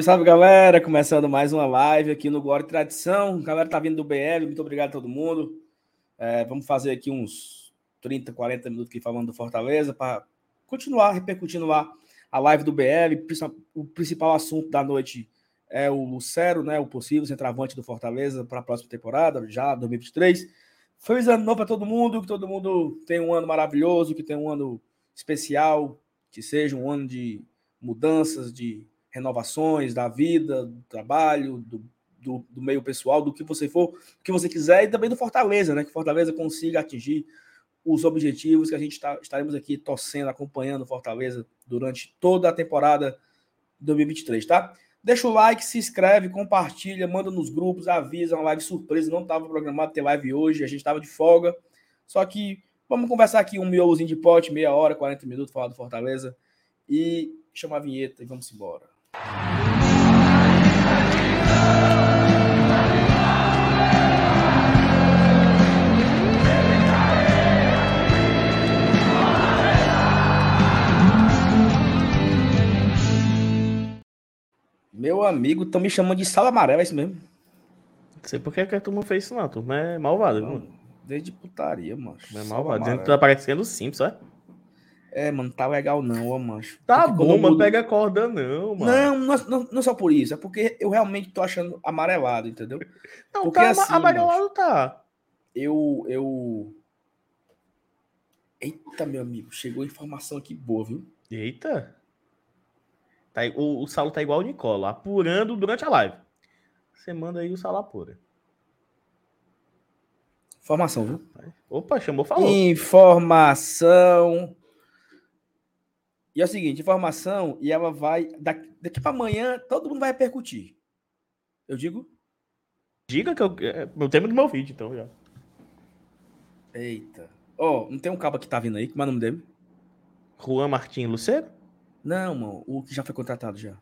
Salve, salve, galera! Começando mais uma live aqui no Glória Tradição. A galera tá vindo do BL, muito obrigado a todo mundo. É, vamos fazer aqui uns 30, 40 minutos aqui falando do Fortaleza para continuar repercutindo lá a live do BL. O principal assunto da noite é o Lucero, né? O possível centroavante do Fortaleza para a próxima temporada, já 2023. Feliz ano novo para todo mundo, que todo mundo tenha um ano maravilhoso, que tenha um ano especial, que seja um ano de mudanças, de renovações da vida, do trabalho, do, do, do, meio pessoal, do que você for, do que você quiser, e também do Fortaleza, né? Que Fortaleza consiga atingir os objetivos que a gente está estaremos aqui torcendo, acompanhando Fortaleza durante toda a temporada 2023, tá? Deixa o like, se inscreve, compartilha, manda nos grupos, avisa, uma live surpresa, não estava programado ter live hoje, a gente estava de folga, só que vamos conversar aqui um miolozinho de pote, meia hora, 40 minutos, falar do Fortaleza, e chamar a vinheta e vamos embora. Meu amigo, estão me chamando de sala amarela, é isso mesmo? Não sei por que, que a turma fez isso, não. A turma é malvada, viu? Desde putaria, mano. É malvado. Dizendo que tá parecendo Simples, é? É, mano, tá legal não, ó, mancho. Tá porque bom, mas mudo... pega corda não, mano. Não, não, não, não, só por isso. É porque eu realmente tô achando amarelado, entendeu? Não, porque, tá assim, amarelado tá. Eu, eu... Eita, meu amigo, chegou informação aqui boa, viu? Eita. Tá, o, o Saulo tá igual o Nicola, apurando durante a live. Você manda aí o Saulo apura. Informação, viu? Opa, chamou, falou. Informação e é o seguinte, informação, e ela vai. Daqui, daqui para amanhã, todo mundo vai repercutir. Eu digo? Diga que eu. É, eu tenho do meu vídeo, então já. Eita. Ó, oh, não tem um cabo que tá vindo aí, como é o nome dele? Juan Martin Lucero? Não, mano, o que já foi contratado já.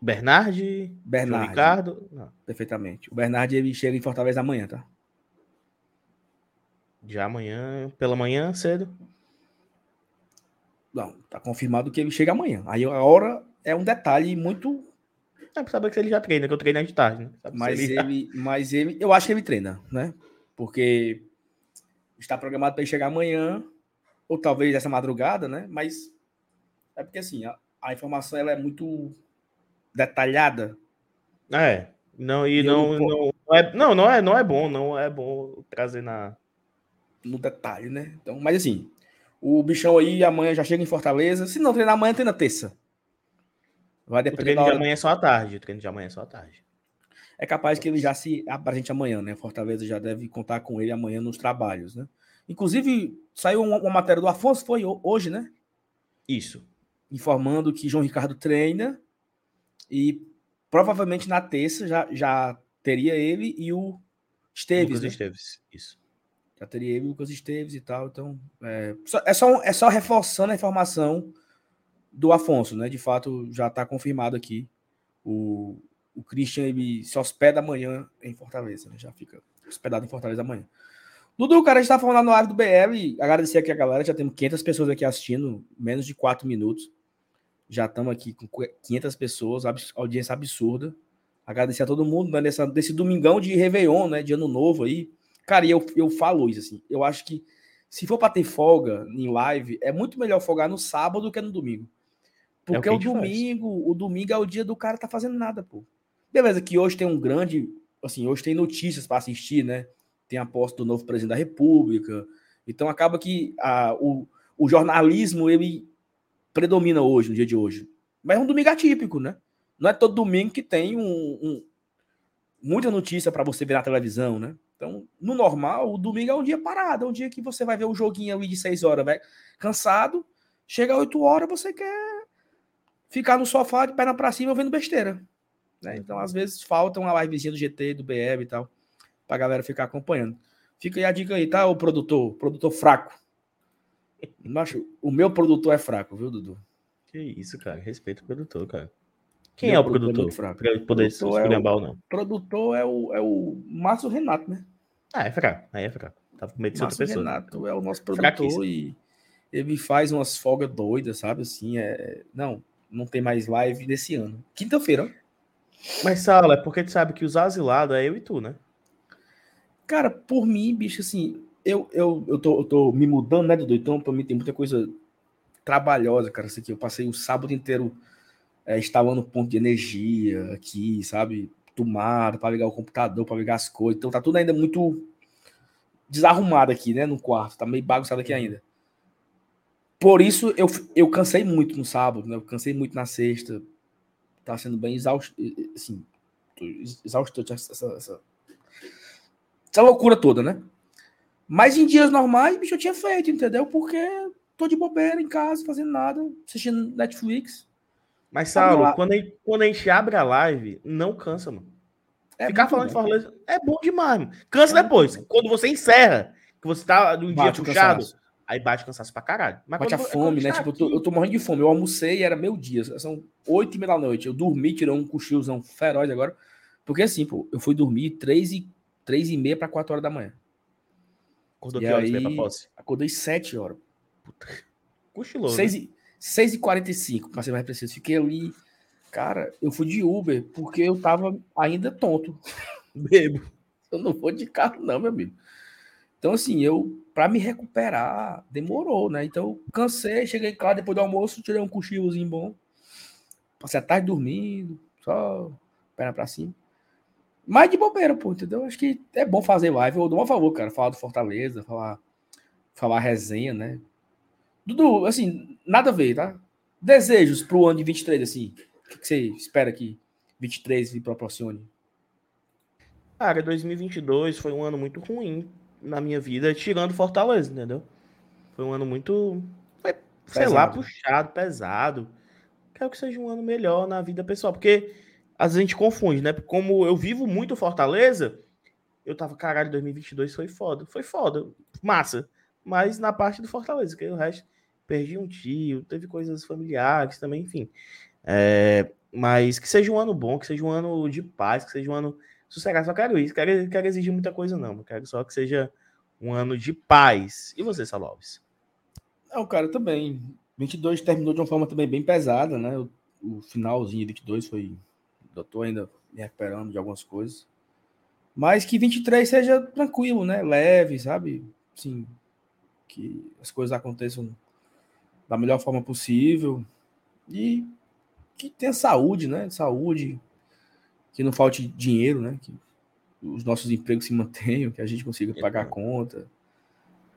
Bernard? Bernard. Ricardo? Não. Perfeitamente. O Bernard ele chega em Fortaleza amanhã, tá? Já amanhã, pela manhã, cedo? Não, tá confirmado que ele chega amanhã. Aí a hora é um detalhe muito. É pra saber que ele já treina, que eu treino de tarde, né? mas ele, ele mas ele, eu acho que ele treina, né? Porque está programado para ele chegar amanhã, ou talvez essa madrugada, né? Mas é porque assim, a, a informação ela é muito detalhada. É, não, e, e não, não, não, é, não, não é, não é bom, não é bom trazer na no detalhe, né? Então, mas assim, o bichão aí amanhã já chega em Fortaleza. Se não treinar amanhã, treina terça. Vai depender. O treino de amanhã é só à tarde. O treino de amanhã é só à tarde. É capaz que ele já se apresente amanhã, né? Fortaleza já deve contar com ele amanhã nos trabalhos, né? Inclusive, saiu uma, uma matéria do Afonso, foi hoje, né? Isso. Informando que João Ricardo treina e provavelmente na terça já, já teria ele e o Esteves. Lucas né? Esteves, isso. Ele, Lucas Esteves e tal. Então, é só, é só, é só reforçando a informação do Afonso, né? De fato, já está confirmado aqui. O, o Christian ele se hospeda amanhã em Fortaleza, né? Já fica hospedado em Fortaleza amanhã. Dudu, cara, a gente tá falando lá no live do BL. Agradecer aqui a galera. Já temos 500 pessoas aqui assistindo, menos de 4 minutos. Já estamos aqui com 500 pessoas, audiência absurda. Agradecer a todo mundo né, nessa, desse domingão de Réveillon, né? De ano novo aí. Cara, e eu, eu falo isso assim. Eu acho que se for para ter folga em live, é muito melhor folgar no sábado do que no domingo. Porque é o, o domingo, faz. o domingo é o dia do cara tá fazendo nada, pô. Beleza, que hoje tem um grande, assim, hoje tem notícias para assistir, né? Tem a posse do novo presidente da República. Então acaba que a, o, o jornalismo ele predomina hoje, no dia de hoje. Mas é um domingo atípico, né? Não é todo domingo que tem um, um muita notícia para você ver na televisão, né? Então, no normal, o domingo é um dia parado, é um dia que você vai ver um joguinho ali de 6 horas, vai cansado, chega a 8 horas, você quer ficar no sofá de perna para cima vendo besteira. Né? Então, às vezes, falta uma livezinha do GT, do BR e tal, pra galera ficar acompanhando. Fica aí a dica aí, tá, o produtor? Produtor fraco. Macho, o meu produtor é fraco, viu, Dudu? Que isso, cara. Respeito o produtor, cara. Quem é o produtor? Fraco. Pra poder escolher é o, ou não. produtor é o, é o Márcio Renato, né? Ah, é fraco. Aí é fraco. Tava com medo de outra pessoa. Renato é o nosso produtor e ele faz umas folgas doidas, sabe? Assim, é... Não, não tem mais live desse ano. Quinta-feira. Mas, Sala, é porque tu sabe que os asilados é eu e tu, né? Cara, por mim, bicho, assim, eu, eu, eu, tô, eu tô me mudando, né, Dudu? Então, pra mim tem muita coisa trabalhosa, cara. Isso aqui, eu passei o sábado inteiro é, instalando ponto de energia aqui, sabe? Tomada para ligar o computador, para ligar as coisas. Então tá tudo ainda muito desarrumado aqui, né, no quarto. Tá meio bagunçado aqui ainda. Por isso eu, eu cansei muito no sábado, né? Eu cansei muito na sexta. Tá sendo bem exausto, assim, exausto essa, essa, essa loucura toda, né? Mas em dias normais, bicho, eu tinha feito, entendeu? Porque tô de bobeira em casa, fazendo nada, assistindo Netflix. Mas, Saulo, quando a, gente, quando a gente abre a live, não cansa, mano. É Ficar falando bom. de Fortaleza é bom demais, mano. Cansa é depois. Bom. Quando você encerra, que você tá num dia puxado, aí bate cansaço pra caralho. Mas bate a fome, né? Tá tipo, eu tô, eu tô, morrendo de fome. Eu almocei e era meu dia. São oito e meia da noite. Eu dormi, tirei um cochilzão feroz agora. Porque assim, pô, eu fui dormir três e, três e meia pra quatro horas da manhã. Acordou e que horas, aí, pra posse? Acordei sete horas. Puta. Cochilou, 6 né? 6 e 45 pra ser mais preciso. Fiquei ali. Cara, eu fui de Uber porque eu tava ainda tonto. Bebo. Eu não vou de carro, não, meu amigo. Então, assim, eu, para me recuperar, demorou, né? Então, cansei, cheguei em casa depois do almoço, tirei um cochilozinho bom. Passei a tarde dormindo, só perna pra cima. Mas de bobeira, pô, entendeu? Acho que é bom fazer live. Eu dou um favor, cara. Falar do Fortaleza, falar, falar resenha, né? Dudu, assim, nada a ver, tá? Desejos pro ano de 23, assim. O que você espera que 23 lhe proporcione? Cara, 2022 foi um ano muito ruim na minha vida, tirando Fortaleza, entendeu? Foi um ano muito, foi, sei lá, puxado, pesado. Quero que seja um ano melhor na vida pessoal, porque às vezes a gente confunde, né? Como eu vivo muito Fortaleza, eu tava, caralho, 2022 foi foda. Foi foda, massa. Mas na parte do Fortaleza, que o resto perdi um tio, teve coisas familiares também, enfim. É, mas que seja um ano bom, que seja um ano de paz, que seja um ano sossegado. Só quero isso, quero, quero exigir muita coisa, não. Quero só que seja um ano de paz. E você, Salves? Não, cara, também. 22 terminou de uma forma também bem pesada, né? O, o finalzinho de 22 foi. Eu tô ainda me recuperando de algumas coisas. Mas que 23 seja tranquilo, né? Leve, sabe? Sim, que as coisas aconteçam da melhor forma possível e que tenha saúde, né? Saúde, que não falte dinheiro, né? Que os nossos empregos se mantenham, que a gente consiga pagar a conta,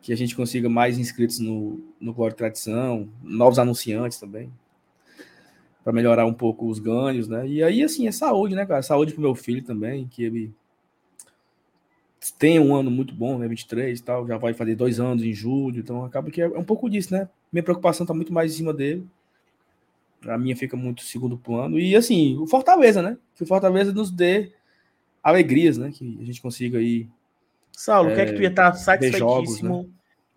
que a gente consiga mais inscritos no, no Glória e Tradição, novos anunciantes também, para melhorar um pouco os ganhos, né? E aí, assim, é saúde, né, cara? Saúde pro meu filho também, que ele tem um ano muito bom, né? 23 e tal, já vai fazer dois anos em julho, então acaba que é um pouco disso, né? Minha preocupação tá muito mais em cima dele. A minha fica muito segundo plano. E assim, o Fortaleza, né? Que o Fortaleza nos dê alegrias, né? Que a gente consiga aí. Saulo, o que é que tu ia estar tá satisfeitíssimo jogos, né?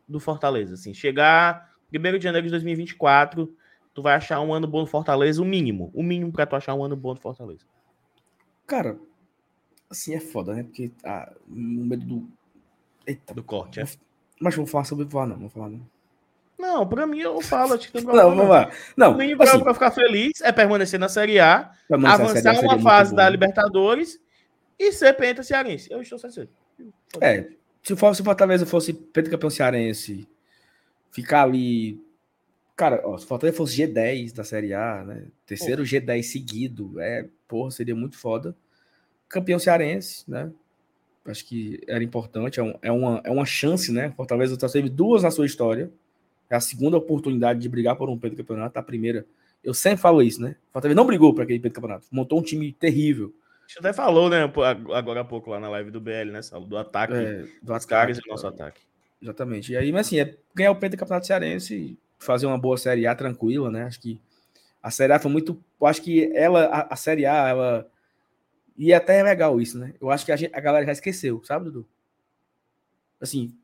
do Fortaleza? Assim, chegar 1 de janeiro de 2024, tu vai achar um ano bom no Fortaleza, o mínimo. O mínimo para tu achar um ano bom no Fortaleza. Cara, assim é foda, né? Porque ah, no medo do. Eita, do corte, é? Mas vou falar sobre voar, não, vou falar não. Não, pra mim eu falo, acho que não, não vamos lá. Não, mim, assim, pra, ficar feliz é permanecer na Série A, avançar uma fase da Libertadores e ser penta cearense. Eu estou satisfeito. É, se fosse Fortaleza fosse campeão cearense, ficar ali. Cara, ó, se Fortaleza fosse G10 da Série A, né? Terceiro porra. G10 seguido, é, porra, seria muito foda. Campeão cearense, né? Acho que era importante, é, um, é, uma, é uma chance, né? Fortaleza só teve duas na sua história é a segunda oportunidade de brigar por um campeonato, a primeira. Eu sempre falo isso, né? O Fortaleza não brigou para aquele campeonato. Montou um time terrível. A gente até falou, né, agora há pouco lá na live do BL, né, Saulo? Do ataque é, do dos caras e do nosso ataque. Exatamente. E aí, mas assim, é ganhar o campeonato cearense, fazer uma boa Série A tranquila, né? Acho que a Série A foi muito. Eu acho que ela, a, a Série A, ela. E até é legal isso, né? Eu acho que a, gente, a galera já esqueceu, sabe, Dudu? Assim,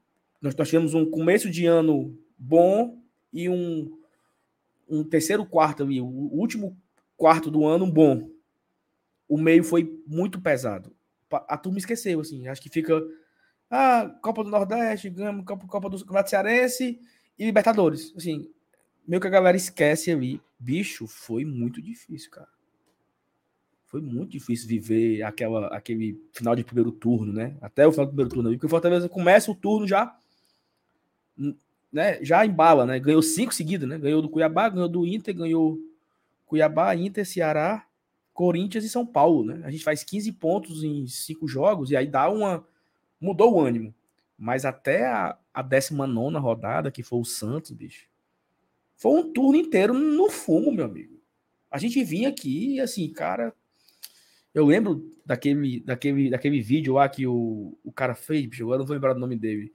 nós, nós tivemos um começo de ano bom e um, um terceiro quarto ali, o último quarto do ano bom. O meio foi muito pesado. A turma esqueceu, assim. Acho que fica. Ah, Copa do Nordeste, ganhamos Copa, Copa do Campeonato Cearense e Libertadores. Assim, meio que a galera esquece ali. Bicho, foi muito difícil, cara. Foi muito difícil viver aquela, aquele final de primeiro turno, né? Até o final do primeiro turno. Porque o Fortaleza começa o turno já. Né, já embala, né? Ganhou cinco seguidas, né? Ganhou do Cuiabá, ganhou do Inter, ganhou Cuiabá, Inter, Ceará, Corinthians e São Paulo, né? A gente faz 15 pontos em cinco jogos e aí dá uma. Mudou o ânimo. Mas até a, a 19 rodada, que foi o Santos, bicho, foi um turno inteiro no fumo, meu amigo. A gente vinha aqui e assim, cara. Eu lembro daquele, daquele, daquele vídeo lá que o, o cara fez, bicho, agora não vou lembrar do nome dele.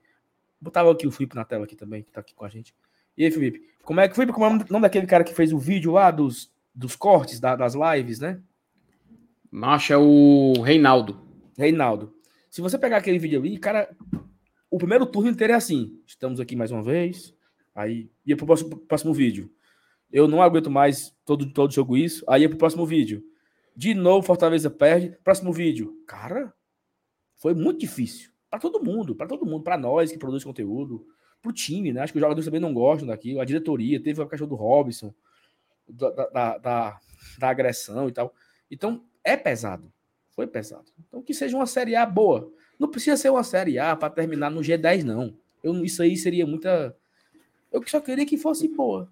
Botava aqui o Felipe na tela aqui também, que tá aqui com a gente. E aí, Felipe, como é que Felipe, como é o nome daquele cara que fez o vídeo lá dos, dos cortes da, das lives, né? Macho é o Reinaldo. Reinaldo. Se você pegar aquele vídeo ali, cara, o primeiro turno inteiro é assim. Estamos aqui mais uma vez. Aí ia pro próximo, próximo vídeo. Eu não aguento mais todo, todo jogo isso. Aí ia pro próximo vídeo. De novo, Fortaleza perde. Próximo vídeo. Cara, foi muito difícil. Para todo mundo, para todo mundo, para nós que produz conteúdo, pro time, né? Acho que os jogadores também não gostam daquilo. A diretoria, teve a questão do Robson, da, da, da, da agressão e tal. Então, é pesado. Foi pesado. Então, que seja uma Série A boa. Não precisa ser uma Série A para terminar no G10, não. Eu, isso aí seria muita eu só queria que fosse boa.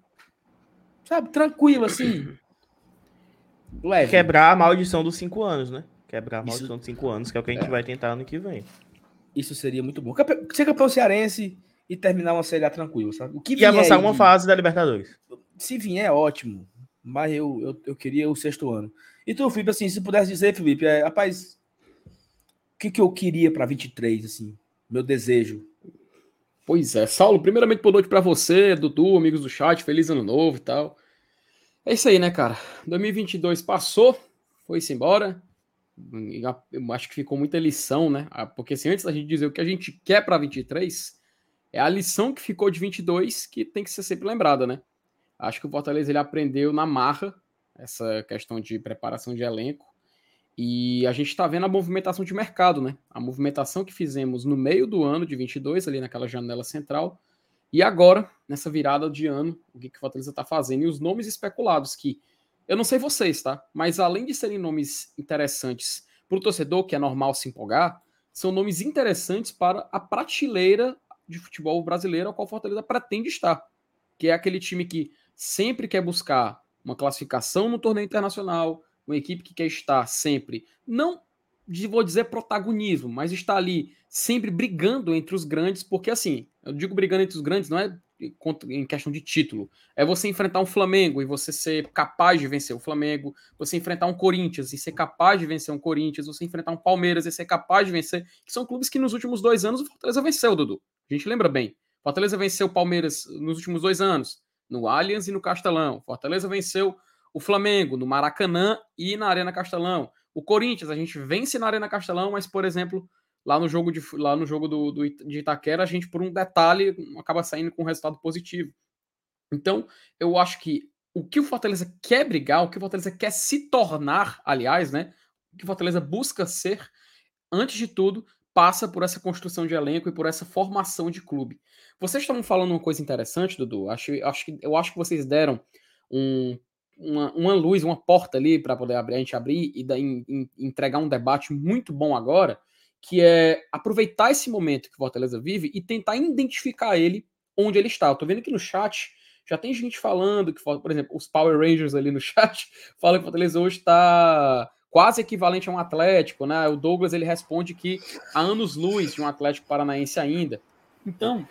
Sabe? Tranquilo, assim. Leve. Quebrar a maldição dos cinco anos, né? Quebrar a maldição Isso... dos cinco anos, que é o que a gente é. vai tentar ano que vem. Isso seria muito bom. Ser campeão cearense e terminar uma série tranquilo, sabe? O que e avançar aí, uma fase da Libertadores. Se vier, é ótimo. Mas eu, eu, eu queria o sexto ano. E tu, Felipe, assim, se pudesse dizer, Felipe, é, rapaz, o que, que eu queria para 23, assim? Meu desejo. Pois é. Saulo, primeiramente, boa noite para você, Dudu, amigos do chat, feliz ano novo e tal. É isso aí, né, cara? 2022 passou, foi-se embora. Eu acho que ficou muita lição, né? Ah, porque assim, antes da gente dizer o que a gente quer para 23, é a lição que ficou de 22 que tem que ser sempre lembrada, né? Acho que o Fortaleza ele aprendeu na marra essa questão de preparação de elenco e a gente está vendo a movimentação de mercado, né? A movimentação que fizemos no meio do ano de 22, ali naquela janela central, e agora, nessa virada de ano, o que, que o Fortaleza está fazendo? E os nomes especulados, que eu não sei vocês, tá? Mas além de serem nomes interessantes para o torcedor, que é normal se empolgar, são nomes interessantes para a prateleira de futebol brasileiro ao qual Fortaleza pretende estar. Que é aquele time que sempre quer buscar uma classificação no torneio internacional, uma equipe que quer estar sempre, não vou dizer protagonismo, mas está ali sempre brigando entre os grandes, porque assim, eu digo brigando entre os grandes, não é em questão de título, é você enfrentar um Flamengo e você ser capaz de vencer o Flamengo, você enfrentar um Corinthians e ser capaz de vencer um Corinthians, você enfrentar um Palmeiras e ser capaz de vencer, que são clubes que nos últimos dois anos o Fortaleza venceu, Dudu. A gente lembra bem. Fortaleza venceu o Palmeiras nos últimos dois anos, no Allianz e no Castelão. Fortaleza venceu o Flamengo no Maracanã e na Arena Castelão. O Corinthians, a gente vence na Arena Castelão, mas, por exemplo, lá no jogo, de, lá no jogo do, do, de Itaquera, a gente, por um detalhe, acaba saindo com um resultado positivo. Então, eu acho que o que o Fortaleza quer brigar, o que o Fortaleza quer se tornar, aliás, né? O que o Fortaleza busca ser, antes de tudo, passa por essa construção de elenco e por essa formação de clube. Vocês estavam falando uma coisa interessante, Dudu. Acho, acho que, eu acho que vocês deram um uma, uma luz, uma porta ali para poder abrir, a gente abrir e daí, entregar um debate muito bom agora, que é aproveitar esse momento que o Fortaleza vive e tentar identificar ele onde ele está. Eu tô vendo aqui no chat, já tem gente falando que, por exemplo, os Power Rangers ali no chat falam que o Fortaleza hoje está quase equivalente a um Atlético, né? O Douglas ele responde que há anos luz de um Atlético Paranaense ainda. Então,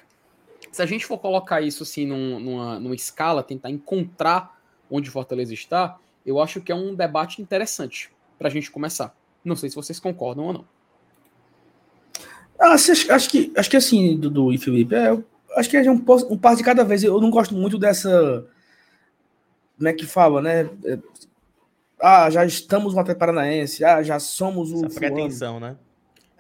se a gente for colocar isso assim num, numa, numa escala, tentar encontrar onde o Fortaleza está, eu acho que é um debate interessante para a gente começar. Não sei se vocês concordam ou não. Ah, acho, acho, que, acho que assim, Dudu e Felipe, é, acho que é um, um passo de cada vez. Eu não gosto muito dessa. Como é que fala, né? É, ah, já estamos no Atlético Paranaense, ah, já somos o. Essa pretensão, né?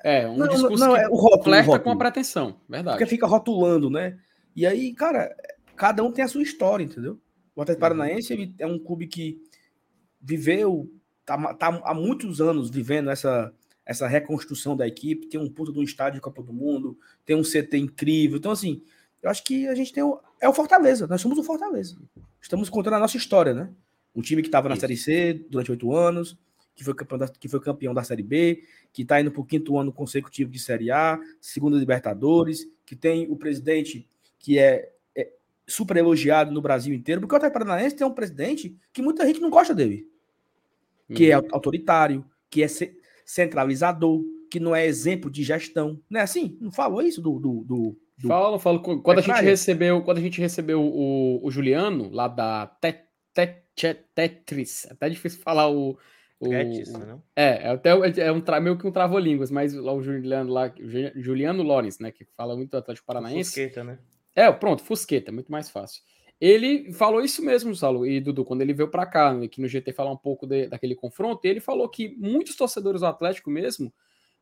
É, um não, discurso não, que é o rótulo, o rótulo, com a pretensão, verdade. Porque fica rotulando, né? E aí, cara, cada um tem a sua história, entendeu? O Atlético uhum. Paranaense ele é um clube que viveu, tá, tá, há muitos anos vivendo essa, essa reconstrução da equipe, tem um puto do estádio de Copa do Mundo, tem um CT incrível. Então, assim, Eu acho que a gente tem o, é o Fortaleza. Nós somos o Fortaleza. Estamos contando a nossa história, né? Um time que estava na Série C durante oito anos, que foi, campeão da, que foi campeão da Série B, que está indo para o quinto ano consecutivo de Série A, segunda Libertadores, que tem o presidente que é, é super elogiado no Brasil inteiro, porque o Atlético Paranaense tem um presidente que muita gente não gosta dele, que é uhum. é autoritário, que é centralizador, que não é exemplo de gestão. Não é assim? Não falou isso do, do, do do... Falo, falo. Quando a gente recebeu, quando a gente recebeu o, o Juliano, lá da Tetris, até difícil falar o. o Tetris, não? É, é, até, é um, meio que um trava-línguas, mas lá o Juliano lá, Juliano Lawrence, né, que fala muito do Atlético Paranaense. Fusqueta, né? É, pronto, Fusqueta, muito mais fácil. Ele falou isso mesmo, Saulo e Dudu, quando ele veio para cá, né, aqui no GT falar um pouco de, daquele confronto, ele falou que muitos torcedores do Atlético mesmo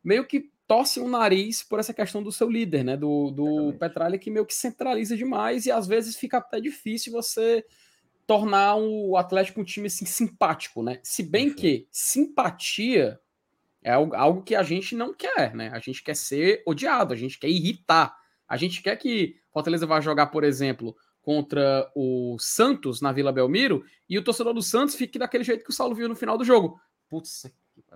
meio que torce o nariz por essa questão do seu líder, né? Do, do Petralha, que meio que centraliza demais e às vezes fica até difícil você tornar o Atlético um time assim, simpático, né? Se bem que simpatia é algo que a gente não quer, né? A gente quer ser odiado, a gente quer irritar. A gente quer que Fortaleza vá jogar, por exemplo, contra o Santos na Vila Belmiro e o torcedor do Santos fique daquele jeito que o Saulo viu no final do jogo. Putz,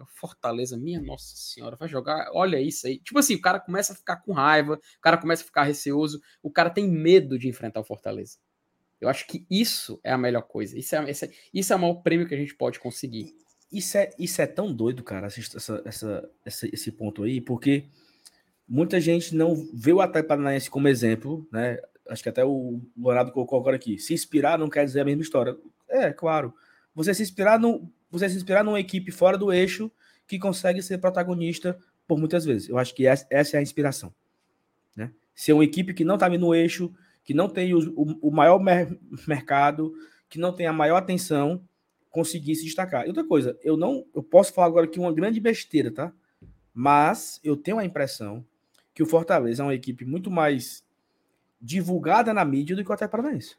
Fortaleza, minha nossa senhora, vai jogar. Olha isso aí. Tipo assim, o cara começa a ficar com raiva, o cara começa a ficar receoso, o cara tem medo de enfrentar o Fortaleza. Eu acho que isso é a melhor coisa. Isso é, isso é, isso é o maior prêmio que a gente pode conseguir. Isso é, isso é tão doido, cara, essa, essa, essa, esse ponto aí, porque muita gente não vê o Atlético Paranaense como exemplo, né? Acho que até o Leonardo colocou agora aqui. Se inspirar não quer dizer a mesma história. É, claro. Você se inspirar no, você se inspirar numa equipe fora do eixo que consegue ser protagonista por muitas vezes. Eu acho que essa, é a inspiração. Né? Ser uma equipe que não está no eixo, que não tem o, o, maior mer mercado, que não tem a maior atenção, conseguir se destacar. E outra coisa, eu não, eu posso falar agora aqui uma grande besteira, tá? Mas eu tenho a impressão que o Fortaleza é uma equipe muito mais divulgada na mídia do que o Atlético Paranaense.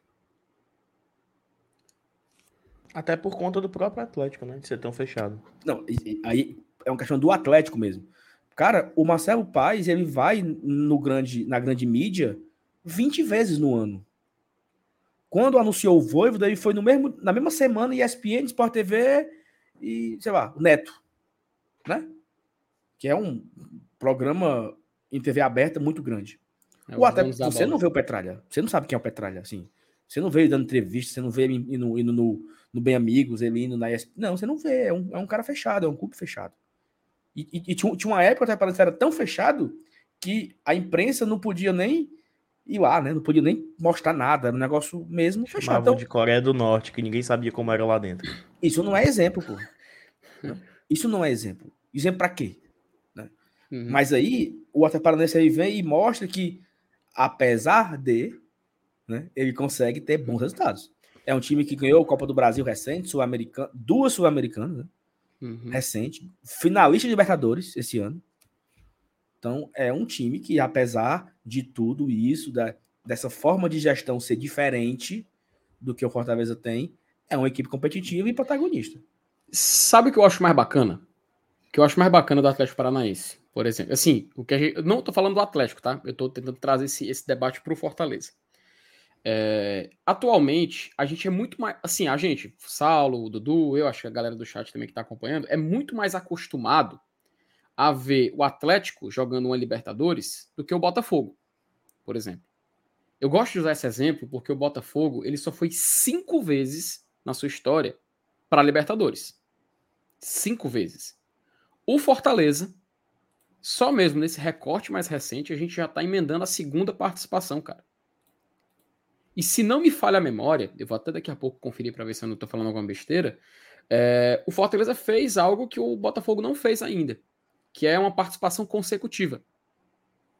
Até por conta do próprio Atlético, né? De ser tão fechado. Não, aí é uma questão do Atlético mesmo. Cara, o Marcelo Paes, ele vai no grande, na grande mídia 20 vezes no ano. Quando anunciou o Voivoda, ele foi no mesmo, na mesma semana ESPN, Sport TV e, sei lá, o Neto. Né? Que é um programa em TV aberta muito grande. É, o Atlético, você não vê o Petralha. Você não sabe quem é o Petralha, assim. Você não vê ele dando entrevista, você não vê ele indo, indo no, no Bem Amigos, ele indo na ESP. Não, você não vê. É um, é um cara fechado, é um clube fechado. E, e, e tinha, tinha, uma época que o era tão fechado que a imprensa não podia nem ir lá, né? Não podia nem mostrar nada. Era um negócio mesmo fechado. Então, de Coreia do Norte, que ninguém sabia como era lá dentro. Isso não é exemplo, pô. Isso não é exemplo. Exemplo para quê? Né? Uhum. Mas aí, o Atlético Paranaense aí vem e mostra que, apesar de né, ele consegue ter bons resultados. É um time que ganhou a Copa do Brasil recente, sul duas sul-americanas, né? uhum. recente, finalista de Libertadores esse ano. Então, é um time que, apesar de tudo isso, da, dessa forma de gestão ser diferente do que o Fortaleza tem, é uma equipe competitiva e protagonista. Sabe o que eu acho mais bacana? O que eu acho mais bacana do Atlético Paranaense, por exemplo. Assim, o que gente. Não estou falando do Atlético, tá? Eu estou tentando trazer esse, esse debate para o Fortaleza. É, atualmente, a gente é muito mais. Assim, a gente, Saulo, o Dudu, eu acho que a galera do chat também que está acompanhando, é muito mais acostumado a ver o Atlético jogando uma Libertadores do que o Botafogo, por exemplo. Eu gosto de usar esse exemplo porque o Botafogo ele só foi cinco vezes na sua história para Libertadores. Cinco vezes. O Fortaleza, só mesmo nesse recorte mais recente, a gente já está emendando a segunda participação, cara. E se não me falha a memória, eu vou até daqui a pouco conferir para ver se eu não estou falando alguma besteira. É, o Fortaleza fez algo que o Botafogo não fez ainda, que é uma participação consecutiva.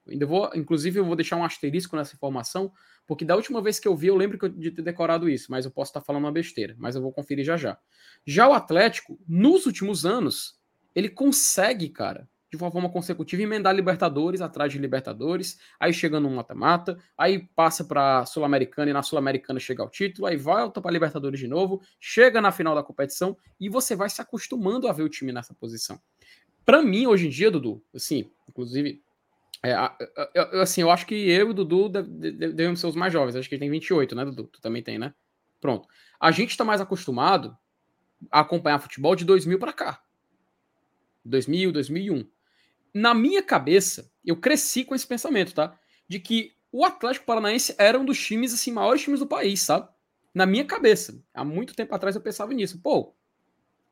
Eu ainda vou, inclusive, eu vou deixar um asterisco nessa informação, porque da última vez que eu vi, eu lembro de ter decorado isso, mas eu posso estar falando uma besteira, mas eu vou conferir já já. Já o Atlético, nos últimos anos, ele consegue, cara, de uma forma consecutiva, emendar Libertadores atrás de Libertadores, aí chega no mata-mata, aí passa para Sul-Americana e na Sul-Americana chega ao título, aí volta para Libertadores de novo, chega na final da competição e você vai se acostumando a ver o time nessa posição. Para mim, hoje em dia, Dudu, assim, inclusive, É, assim, eu acho que eu e o Dudu devemos ser os mais jovens. Acho que ele tem 28, né, Dudu? Tu também tem, né? Pronto. A gente está mais acostumado a acompanhar futebol de 2000 para cá. 2000, 2001. Na minha cabeça, eu cresci com esse pensamento, tá? De que o Atlético Paranaense era um dos times, assim, maiores times do país, sabe? Na minha cabeça. Há muito tempo atrás eu pensava nisso. Pô,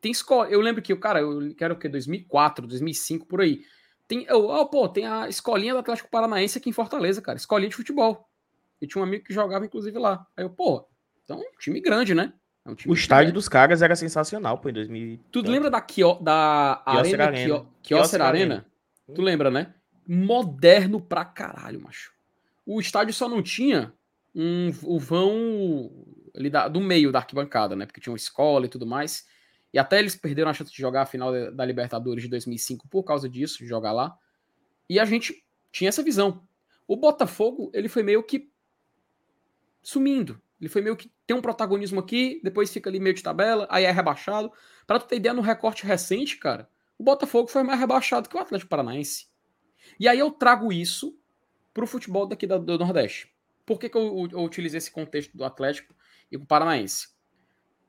tem escola. Eu lembro que o cara, eu quero o quê? 2004, 2005, por aí. Tem, eu, oh, pô, tem a escolinha do Atlético Paranaense aqui em Fortaleza, cara. Escolinha de futebol. Eu tinha um amigo que jogava, inclusive, lá. Aí eu, pô, então, time grande, né? É um o estádio dos caras era sensacional, pô, em 2000. Tu lembra da, Kio, da Arena, Arena. Kio, Arena? Tu lembra, né? Moderno pra caralho, macho. O estádio só não tinha um, o vão ali da, do meio da arquibancada, né? Porque tinha uma escola e tudo mais. E até eles perderam a chance de jogar a final da Libertadores de 2005 por causa disso, de jogar lá. E a gente tinha essa visão. O Botafogo, ele foi meio que sumindo. Ele foi meio que tem um protagonismo aqui, depois fica ali meio de tabela, aí é rebaixado. Para tu ter ideia, no recorte recente, cara, o Botafogo foi mais rebaixado que o Atlético Paranaense. E aí eu trago isso pro futebol daqui do, do Nordeste. Por que, que eu, eu, utilizei esse contexto do Atlético e do Paranaense?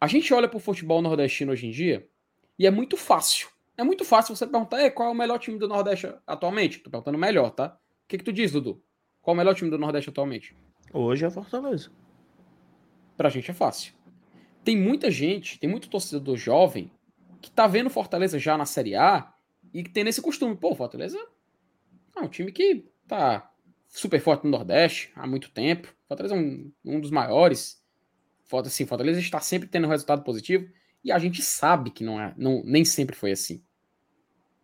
A gente olha pro futebol nordestino hoje em dia e é muito fácil. É muito fácil você perguntar qual é o melhor time do Nordeste atualmente. Tô perguntando melhor, tá? O que, que tu diz, Dudu? Qual é o melhor time do Nordeste atualmente? Hoje é Fortaleza pra gente é fácil. Tem muita gente, tem muito torcedor jovem que tá vendo Fortaleza já na Série A e que tem nesse costume. Pô, Fortaleza é um time que tá super forte no Nordeste há muito tempo. Fortaleza é um, um dos maiores. Assim, Fortaleza está sempre tendo um resultado positivo e a gente sabe que não é, não, nem sempre foi assim.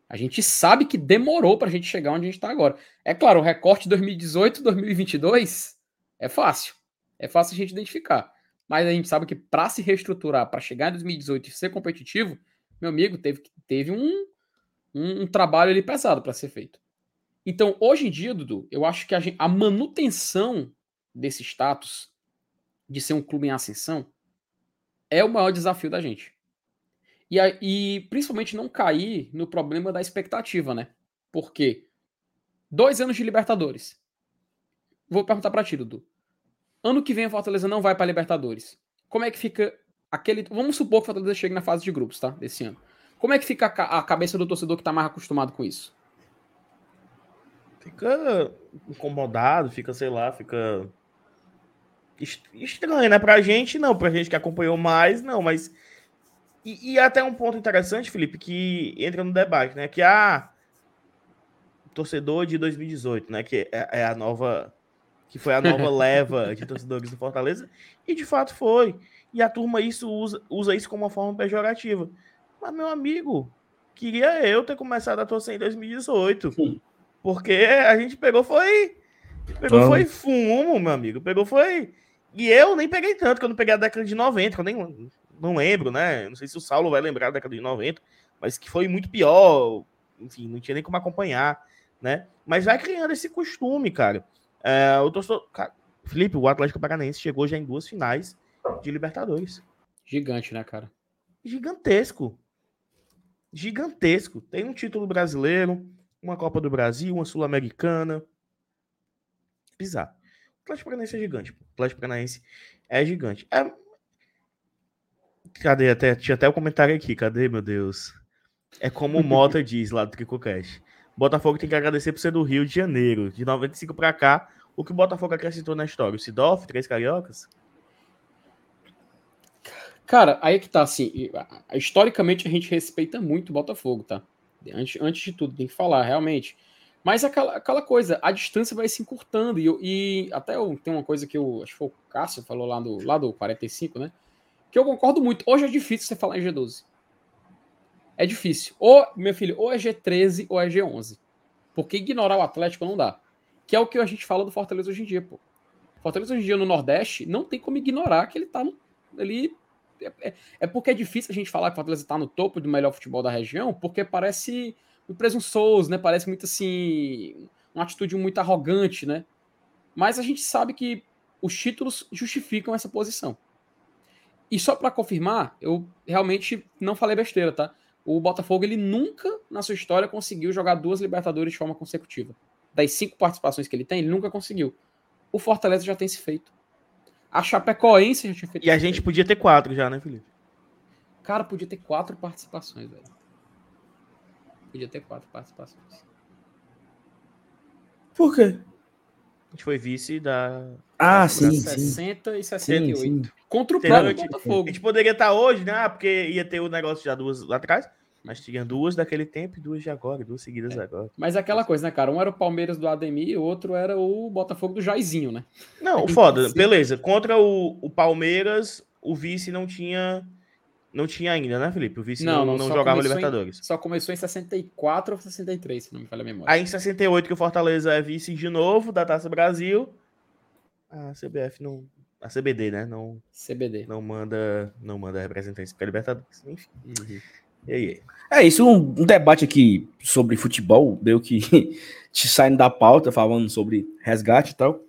A gente sabe que demorou para a gente chegar onde a gente está agora. É claro, o recorte 2018-2022 é fácil. É fácil a gente identificar. Mas a gente sabe que para se reestruturar, para chegar em 2018 e ser competitivo, meu amigo, teve, teve um, um, um trabalho ali pesado para ser feito. Então, hoje em dia, Dudu, eu acho que a, gente, a manutenção desse status de ser um clube em ascensão é o maior desafio da gente. E, e principalmente não cair no problema da expectativa, né? Porque dois anos de Libertadores. Vou perguntar para ti, Dudu. Ano que vem a Fortaleza não vai para Libertadores. Como é que fica aquele. Vamos supor que a Fortaleza chegue na fase de grupos, tá? Desse ano. Como é que fica a, cabeça do torcedor que tá mais acostumado com isso? Fica incomodado, fica, sei lá, fica. Estranho, né? Pra gente, não. Pra gente que acompanhou mais, não. Mas. E, e até um ponto interessante, Felipe, que entra no debate, né? Que a. Ah, torcedor de 2018, né? Que é, é a nova que foi a nova leva de torcedores do Fortaleza, e de fato foi. E a turma isso usa, usa isso como uma forma pejorativa. Mas, meu amigo, queria eu ter começado a torcer em 2018. Sim. Porque a gente pegou foi. Pegou foi fumo, meu amigo. Pegou foi. E eu nem peguei tanto, que eu não peguei a década de 90, que eu nem não lembro, né? Não sei se o Saulo vai lembrar da década de 90, mas que foi muito pior. Enfim, não tinha nem como acompanhar, né? Mas vai criando esse costume, cara. É, o torcedor. Cara, Felipe, o Atlético Paranaense chegou já em duas finais de Libertadores. Gigante, né, cara? Gigantesco. Gigantesco. Tem um título brasileiro, uma Copa do Brasil, uma Sul-Americana. Bizarro. O Atlético Paranaense é gigante. O Atlético Paranaense é gigante. É... Cadê? Até, tinha até o um comentário aqui. Cadê, meu Deus? É como o Mota diz lá do TricoCast. Botafogo tem que agradecer por ser do Rio de Janeiro. De 95 para cá, o que o Botafogo acrescentou na história? O Sidoff, três cariocas? Cara, aí é que tá, assim, historicamente a gente respeita muito o Botafogo, tá? Antes, antes de tudo, tem que falar, realmente. Mas aquela, aquela coisa, a distância vai se encurtando. E, e até eu, tem uma coisa que eu acho que foi o Cássio falou lá do, lá do 45, né? Que eu concordo muito. Hoje é difícil você falar em G12 é difícil. Ou, meu filho, ou é G13 ou é G11. Porque ignorar o Atlético não dá. Que é o que a gente fala do Fortaleza hoje em dia, pô. Fortaleza hoje em dia no Nordeste não tem como ignorar que ele tá no, ali. É, é, é, porque é difícil a gente falar que o Fortaleza tá no topo do melhor futebol da região, porque parece muito presunçoso, né? Parece muito assim. Uma atitude muito arrogante, né? Mas a gente sabe que os títulos justificam essa posição. E só para confirmar, eu realmente não falei besteira, tá? O Botafogo ele nunca na sua história conseguiu jogar duas Libertadores de forma consecutiva. das cinco participações que ele tem, ele nunca conseguiu. O Fortaleza já tem se feito. A Chapecoense já tinha feito. E a gente feito. podia ter quatro já, né, Felipe? Cara, podia ter quatro participações, velho. Podia ter quatro participações. Por quê? A gente foi vice da. Ah, da sim. 60 sim. e 68. Sim, sim. Contra o próprio Botafogo. A gente poderia estar hoje, né? Porque ia ter o negócio já duas lá atrás. Mas tinha duas daquele tempo e duas de agora, duas seguidas é. agora. Mas é aquela coisa, né, cara? Um era o Palmeiras do Ademir e o outro era o Botafogo do Jairzinho, né? Não, foda, beleza. Contra o, o Palmeiras, o vice não tinha. Não tinha ainda, né, Felipe? O vice não, não, não jogava Libertadores. Em, só começou em 64 ou 63, se não me falha a memória. Aí em 68 que o Fortaleza é vice de novo da Taça Brasil. A CBF não. A CBD, né? Não. CBD. Não manda, não manda representantes para Libertadores. Enfim. Uhum. E aí? É isso, um, um, debate aqui sobre futebol, meio que te saindo da pauta, falando sobre resgate e tal.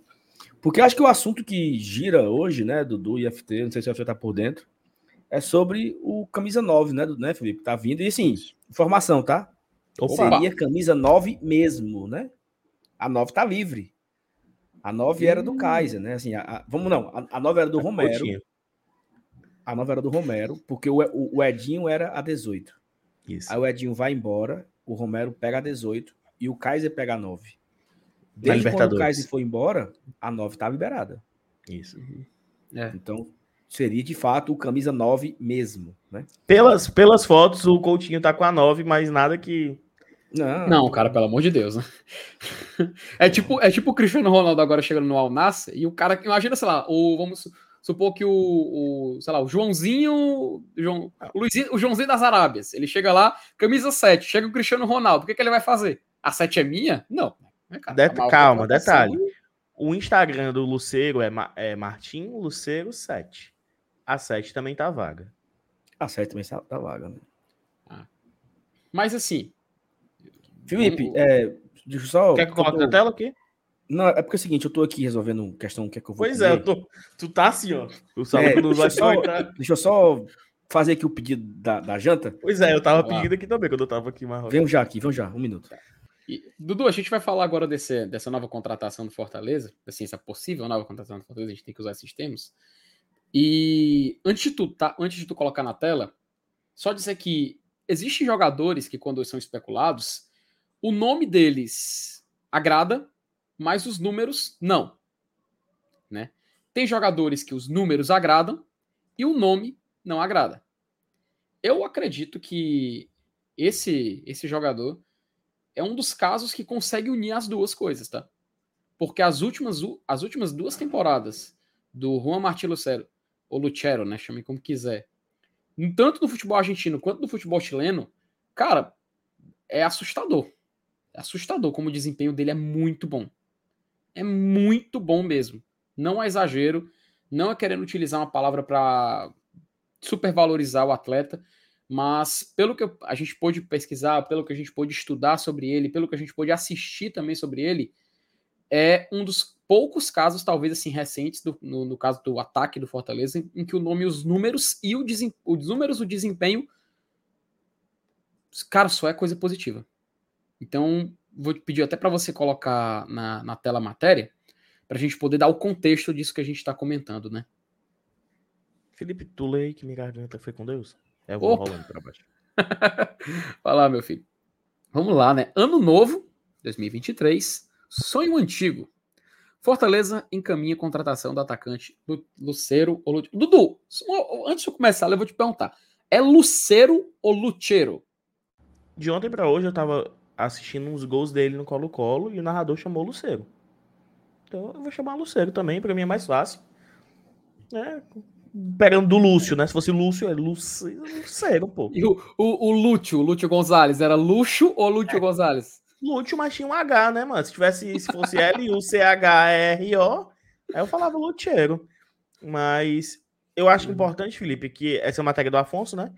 Porque acho que o assunto que gira hoje, né, Dudu e FT, não sei se você tá por dentro, é sobre o camisa 9, né, do, né, Felipe? Tá vindo. E assim, informação, tá? Opa. Seria camisa 9 mesmo, né? A 9 tá livre. A 9 hum. era do. Kaiser, né? Assim, a, a, vamos não, a, a 9 era do Romero. A 9 era do Romero, porque o, o, o Edinho era a 18. Isso. Aí o Edinho vai embora, o Romero pega a 18 e o Kaiser pega a 9. Desde quando o Kaiser foi embora, a 9 tá liberada. Isso. É. Então, seria de fato o camisa 9 mesmo, né? Pelas, pelas fotos, o Coutinho tá com a 9, mas nada que. Não, não cara, pelo amor de Deus, né? É tipo, é tipo o Cristiano Ronaldo agora chegando no Al Nassr e o cara, imagina, sei lá, ou vamos supor que o, o, sei lá, o Joãozinho, João, o, Luizinho, o Joãozinho das Arábias, ele chega lá, camisa 7, chega o Cristiano Ronaldo, o que, que ele vai fazer? A 7 é minha? Não. É, cara, Det calma, detalhe. O Instagram do Luceiro é, é Martim Luceiro 7. A 7 também tá vaga. A 7 também tá, tá vaga, né? Ah. Mas assim. Felipe, é, deixa eu só. Quer que eu coloque na tela aqui? Não, é porque é o seguinte, eu tô aqui resolvendo questão que é que eu vou. Pois comer. é, eu tô, tu tá assim, ó. Tu sabe é, que não vai só, Deixa eu só fazer aqui o pedido da, da janta. Pois é, eu tava pedindo aqui também, quando eu tava aqui mais. Vem já aqui, vamos já, um minuto. E, Dudu, a gente vai falar agora desse, dessa nova contratação do Fortaleza, assim, essa possível nova contratação do Fortaleza, a gente tem que usar esses termos. E antes de tu, tá, antes de tu colocar na tela, só dizer que existem jogadores que, quando são especulados, o nome deles agrada, mas os números não. Né? Tem jogadores que os números agradam e o nome não agrada. Eu acredito que esse esse jogador é um dos casos que consegue unir as duas coisas, tá? Porque as últimas, as últimas duas temporadas do Juan Martí Lucero, ou Lucero, né? Chame como quiser. Tanto no futebol argentino quanto no futebol chileno, cara, é assustador. É assustador como o desempenho dele é muito bom. É muito bom mesmo. Não é exagero, não é querendo utilizar uma palavra para supervalorizar o atleta, mas pelo que a gente pôde pesquisar, pelo que a gente pôde estudar sobre ele, pelo que a gente pôde assistir também sobre ele, é um dos poucos casos, talvez assim, recentes, do, no, no, caso do ataque do Fortaleza, em, em que o nome, os números e o os números, o desempenho, cara, só é coisa positiva. Então, vou pedir até para você colocar na, na tela a matéria, para a gente poder dar o contexto disso que a gente está comentando, né? Felipe, tu lê que minha garganta foi com Deus? É, eu vou Opa. rolando para baixo. Vai lá, meu filho. Vamos lá, né? Ano novo, 2023, sonho antigo. Fortaleza encaminha a contratação do atacante Lucero ou Lucero. Dudu, antes de eu começar, eu vou te perguntar. É Lucero ou Lucero? De ontem para hoje eu tava assistindo uns gols dele no Colo-Colo e o narrador chamou Lucero. Então eu vou chamar Lucero também, para mim é mais fácil. É, pegando do Lúcio, né? Se fosse Lúcio, é Lúcio, Lucero, pô. E o, o, o Lúcio, o Lúcio Gonzalez, era Luxo ou Lúcio é. Gonzalez? Lúcio, mas tinha um H, né, mano? Se tivesse, se fosse L-U-C-H-R-O, aí eu falava Luchero. Mas eu acho uhum. importante, Felipe, que essa é a matéria do Afonso, né?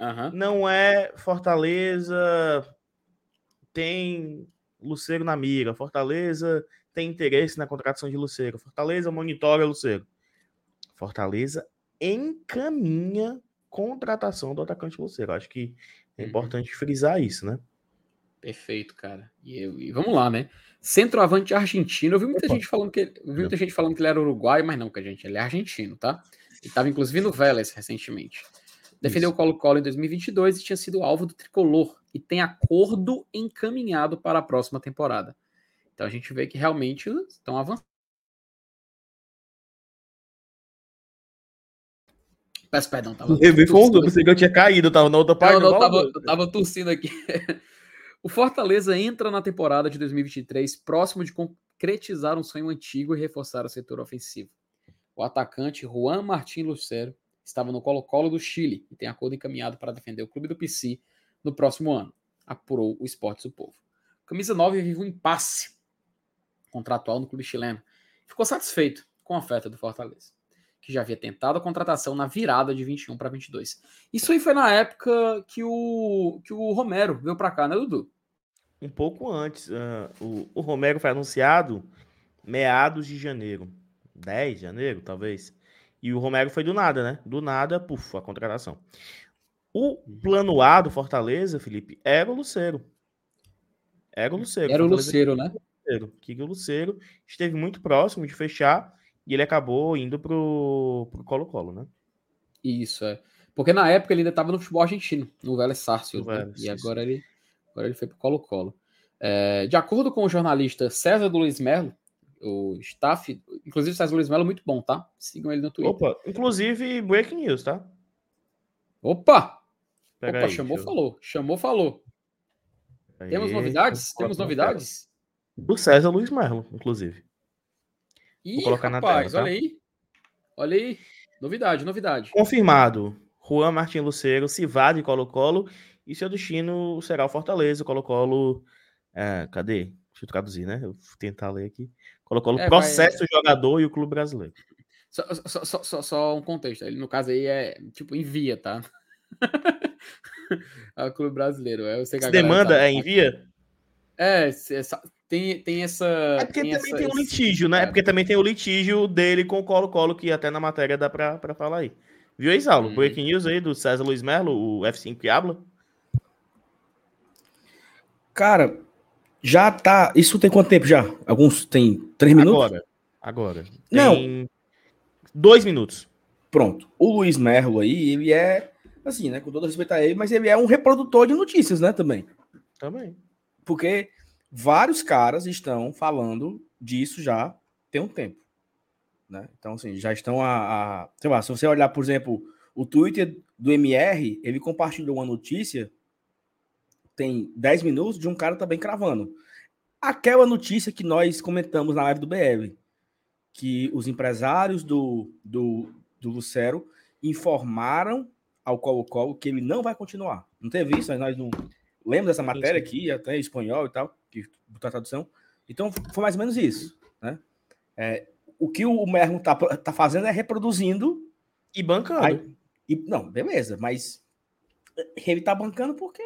Uhum. Não é Fortaleza tem Luceiro na mira, Fortaleza tem interesse na contratação de Luceiro, Fortaleza monitora Luceiro. Fortaleza encaminha contratação do atacante Luceiro. Acho que é uhum. importante frisar isso, né? Perfeito, cara. E, e, vamos lá, né? Centroavante argentino. Eu vi muita Opa. gente falando que vi muita gente falando que ele era uruguaio, mas não, que a gente, ele é argentino, tá? Ele estava inclusive no Vélez recentemente. Defendeu o Colo-Colo em 2022 e tinha sido alvo do tricolor e tem acordo encaminhado para a próxima temporada. Então a gente vê que realmente estão avançando. Peço perdão, tava. Eu vi fundo, pensei que eu tinha caído, tava na outra página. Não, não, tava, eu tava tossindo aqui. o Fortaleza entra na temporada de 2023 próximo de concretizar um sonho antigo e reforçar o setor ofensivo. O atacante Juan Martín Lucero estava no Colo-Colo do Chile e tem acordo encaminhado para defender o clube do PC no próximo ano, apurou o Esportes do Povo. Camisa 9 vive um impasse contratual no clube chileno. Ficou satisfeito com a oferta do Fortaleza, que já havia tentado a contratação na virada de 21 para 22. Isso aí foi na época que o, que o Romero veio para cá, né, Dudu? Um pouco antes. Uh, o, o Romero foi anunciado meados de janeiro. 10 de janeiro, talvez. E o Romero foi do nada, né? Do nada, puf, a contratação. O plano A do Fortaleza, Felipe, era o Luceiro. Era o Luceiro. Era o Luceiro, né? Que o Luceiro esteve muito próximo de fechar e ele acabou indo pro Colo-Colo, né? Isso, é. Porque na época ele ainda estava no futebol argentino, no Vélez Sarsfield, né? e agora ele, agora ele foi pro Colo-Colo. É, de acordo com o jornalista César do Luiz Melo, o staff. Inclusive, o César Luiz Melo é muito bom, tá? Sigam ele no Twitter. Opa, inclusive breaking news, tá? Opa! Pega Opa, aí, chamou, falou. Chamou, falou. Aí, Temos novidades? Temos novidades? Do César Luiz Melo, inclusive. Ih, Vou colocar rapaz, na tela, tá? olha aí. Olha aí. Novidade, novidade. Confirmado. Juan Martin Luceiro se vá de Colo-Colo e seu destino será o Fortaleza. Colo-Colo. É, cadê? Deixa eu traduzir, né? Eu vou tentar ler aqui. Colocou é, o processo vai... jogador e o clube brasileiro. Só, só, só, só, um contexto. Ele, no caso aí, é tipo envia, tá? é o clube brasileiro. Eu sei que demanda é envia? É, tem, tem essa. É porque também essa, tem um litígio, né? É porque também tem o litígio dele com o Colo-Colo, que até na matéria dá pra, pra falar aí. Viu aí, Saulo? Hum. Breaking news aí do César Luiz Melo, o F5 que habla? Cara, já tá. Isso tem quanto tempo já? Alguns tem três minutos? Agora. Agora. Tem Não. Dois minutos. Pronto. O Luiz Merlo aí, ele é. Assim, né? Com todo respeito a ele, mas ele é um reprodutor de notícias, né? Também. Também. Porque vários caras estão falando disso já tem um tempo. Né? Então, assim, já estão a, a. Sei lá, se você olhar, por exemplo, o Twitter do MR, ele compartilhou uma notícia tem 10 minutos de um cara também cravando. Aquela notícia que nós comentamos na live do BR, que os empresários do, do, do Lucero informaram ao Colo-Colo que ele não vai continuar. Não teve isso? Nós não lemos dessa matéria aqui, até em espanhol e tal, que botou a tradução. Então, foi mais ou menos isso. Né? É, o que o Merno tá, tá fazendo é reproduzindo. E bancando. Aí, e, não, beleza, mas ele tá bancando porque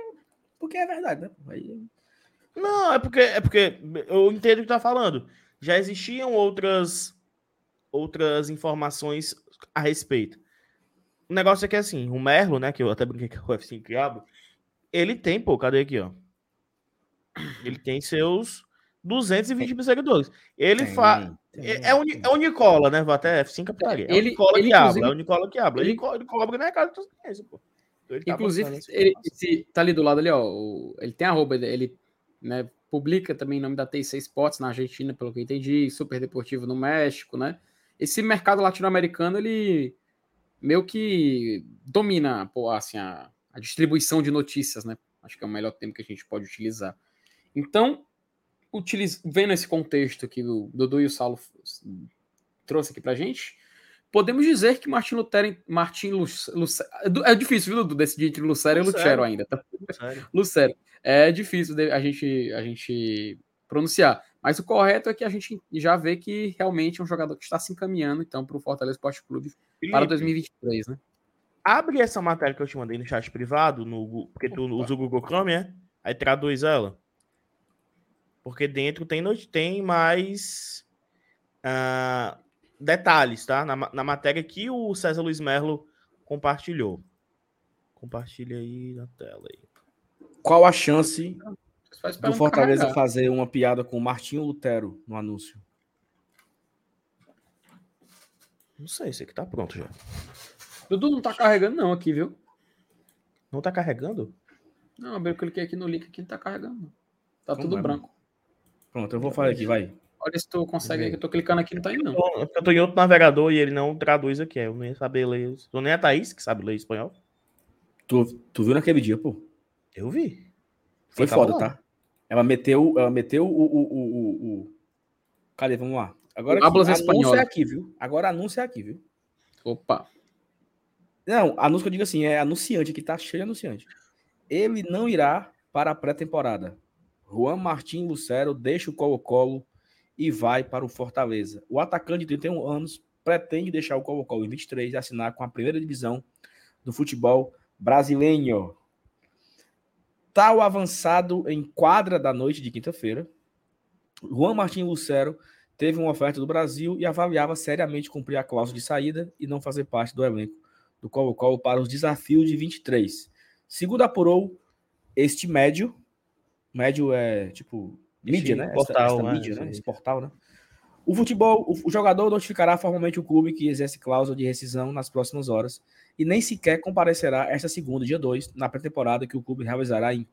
porque é verdade, né? Aí... Não, é porque, é porque eu entendo o que tá falando. Já existiam outras outras informações a respeito. O negócio é que assim, o Merlo, né, que eu até brinquei com o UFC Criado, ele tem, pô, cadê aqui, ó? Ele tem seus 220 mil seguidores. Ele faz. É, é, uni, é o Nicola, né? Vou até F5 captaria. É ele, o Nicola ele, que habla. É o Nicola que habla. Ele, ele, ele cobra na casa dos clientes, pô. Ele tá Inclusive, ele, esse, tá ali do lado ali, ó. O, ele tem arroba, ele né, publica também em nome da T6 Sports na Argentina, pelo que eu entendi, Super Deportivo no México, né? Esse mercado latino-americano, ele meio que domina pô, assim, a, a, distribuição de notícias, né? Acho que é o melhor termo que a gente pode utilizar. Então, utiliz, vendo esse contexto que o Dudu e o Saulo trouxe aqui pra gente, Podemos dizer que Martin Lutero. Martin Lucero, é difícil, viu, decidir entre Lucero, e Lucero ainda. Tá? Lucero. É difícil a gente, a gente pronunciar. Mas o correto é que a gente já vê que realmente é um jogador que está se encaminhando, então, para o Fortaleza Esporte Clube Felipe, para 2023, né? Abre essa matéria que eu te mandei no chat privado, no, porque tu Opa. usa o Google Chrome, é? Aí traduz ela. Porque dentro tem, tem mais. Uh, detalhes, tá? Na, na matéria que o César Luiz Merlo compartilhou. Compartilha aí na tela. Aí. Qual a chance do Fortaleza carregar. fazer uma piada com o Martinho Lutero no anúncio. Não sei, sei que tá pronto já. Dudu não tá carregando não aqui, viu? Não tá carregando? Não, eu cliquei aqui no link aqui, não tá carregando. Tá Como tudo é, branco. Pronto, eu vou falar aqui, vai. Olha se tu consegue, eu tô clicando aqui, não tá indo não. Eu tô em outro navegador e ele não traduz aqui, eu não ia saber ler. Tu nem a Thaís que sabe ler espanhol. Tu, tu viu naquele dia, pô? Eu vi. Foi foda, tá? Ela meteu, ela meteu o, o, o, o, o... Cadê? Vamos lá. Agora aqui, anúncio é aqui, viu? Agora anúncio é aqui, viu? Opa. Não, anúncio que eu digo assim, é anunciante, aqui tá cheio de anunciante. Ele não irá para a pré-temporada. Juan Martin Lucero deixa o Colo-Colo e vai para o Fortaleza. O atacante de 31 anos pretende deixar o Colo-Colo em 23 e assinar com a primeira divisão do futebol brasileiro. Tal avançado em quadra da noite de quinta-feira, Juan Martin Lucero teve uma oferta do Brasil e avaliava seriamente cumprir a cláusula de saída e não fazer parte do elenco do Colo-Colo para os desafios de 23. Segundo apurou este médio, médio é tipo mídia, né? Portal, essa, essa né? mídia, né? Esse portal, né? O futebol, o, o jogador notificará formalmente o clube que exerce cláusula de rescisão nas próximas horas e nem sequer comparecerá esta segunda, dia 2, na pré-temporada que o clube realizará em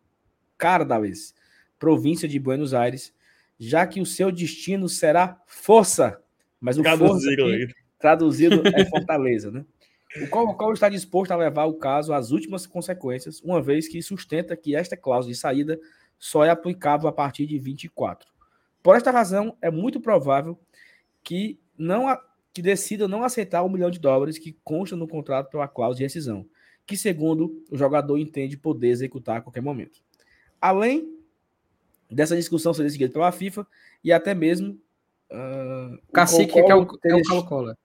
Cardales, província de Buenos Aires, já que o seu destino será Força, mas o traduzido, força aqui, traduzido é Fortaleza, né? O Colo-Colo está disposto a levar o caso às últimas consequências, uma vez que sustenta que esta cláusula de saída só é aplicável a partir de 24. Por esta razão, é muito provável que não que decida não aceitar o um milhão de dólares que consta no contrato pela cláusula de rescisão, que, segundo o jogador, entende poder executar a qualquer momento. Além dessa discussão ser decidida pela FIFA e até mesmo. Uh, Cacique, que é o, é Colo-Colo.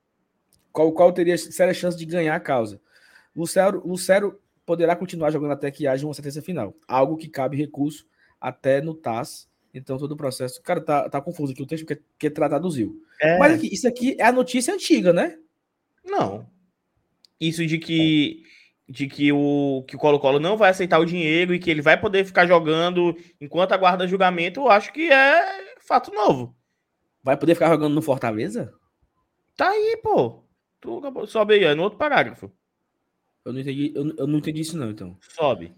Qual, qual teria séria chance de ganhar a causa. Lucero, Lucero poderá continuar jogando até que haja uma sentença final, algo que cabe recurso até no TAS então, todo o processo. Cara, tá, tá confuso aqui o texto porque, porque traduziu. É... Mas aqui, isso aqui é a notícia antiga, né? Não. Isso de que de que o que o Colo-Colo não vai aceitar o dinheiro e que ele vai poder ficar jogando enquanto aguarda julgamento, eu acho que é fato novo. Vai poder ficar jogando no Fortaleza? Tá aí, pô. Tu sobe aí, é no outro parágrafo. Eu não entendi, eu, eu não entendi isso não, então. Sobe.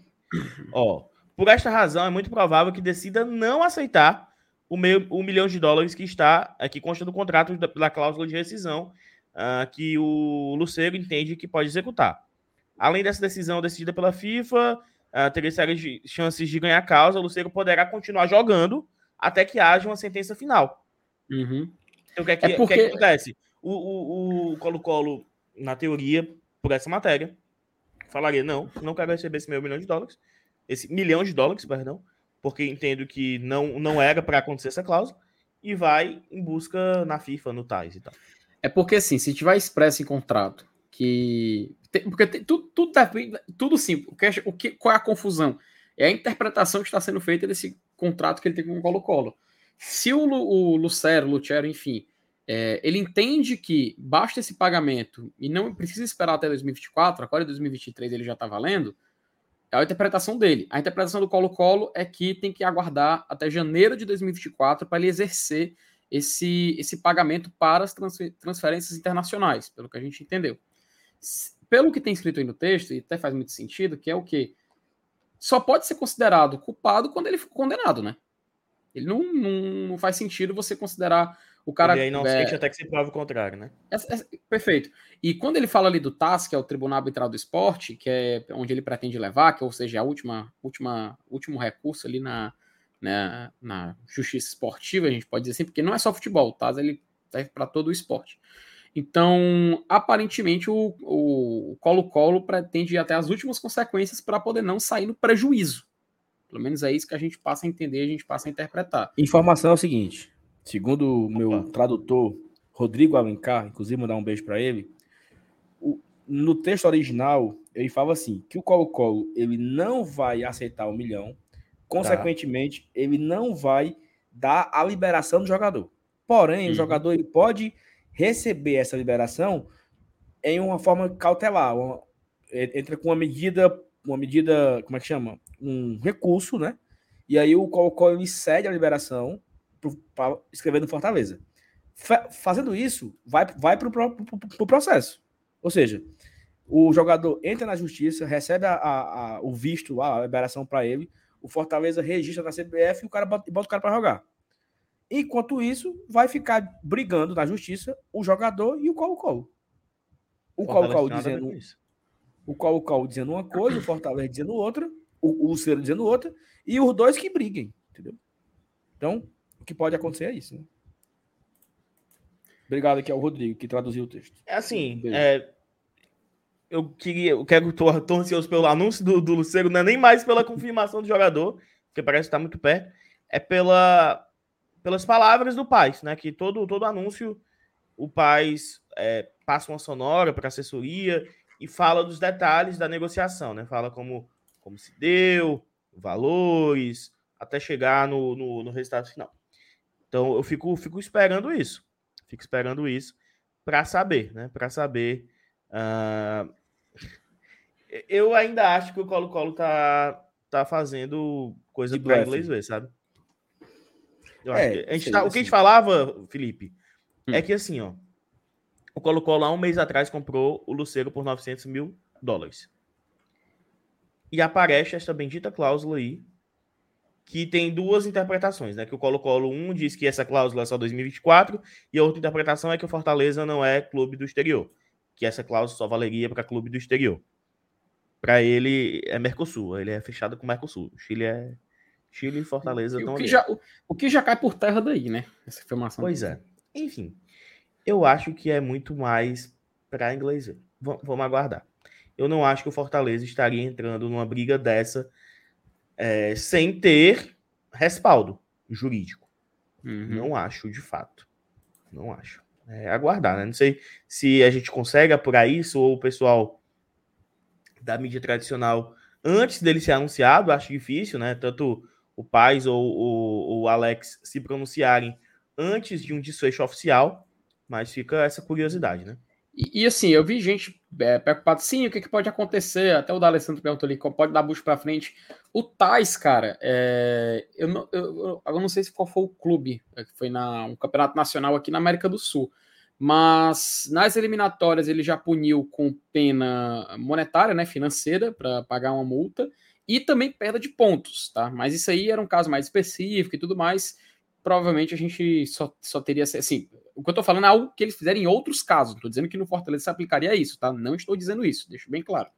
Ó, por esta razão, é muito provável que decida não aceitar o, meio, o milhão de dólares que está aqui consta do contrato da, da cláusula de rescisão uh, que o Luceiro entende que pode executar. Além dessa decisão decidida pela FIFA, uh, teria sérias chances de ganhar a causa, o Luceiro poderá continuar jogando até que haja uma sentença final. Uhum. Então, o que é que, é porque... que, é que acontece? O Colo-Colo, na teoria, por essa matéria, falaria: não, não quero receber esse meio milhão de dólares esse milhão de dólares, perdão, porque entendo que não, não era para acontecer essa cláusula, e vai em busca na FIFA, no TAIS e tal. É porque assim, se tiver expresso em contrato que. Porque tem, tudo, tudo, tudo sim. O que, o que, qual é a confusão? É a interpretação que está sendo feita desse contrato que ele tem com o Colo-Colo. Se o, o Lucero, o Lucero, enfim, é, ele entende que basta esse pagamento e não precisa esperar até 2024, agora em 2023 ele já está valendo, é a interpretação dele. A interpretação do Colo-Colo é que tem que aguardar até janeiro de 2024 para ele exercer esse, esse pagamento para as transferências internacionais, pelo que a gente entendeu. Pelo que tem escrito aí no texto, e até faz muito sentido, que é o quê? Só pode ser considerado culpado quando ele for condenado, né? Ele não, não, não faz sentido você considerar o cara. E aí não é... até que se prove o contrário, né? É, é, perfeito. E quando ele fala ali do TAS, que é o Tribunal Arbitral do Esporte, que é onde ele pretende levar, que ou seja, a última, última, último recurso ali na, na, na justiça esportiva, a gente pode dizer assim, porque não é só futebol, o TAS ele serve para todo o esporte. Então, aparentemente, o Colo-Colo pretende ir até as últimas consequências para poder não sair no prejuízo. Pelo menos é isso que a gente passa a entender, a gente passa a interpretar. Informação é o seguinte: Segundo o meu tradutor, Rodrigo Alencar, inclusive mandar um beijo para ele, o, no texto original ele fala assim, que o Colo-Colo ele não vai aceitar o milhão, consequentemente, tá. ele não vai dar a liberação do jogador. Porém, uhum. o jogador ele pode receber essa liberação em uma forma cautelar, uma, entra com uma medida, uma medida, como é que chama? Um recurso, né? E aí o Colo-Colo ele cede a liberação para escrever no Fortaleza. Fa fazendo isso, vai, vai para o processo. Ou seja, o jogador entra na justiça, recebe a, a, a o visto, a liberação para ele, o Fortaleza registra na CBF e o cara bota, bota o cara para jogar. Enquanto isso, vai ficar brigando na justiça o jogador e o Colo-Colo. O Colo-Colo dizendo, o Colo-Colo dizendo uma coisa, o Fortaleza dizendo outra, o, o Luceiro dizendo outra, e os dois que briguem, entendeu? Então, o que pode acontecer é isso, né? Obrigado aqui ao Rodrigo, que traduziu o texto. É assim, é, eu queria, eu quero, tô, tô ansioso pelo anúncio do, do Luceiro, não é nem mais pela confirmação do jogador, que parece estar muito perto, é pela, pelas palavras do Paz, né? Que todo, todo anúncio, o Paz é, passa uma sonora para assessoria e fala dos detalhes da negociação, né? Fala como, como se deu, valores, até chegar no, no, no resultado final. Então eu fico, fico esperando isso. Fico esperando isso para saber, né? Para saber. Uh, eu ainda acho que o Colo-Colo tá, tá fazendo coisa para inglês ver, sabe? É, a gente tá, o que a gente falava, Felipe, hum. é que assim, ó. O Colo-Colo há um mês atrás comprou o Luceiro por 900 mil dólares. E aparece essa bendita cláusula aí, que tem duas interpretações, né? Que o Colo-Colo, um diz que essa cláusula é só 2024, e a outra interpretação é que o Fortaleza não é clube do exterior. Que essa cláusula só valeria para clube do exterior para ele é Mercosul, ele é fechado com o Mercosul. Chile é Chile e Fortaleza o, que já, o, o, que já cai por terra daí, né? Essa informação. Pois é. Enfim, eu acho que é muito mais para inglês. V vamos aguardar. Eu não acho que o Fortaleza estaria entrando numa briga dessa é, sem ter respaldo jurídico. Uhum. Não acho, de fato. Não acho. É aguardar, né? Não sei se a gente consegue apurar isso ou o pessoal da mídia tradicional antes dele ser anunciado, acho difícil, né? Tanto o Paz ou o, o Alex se pronunciarem antes de um desfecho oficial, mas fica essa curiosidade, né? E, e assim, eu vi gente é, preocupada, sim, o que, que, pode acontecer? Até o D'Alessandro perguntou ali, pode dar bucho para frente. O Tais, cara, é, eu, não, eu, eu, não sei se qual foi o clube, é, foi na, um campeonato nacional aqui na América do Sul, mas nas eliminatórias ele já puniu com pena monetária, né, financeira, para pagar uma multa, e também perda de pontos, tá? Mas isso aí era um caso mais específico e tudo mais. Provavelmente a gente só, só teria. Assim, o que eu tô falando é algo que eles fizeram em outros casos. Tô dizendo que no Fortaleza se aplicaria isso, tá? Não estou dizendo isso, deixo bem claro.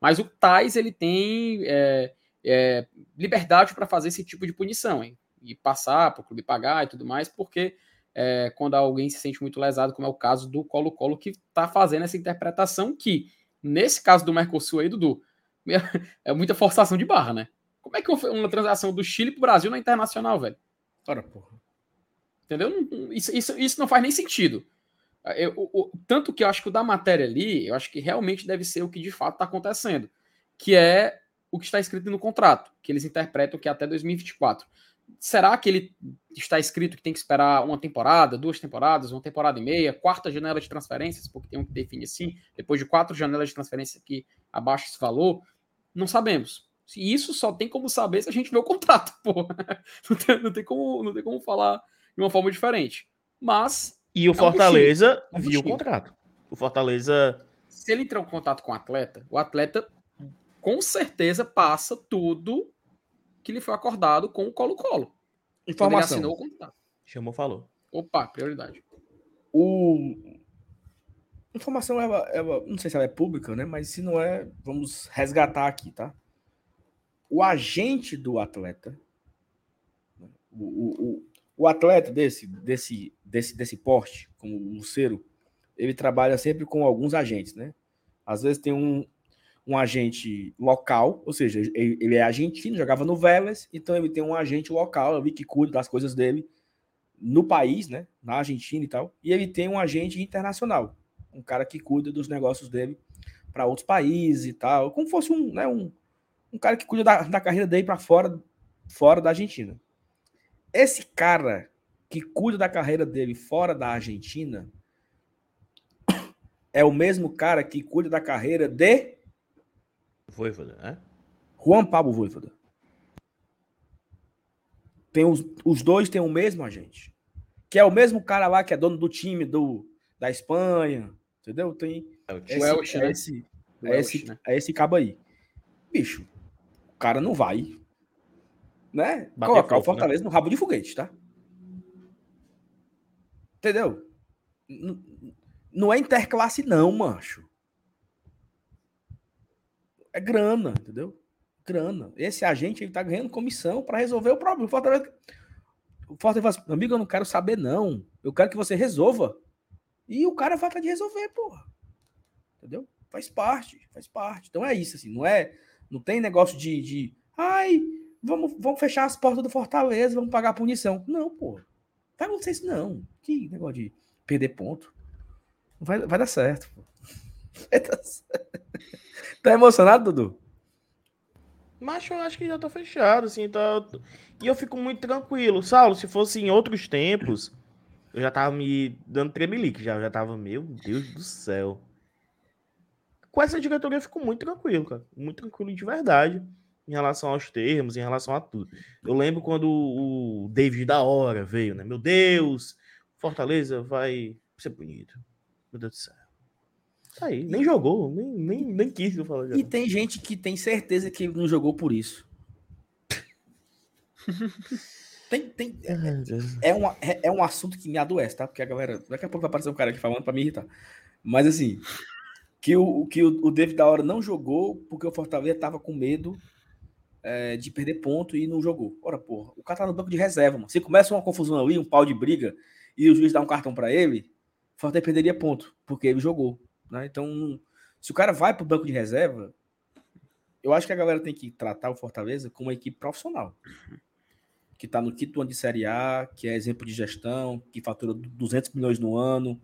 Mas o Tais, ele tem é, é, liberdade para fazer esse tipo de punição, hein? E passar para o clube pagar e tudo mais, porque é, quando alguém se sente muito lesado, como é o caso do Colo-Colo, que está fazendo essa interpretação que, nesse caso do Mercosul aí, Dudu, é muita forçação de barra, né? Como é que uma transação do Chile para o Brasil não é internacional, velho? Ora, porra. Entendeu? Isso, isso, isso não faz nem sentido. Eu, o, tanto que eu acho que o da matéria ali, eu acho que realmente deve ser o que de fato está acontecendo, que é o que está escrito no contrato, que eles interpretam que é até 2024 será que ele está escrito que tem que esperar uma temporada, duas temporadas, uma temporada e meia, quarta janela de transferências, porque tem um que define assim, depois de quatro janelas de transferência que abaixa esse valor? Não sabemos. E isso só tem como saber se a gente vê o contrato, pô. Não tem, não tem, como, não tem como falar de uma forma diferente. Mas. E o é Fortaleza um viu o contrato. O Fortaleza. Se ele entrar em contato com o atleta, o atleta com certeza passa tudo que lhe foi acordado com o Colo-Colo. Informação. Ele assinou o contrato. Chamou, falou. Opa, prioridade. O... Informação, ela, ela, não sei se ela é pública, né? Mas se não é, vamos resgatar aqui, tá? O agente do atleta, o, o, o atleta desse, desse, desse, desse porte, como o Luceiro, ele trabalha sempre com alguns agentes, né? Às vezes tem um, um agente local, ou seja, ele, ele é argentino, jogava no Vélez, então ele tem um agente local ali que cuida das coisas dele no país, né, na Argentina e tal, e ele tem um agente internacional, um cara que cuida dos negócios dele para outros países e tal, como fosse um, né, um, um cara que cuida da, da carreira dele para fora, fora da Argentina. Esse cara que cuida da carreira dele fora da Argentina é o mesmo cara que cuida da carreira de Voivoda, né? Juan Pablo Voivoda. tem os, os dois têm o mesmo agente. Que é o mesmo cara lá que é dono do time do, da Espanha. Entendeu? Tem. É esse, Welch, é né? esse, é esse, né? é esse cabo aí. Bicho, o cara não vai. Né? Bater colocar o Fortaleza né? no rabo de foguete, tá? Entendeu? Não é interclasse, não, mancho. É grana, entendeu? Grana. Esse agente ele tá ganhando comissão para resolver o problema. O Fortaleza, o Fortaleza fala assim, amigo, eu não quero saber, não. Eu quero que você resolva. E o cara vai de resolver, porra. Entendeu? Faz parte, faz parte. Então é isso, assim, não é. Não tem negócio de. de ai, vamos, vamos fechar as portas do Fortaleza, vamos pagar a punição. Não, porra. Vai acontecer isso, não. Que negócio de perder ponto. Vai, vai dar certo, pô. Vai dar certo. Tá emocionado, Dudu? Mas eu acho que já tá fechado, assim, tá... E eu fico muito tranquilo. Saulo, se fosse em outros tempos, eu já tava me dando tremelique, já, eu já tava, meu Deus do céu. Com essa diretoria eu fico muito tranquilo, cara. Muito tranquilo de verdade em relação aos termos, em relação a tudo. Eu lembro quando o David da hora veio, né? Meu Deus, Fortaleza vai ser bonito. Meu Deus do céu. Tá aí, nem jogou, nem, nem, nem quis eu falar. E tem gente que tem certeza que não jogou por isso. tem, tem, é, é, uma, é, é, um assunto que me adoece, tá? Porque a galera. Daqui a pouco vai aparecer um cara aqui falando pra me irritar. Mas assim, que o, que o, o David da hora não jogou porque o Fortaleza tava com medo é, de perder ponto e não jogou. Ora, porra, o cara tá no banco de reserva, mano. Se começa uma confusão ali, um pau de briga, e o juiz dá um cartão para ele, o Fortaleza perderia ponto, porque ele jogou. Né? Então, se o cara vai para o banco de reserva, eu acho que a galera tem que tratar o Fortaleza como uma equipe profissional. Que está no quinto ano de Série A, que é exemplo de gestão, que fatura 200 milhões no ano.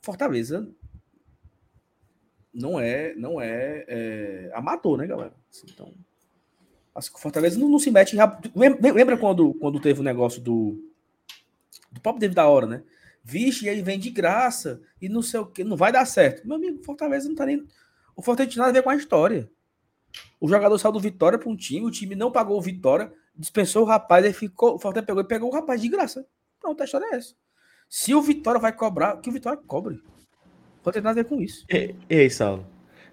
Fortaleza não é não é, é amador, né, galera? Então, que o Fortaleza não, não se mete em lembra, quando, quando teve o negócio do do próprio David da hora, né? Vixe, ele vem de graça e não sei o que, não vai dar certo. Meu amigo, Fortaleza não tá nem. O Fortaleza tem nada a ver com a história. O jogador saiu do Vitória para um time, o time não pagou o Vitória, dispensou o rapaz, aí ficou. O Fortaleza pegou e pegou o rapaz de graça. Pronto, a história é essa. Se o Vitória vai cobrar, que o Vitória cobre. Não tem nada a ver com isso. E, aí, Saulo?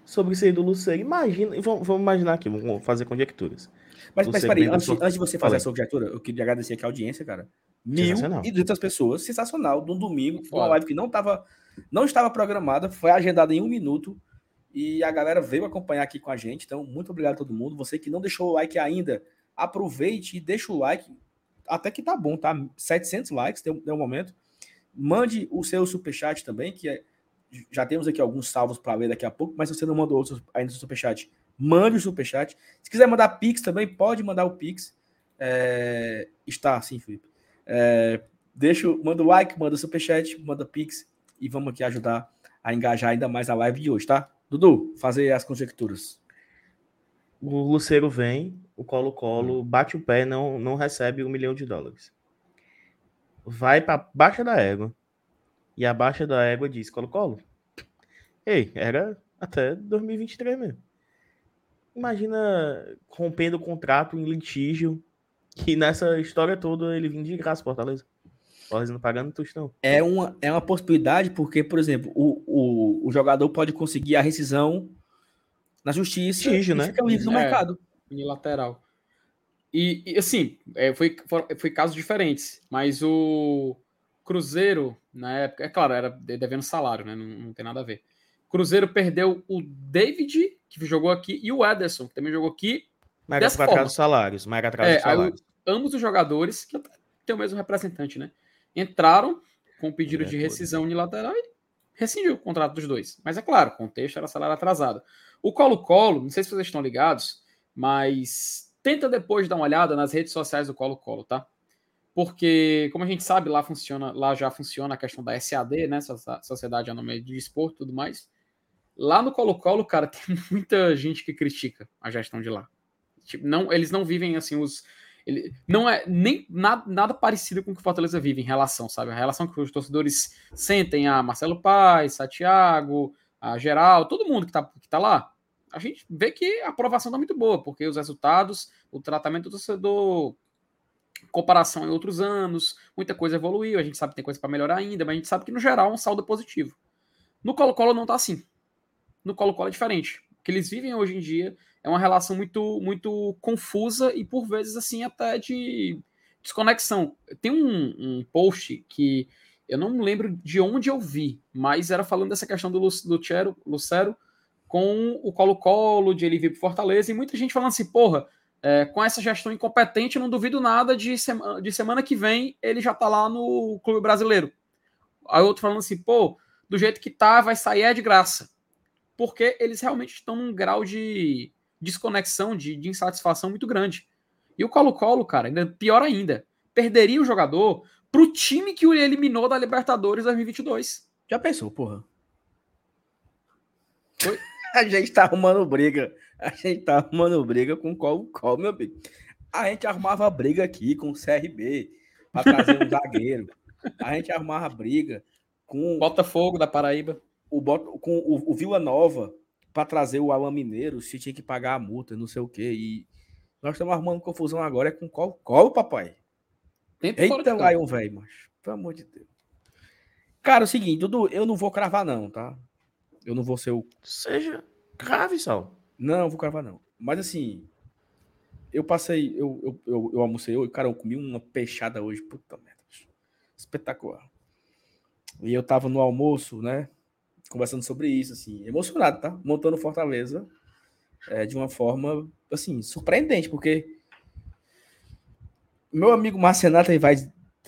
Sobre isso aí do Luceiro, imagina. Vamos, vamos imaginar aqui, vamos fazer conjecturas. Mas, mas peraí, antes, antes de você fazer essa conjectura, eu queria agradecer aqui a audiência, cara. Mil e duzentas pessoas, sensacional, de um domingo, uma live que não, tava, não estava programada, foi agendada em um minuto, e a galera veio acompanhar aqui com a gente, então muito obrigado a todo mundo, você que não deixou o like ainda, aproveite e deixa o like, até que tá bom, tá? 700 likes, tem, tem um momento, mande o seu superchat também, que é, já temos aqui alguns salvos para ler daqui a pouco, mas se você não mandou outros ainda no superchat, mande o superchat, se quiser mandar pix também, pode mandar o pix, é... está sim, Felipe, é, deixa, manda o like, manda o superchat, manda pix e vamos aqui ajudar a engajar ainda mais a live de hoje, tá? Dudu, fazer as conjecturas. O Luceiro vem, o Colo-Colo bate o pé não não recebe um milhão de dólares. Vai para baixa da égua. E a baixa da égua diz: Colo-Colo, ei, era até 2023 mesmo. Imagina rompendo o contrato em litígio que nessa história toda ele vinha de graça Fortaleza. Fortaleza não pagando tostão. É uma, é uma possibilidade, porque, por exemplo, o, o, o jogador pode conseguir a rescisão na justiça Tigio, né? fica livre no é, mercado. Unilateral. E, e assim, é, foi, foi casos diferentes, mas o Cruzeiro, na época, é claro, era devendo salário, né? Não, não tem nada a ver. Cruzeiro perdeu o David, que jogou aqui, e o Ederson, que também jogou aqui. Mega atrás dos salários, mega atrás é, dos salários ambos os jogadores, que tem o mesmo representante, né? Entraram com o pedido de rescisão unilateral e rescindiu o contrato dos dois. Mas é claro, o contexto era salário atrasado. O Colo-Colo, não sei se vocês estão ligados, mas tenta depois dar uma olhada nas redes sociais do Colo-Colo, tá? Porque, como a gente sabe, lá funciona, lá já funciona a questão da SAD, né? Sociedade Anônima de Esporte e tudo mais. Lá no Colo-Colo, cara, tem muita gente que critica a gestão de lá. Tipo, não, eles não vivem assim os ele não é nem nada, nada parecido com o que o Fortaleza vive em relação, sabe? A relação que os torcedores sentem a Marcelo Paes, a Thiago, a Geral, todo mundo que tá, que tá lá. A gente vê que a aprovação tá muito boa, porque os resultados, o tratamento do torcedor comparação em outros anos, muita coisa evoluiu, a gente sabe que tem coisa para melhorar ainda, mas a gente sabe que no geral é um saldo positivo. No Colo-Colo não tá assim. No Colo-Colo é diferente. O que eles vivem hoje em dia é uma relação muito muito confusa e por vezes assim até de desconexão. Tem um, um post que eu não lembro de onde eu vi, mas era falando dessa questão do Lucero, Lucero com o Colo-Colo, de ele vir para Fortaleza, e muita gente falando assim, porra, é, com essa gestão incompetente, eu não duvido nada de, sema de semana que vem ele já tá lá no clube brasileiro. Aí outro falando assim, pô, do jeito que tá, vai sair é de graça. Porque eles realmente estão num grau de desconexão, de, de insatisfação muito grande. E o Colo-Colo, cara, ainda pior ainda, perderia o jogador pro time que o eliminou da Libertadores 2022. Já pensou, porra? Foi? A gente tá arrumando briga a gente tá arrumando briga com qual, qual meu amigo. A gente arrumava briga aqui com o CRB para trazer um zagueiro. A gente arrumava briga com Botafogo da Paraíba, o com o, o Vila Nova para trazer o Alan Mineiro, se tinha que pagar a multa, não sei o quê. E nós estamos arrumando confusão agora é com qual, qual papai? Tempo Eita, Lion, velho, mas pelo amor de Deus. Cara, é o seguinte, Dudu, eu não vou cravar não, tá? Eu não vou ser o seja crave, Sal. Não, vou gravar não. Mas assim, eu passei, eu, eu, eu, eu almocei, eu, cara, eu comi uma peixada hoje, puta merda. Espetacular. E eu tava no almoço, né? Conversando sobre isso, assim, emocionado, tá? Montando Fortaleza é, de uma forma, assim, surpreendente, porque meu amigo Marcenato vai,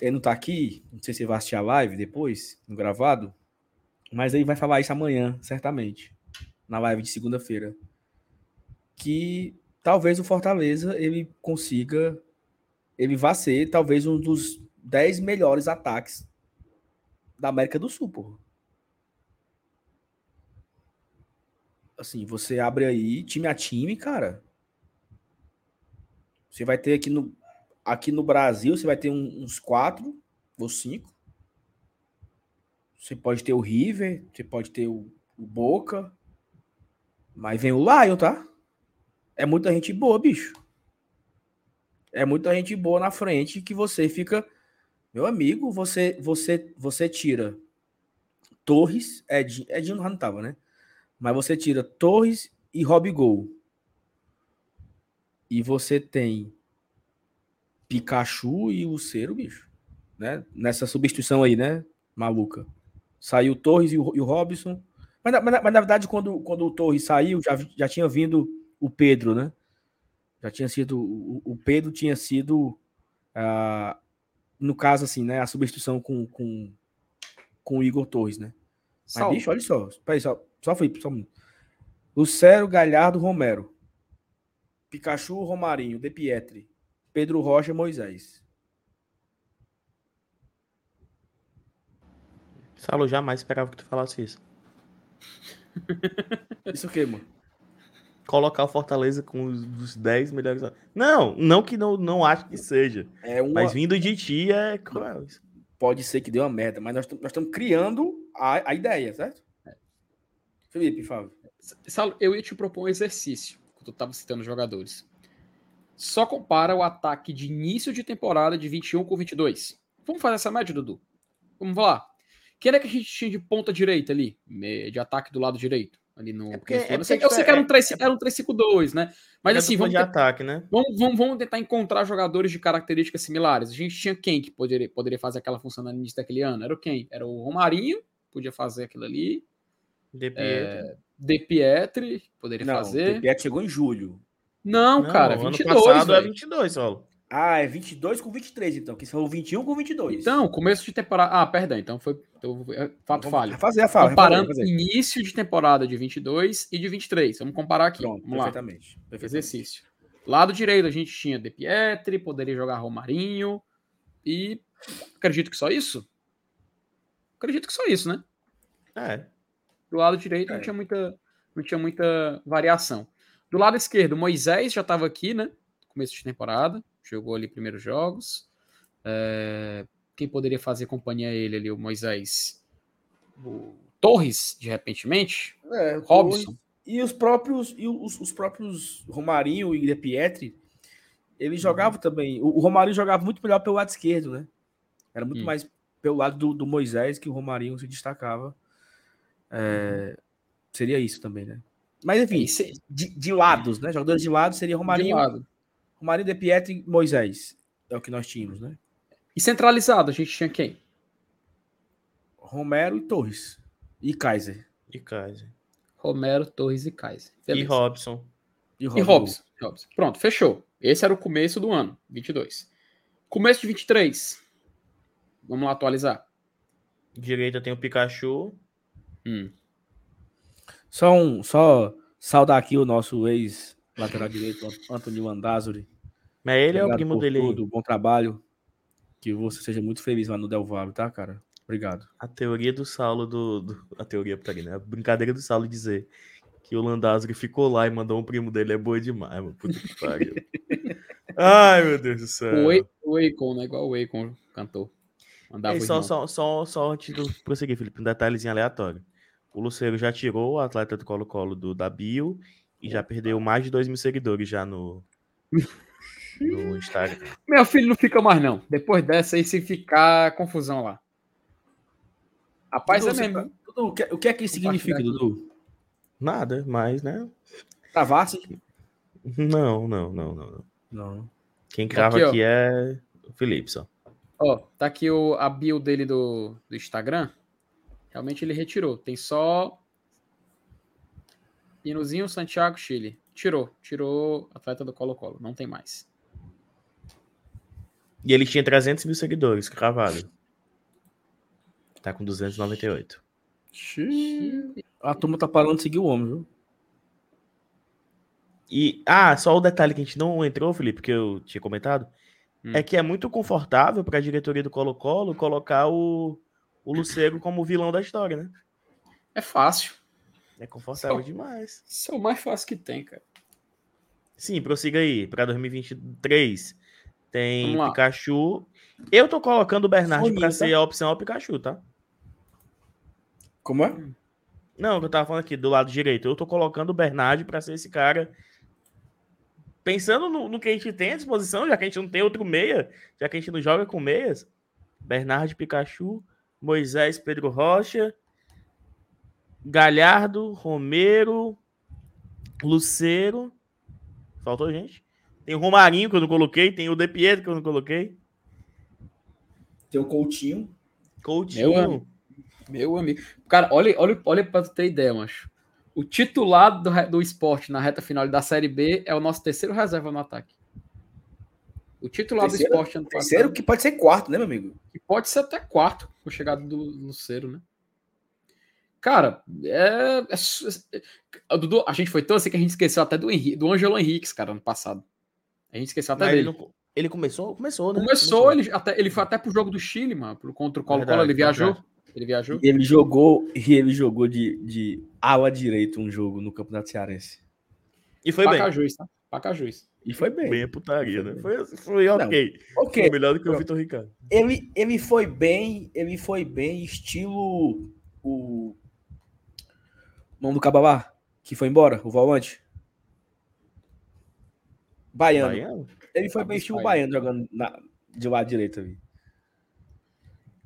ele não tá aqui, não sei se ele vai assistir a live depois, no gravado, mas ele vai falar isso amanhã, certamente, na live de segunda-feira que talvez o Fortaleza ele consiga, ele vá ser talvez um dos 10 melhores ataques da América do Sul, porra. Assim, você abre aí time a time, cara. Você vai ter aqui no, aqui no Brasil, você vai ter um, uns quatro ou cinco. Você pode ter o River, você pode ter o, o Boca, mas vem o Lion, tá? É muita gente boa, bicho. É muita gente boa na frente que você fica. Meu amigo, você você você tira Torres, Edinho, Edinho não tava, né? Mas você tira Torres e Rob Gol. E você tem Pikachu e o Cero, bicho. Né? Nessa substituição aí, né? Maluca. Saiu Torres e o, e o Robson. Mas, mas, mas, na verdade, quando, quando o Torres saiu, já, já tinha vindo o Pedro, né? Já tinha sido. O, o Pedro tinha sido. Uh, no caso, assim, né? A substituição com, com, com o Igor Torres, né? Mas, Salve. bicho, olha só. Peraí, só, só foi. Só um Lucero, Galhardo, Romero. Pikachu, Romarinho, De Pietri. Pedro Rocha, Moisés. Salo, jamais esperava que tu falasse isso. Isso o quê, mano? Colocar o Fortaleza com os, os 10 melhores. Não, não que não, não acho que seja. É uma... Mas vindo de ti é cruel. Pode ser que dê uma merda, mas nós estamos criando a, a ideia, certo? É. Felipe, Fábio. Salo, eu ia te propor um exercício, quando tu estava citando jogadores. Só compara o ataque de início de temporada de 21 com 22. Vamos fazer essa média, Dudu? Vamos lá. Quem é que a gente tinha de ponta direita ali, de ataque do lado direito? Ali no. É porque, é eu, sei, eu sei que era um, 3, era um 3-5-2, né? Mas assim, vamos, de ataque, né? Vamos, vamos, vamos, tentar encontrar jogadores de características similares. A gente tinha quem que poderia, poderia fazer aquela função no início daquele ano? Era o quem? Era o Romarinho, podia fazer aquilo ali. De Pietri. É, De Pietri, poderia Não, fazer. De Pietri chegou em julho. Não, Não cara, 22. Ano passado véio. é 22, Saulo. Ah, é 22 com 23, então. Que são 21 com 22. Então, começo de temporada. Ah, perdão. Então foi. Então, é fato falho. Fazer a fala. Comparando fazer. início de temporada de 22 e de 23. Vamos comparar aqui. Pronto, Vamos perfeitamente, lá. perfeitamente. Exercício. Lado direito a gente tinha De Pietri, poderia jogar Romarinho. E acredito que só isso? Acredito que só isso, né? É. Do lado direito é. não, tinha muita, não tinha muita variação. Do lado esquerdo, Moisés já estava aqui, né? Começo de temporada jogou ali primeiros jogos. É, quem poderia fazer companhia a ele ali, o Moisés? O Torres, de repentemente? É, Robson. E os próprios, e os, os próprios Romarinho e De Pietri, Ele jogava também. O, Romarinho jogava muito melhor pelo lado esquerdo, né? Era muito hum. mais pelo lado do, do, Moisés que o Romarinho se destacava. É, seria isso também, né? Mas enfim, de, de, lados, né? Jogadores de lado seria Romarinho, de lado. Romarinho de Pietro e Moisés. É o que nós tínhamos, né? E centralizado, a gente tinha quem? Romero e Torres. E Kaiser. E Kaiser. Romero, Torres e Kaiser. Beleza. E Robson. E Robson. E Robson. Robson. Pronto, fechou. Esse era o começo do ano, 22. Começo de 23. Vamos lá atualizar. Direita tem o Pikachu. Hum. Só um, só saudar aqui o nosso ex lateral direito, Antônio Andazuri. Mas ele Obrigado é o primo dele. Tudo, bom trabalho. Que você seja muito feliz lá no Del Valle, tá, cara? Obrigado. A teoria do Saulo do, do a teoria tá né? A brincadeira do Saulo dizer que o Landázuri ficou lá e mandou um primo dele é boa demais, mano. Puta que pariu. Ai, meu Deus do céu. O Akon, né? Igual o Akon cantou. Mandava só, só, só, só antes de prosseguir, Felipe, um detalhezinho aleatório. O Luceiro já tirou o atleta do Colo-Colo do da Bio e já perdeu mais de 2 mil seguidores já no, Instagram. Meu filho não fica mais, não. Depois dessa aí, se ficar confusão lá. Rapaz, Dudu, é mesmo. Dudu, o, que, o que é que isso significa, Dudu? Nada, mas, né? Travasse? Não, não, não, não. Não. Quem crava aqui, aqui é o Felipe só. Ó, tá aqui o, a bio dele do, do Instagram. Realmente ele retirou. Tem só. Pinozinho, Santiago, Chile. Tirou. Tirou atleta do Colo-Colo. Não tem mais. E ele tinha 300 mil seguidores, cravado. Tá com 298. Xiii. A turma tá parando de seguir o homem, viu? E, ah, só o detalhe que a gente não entrou, Felipe, que eu tinha comentado, hum. é que é muito confortável para a diretoria do Colo-Colo colocar o, o Lucero como vilão da história, né? É fácil. É confortável Só, demais. Isso é o mais fácil que tem, cara. Sim, prossiga aí. Para 2023 tem Pikachu. Eu tô colocando o Bernard para ser a opção ao Pikachu, tá? Como é? Não, eu tava falando aqui do lado direito. Eu tô colocando o Bernard para ser esse cara. Pensando no, no, que a gente tem à disposição, já que a gente não tem outro meia, já que a gente não joga com meias. Bernard, Pikachu, Moisés, Pedro Rocha, Galhardo, Romero, Luceiro. Faltou gente? Tem o Romarinho que eu não coloquei, tem o De Pietro que eu não coloquei. Tem o Coutinho. Coutinho. Meu amigo. Meu amigo. Cara, olha, olha, olha pra tu ter ideia, macho. O titular do, do esporte na reta final da Série B é o nosso terceiro reserva no ataque. O titular terceiro, do esporte ano passado. Terceiro que pode ser quarto, né, meu amigo? Que pode ser até quarto, com a chegada do Luceiro, né? Cara, é, é, é, Dudu, a gente foi tão assim que a gente esqueceu até do, Henrique, do Angelo Henriques, cara, ano passado. A gente esqueceu até Mas dele. Ele, não, ele, começou? Começou, né? Começou, Ele, até, ele foi até pro jogo do Chile, mano, pro, contra o Colo-Colo, ele viajou. Ele viajou. E ele jogou, e ele jogou de, de ala direito um jogo no Campeonato Cearense. E foi Pacajus, bem. Tá? Pacajus. E foi bem. Bem a putaria, né? Foi, foi ok. Não, okay. Foi melhor do que o Vitor Ricardo. Ele, ele foi bem, ele foi bem, estilo o nome do Cababá, que foi embora, o volante. Baiano. baiano? Ele foi bem estilo baiano, jogando na, de lado direito ali.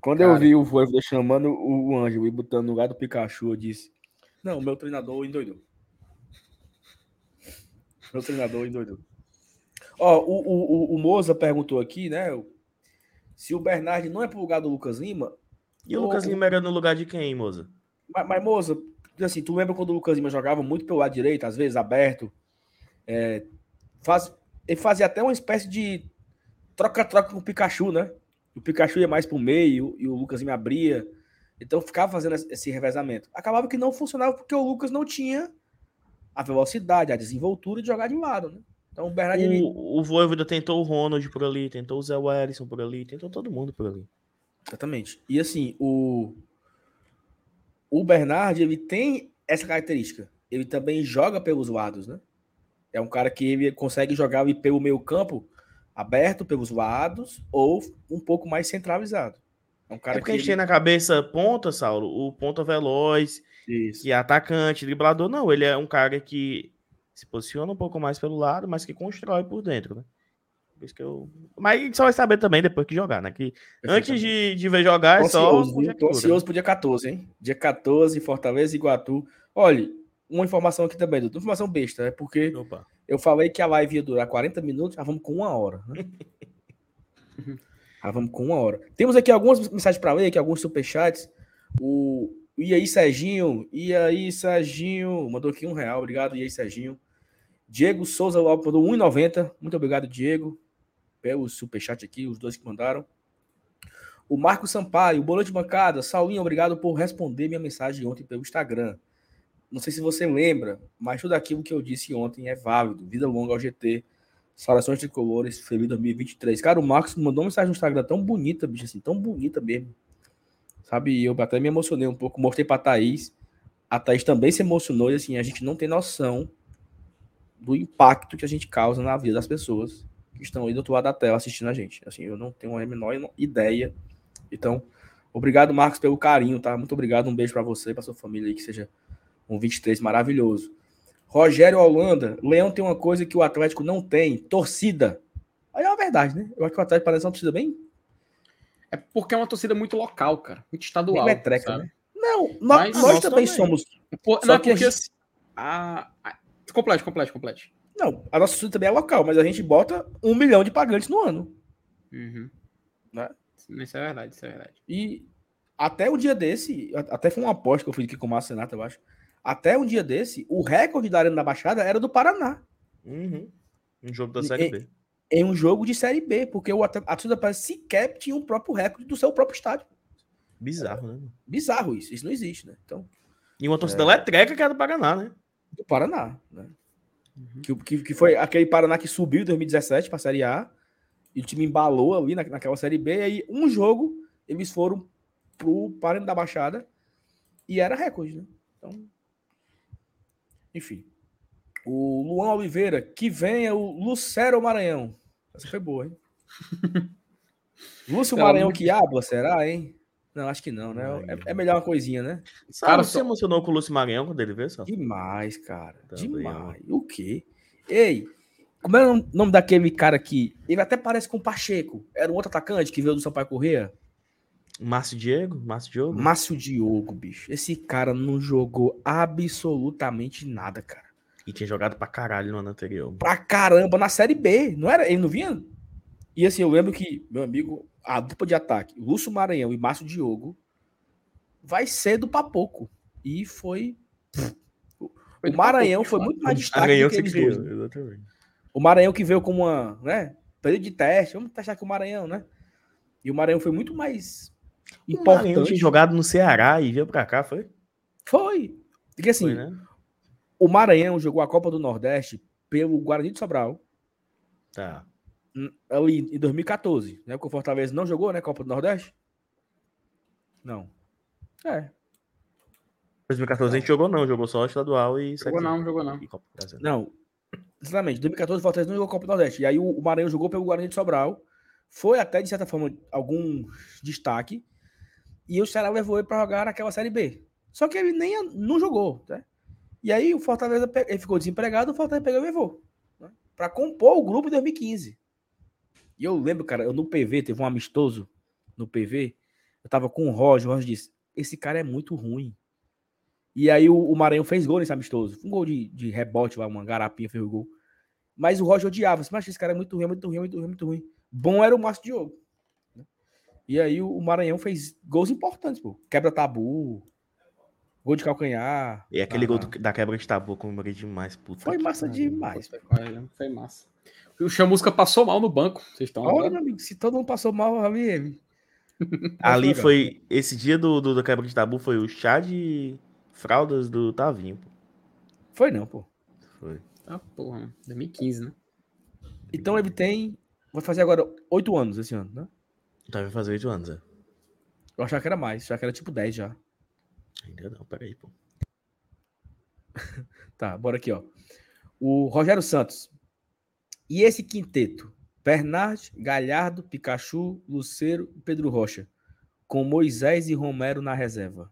Quando Cara. eu vi o Voivoda chamando o Ângelo e botando no lugar do Pikachu, eu disse: Não, meu treinador endoidou. Meu treinador endoidou. Ó, o, o, o Moza perguntou aqui, né? Se o Bernard não é pro lugar do Lucas Lima. E o Lucas Lima era no lugar de quem, Moza? Mas, mas, Moza, assim, tu lembra quando o Lucas Lima jogava muito pelo lado direito, às vezes aberto? É, faz, ele fazia até uma espécie de troca-troca com o Pikachu, né? O Pikachu ia mais pro meio e o Lucas Lima abria. Então ficava fazendo esse revezamento. Acabava que não funcionava porque o Lucas não tinha a velocidade, a desenvoltura de jogar de lado, né? Então o Bernard. O, o Voivoda tentou o Ronald por ali, tentou o Zé Wellison por ali, tentou todo mundo por ali. Exatamente. E assim, o. O Bernard, ele tem essa característica. Ele também joga pelos lados, né? É um cara que ele consegue jogar pelo meio campo aberto pelos lados ou um pouco mais centralizado. É um cara é porque que a gente ele... tem na cabeça ponta, Saulo, o ponta veloz, Isso. que é atacante, driblador. Não, ele é um cara que se posiciona um pouco mais pelo lado, mas que constrói por dentro, né? Por isso que eu... Mas só vai saber também depois que jogar, né? Que antes de, de ver jogar é só. ansioso? Tô ansioso pro dia 14, hein? Dia 14, Fortaleza e Iguatu. Olha, uma informação aqui também, Dudu. Informação besta, é porque Opa. eu falei que a live ia durar 40 minutos, já vamos com uma hora, né? já vamos com uma hora. Temos aqui algumas mensagens para ler, aqui, alguns superchats. O e aí, Serginho? E aí, Serginho? Mandou aqui um real. Obrigado, e aí, Serginho. Diego Souza mandou 1,90. Muito obrigado, Diego. Pelo superchat aqui, os dois que mandaram. O Marco Sampaio, boleto de bancada. Saulinho, obrigado por responder minha mensagem ontem pelo Instagram. Não sei se você lembra, mas tudo aquilo que eu disse ontem é válido. Vida longa ao GT. Saudações tricolores, feliz 2023. Cara, o Marcos mandou uma mensagem no Instagram tão bonita, bicho, assim, tão bonita mesmo. Sabe, eu até me emocionei um pouco, mostrei pra Thaís. A Thaís também se emocionou e assim, a gente não tem noção do impacto que a gente causa na vida das pessoas que estão aí do outro lado da tela assistindo a gente. Assim, eu não tenho a menor ideia. Então, obrigado, Marcos, pelo carinho, tá? Muito obrigado, um beijo para você, para sua família aí, que seja um 23 maravilhoso. Rogério Holanda, Leão tem uma coisa que o Atlético não tem, torcida. Aí é uma verdade, né? Eu acho que o Atlético parece uma torcida bem é porque é uma torcida muito local, cara. Muito estadual. Metreca, sabe? né? Não, nós, nós também, também, somos. Por, não, é porque a gente... a, a... Complete, complete, complete. Não, a nossa torcida também é local, mas a gente bota um milhão de pagantes no ano. Uhum. Né? Isso é verdade, isso é verdade. E até o dia desse, até foi uma aposta que eu fiz aqui com o Márcio Senato, eu acho. Até um dia desse, o recorde da Arena da Baixada era do Paraná. Uhum. Um jogo da Série B em um jogo de Série B, porque o Atlético Paranaense sequer tinha um próprio recorde do seu próprio estádio. Bizarro, né? Bizarro isso, isso não existe, né? Então, e uma torcida é... elétrica que é do Paraná, né? Do Paraná, né? Uhum. Que, que, que, foi aquele Paraná que subiu em 2017 para a Série A, e o time embalou ali na, naquela Série B, e aí um jogo eles foram pro Paraná da Baixada, e era recorde, né? Então, enfim. O Luan Oliveira, que venha o Lucero Maranhão. Essa foi boa, hein? Lúcio Maranhão que habla, será, hein? Não, acho que não, né? É, é melhor uma coisinha, né? Cara, você só... emocionou com o Lúcio Maranhão quando ele veio, só? Demais, cara. Também, Demais. O quê? Ei, como é o nome daquele cara que. Ele até parece com o Pacheco. Era um outro atacante que veio do Sampaio Corrêa. Márcio Diego? Márcio Diogo? Márcio Diogo, bicho. Esse cara não jogou absolutamente nada, cara. E tinha jogado pra caralho no ano anterior. Pra caramba, na Série B. Não era? Ele não vinha? E assim, eu lembro que, meu amigo, a dupla de ataque, Lúcio Maranhão e Márcio Diogo, vai ser do Papoco. E foi. O Maranhão foi muito mais destaque Maranhão do que eles dois. Exatamente. O Maranhão que veio como uma, né? Período de teste, vamos testar aqui o Maranhão, né? E o Maranhão foi muito mais importante. Jogado no Ceará e veio pra cá, foi? Foi. Porque assim, foi, né? O Maranhão jogou a Copa do Nordeste pelo Guarani de Sobral. Tá. Ali em 2014, né? Porque o Fortaleza não jogou, né? Copa do Nordeste? Não. É. 2014 a gente jogou não, jogou só estadual e Jogou não, jogou não. Não. Exatamente, 2014 o Fortaleza não jogou Copa do Nordeste. E aí o Maranhão jogou pelo Guarani de Sobral. Foi até, de certa forma, algum destaque. E o Ceará levou ele para jogar naquela Série B. Só que ele nem não jogou, né? E aí o Fortaleza ele ficou desempregado, o Fortaleza pegou e levou. Né? Para compor o grupo em 2015. E eu lembro, cara, eu no PV, teve um amistoso no PV, eu tava com o Roger, o Roger disse, esse cara é muito ruim. E aí o, o Maranhão fez gol nesse amistoso. Um gol de, de rebote lá, uma garapinha fez o gol. Mas o Roger odiava, mas esse cara é muito ruim, muito ruim, muito ruim, muito ruim. Bom era o Márcio Diogo. Né? E aí o, Maranhão fez gols importantes, pô. Quebra tabu, Gol de calcanhar. E aquele ah, gol do, da quebra de tabu, comemorei demais, puta. Foi massa demais. Foi massa. O Chamusca passou mal no banco. Vocês estão Olha, meu amigo, se todo mundo passou mal, ali. Ali foi. Esse dia do, do, do quebra de tabu foi o chá de fraldas do Tavinho, pô. Foi não, pô. Foi. Ah, porra, 2015, né? Então ele tem. Vai fazer agora oito anos esse ano, né? Tá, vai fazer oito anos, é. Eu achava que era mais, achava que era tipo 10 já. Ainda não, peraí, pô. tá, bora aqui, ó. O Rogério Santos. E esse quinteto? Bernard, Galhardo, Pikachu, Luceiro e Pedro Rocha. Com Moisés e Romero na reserva.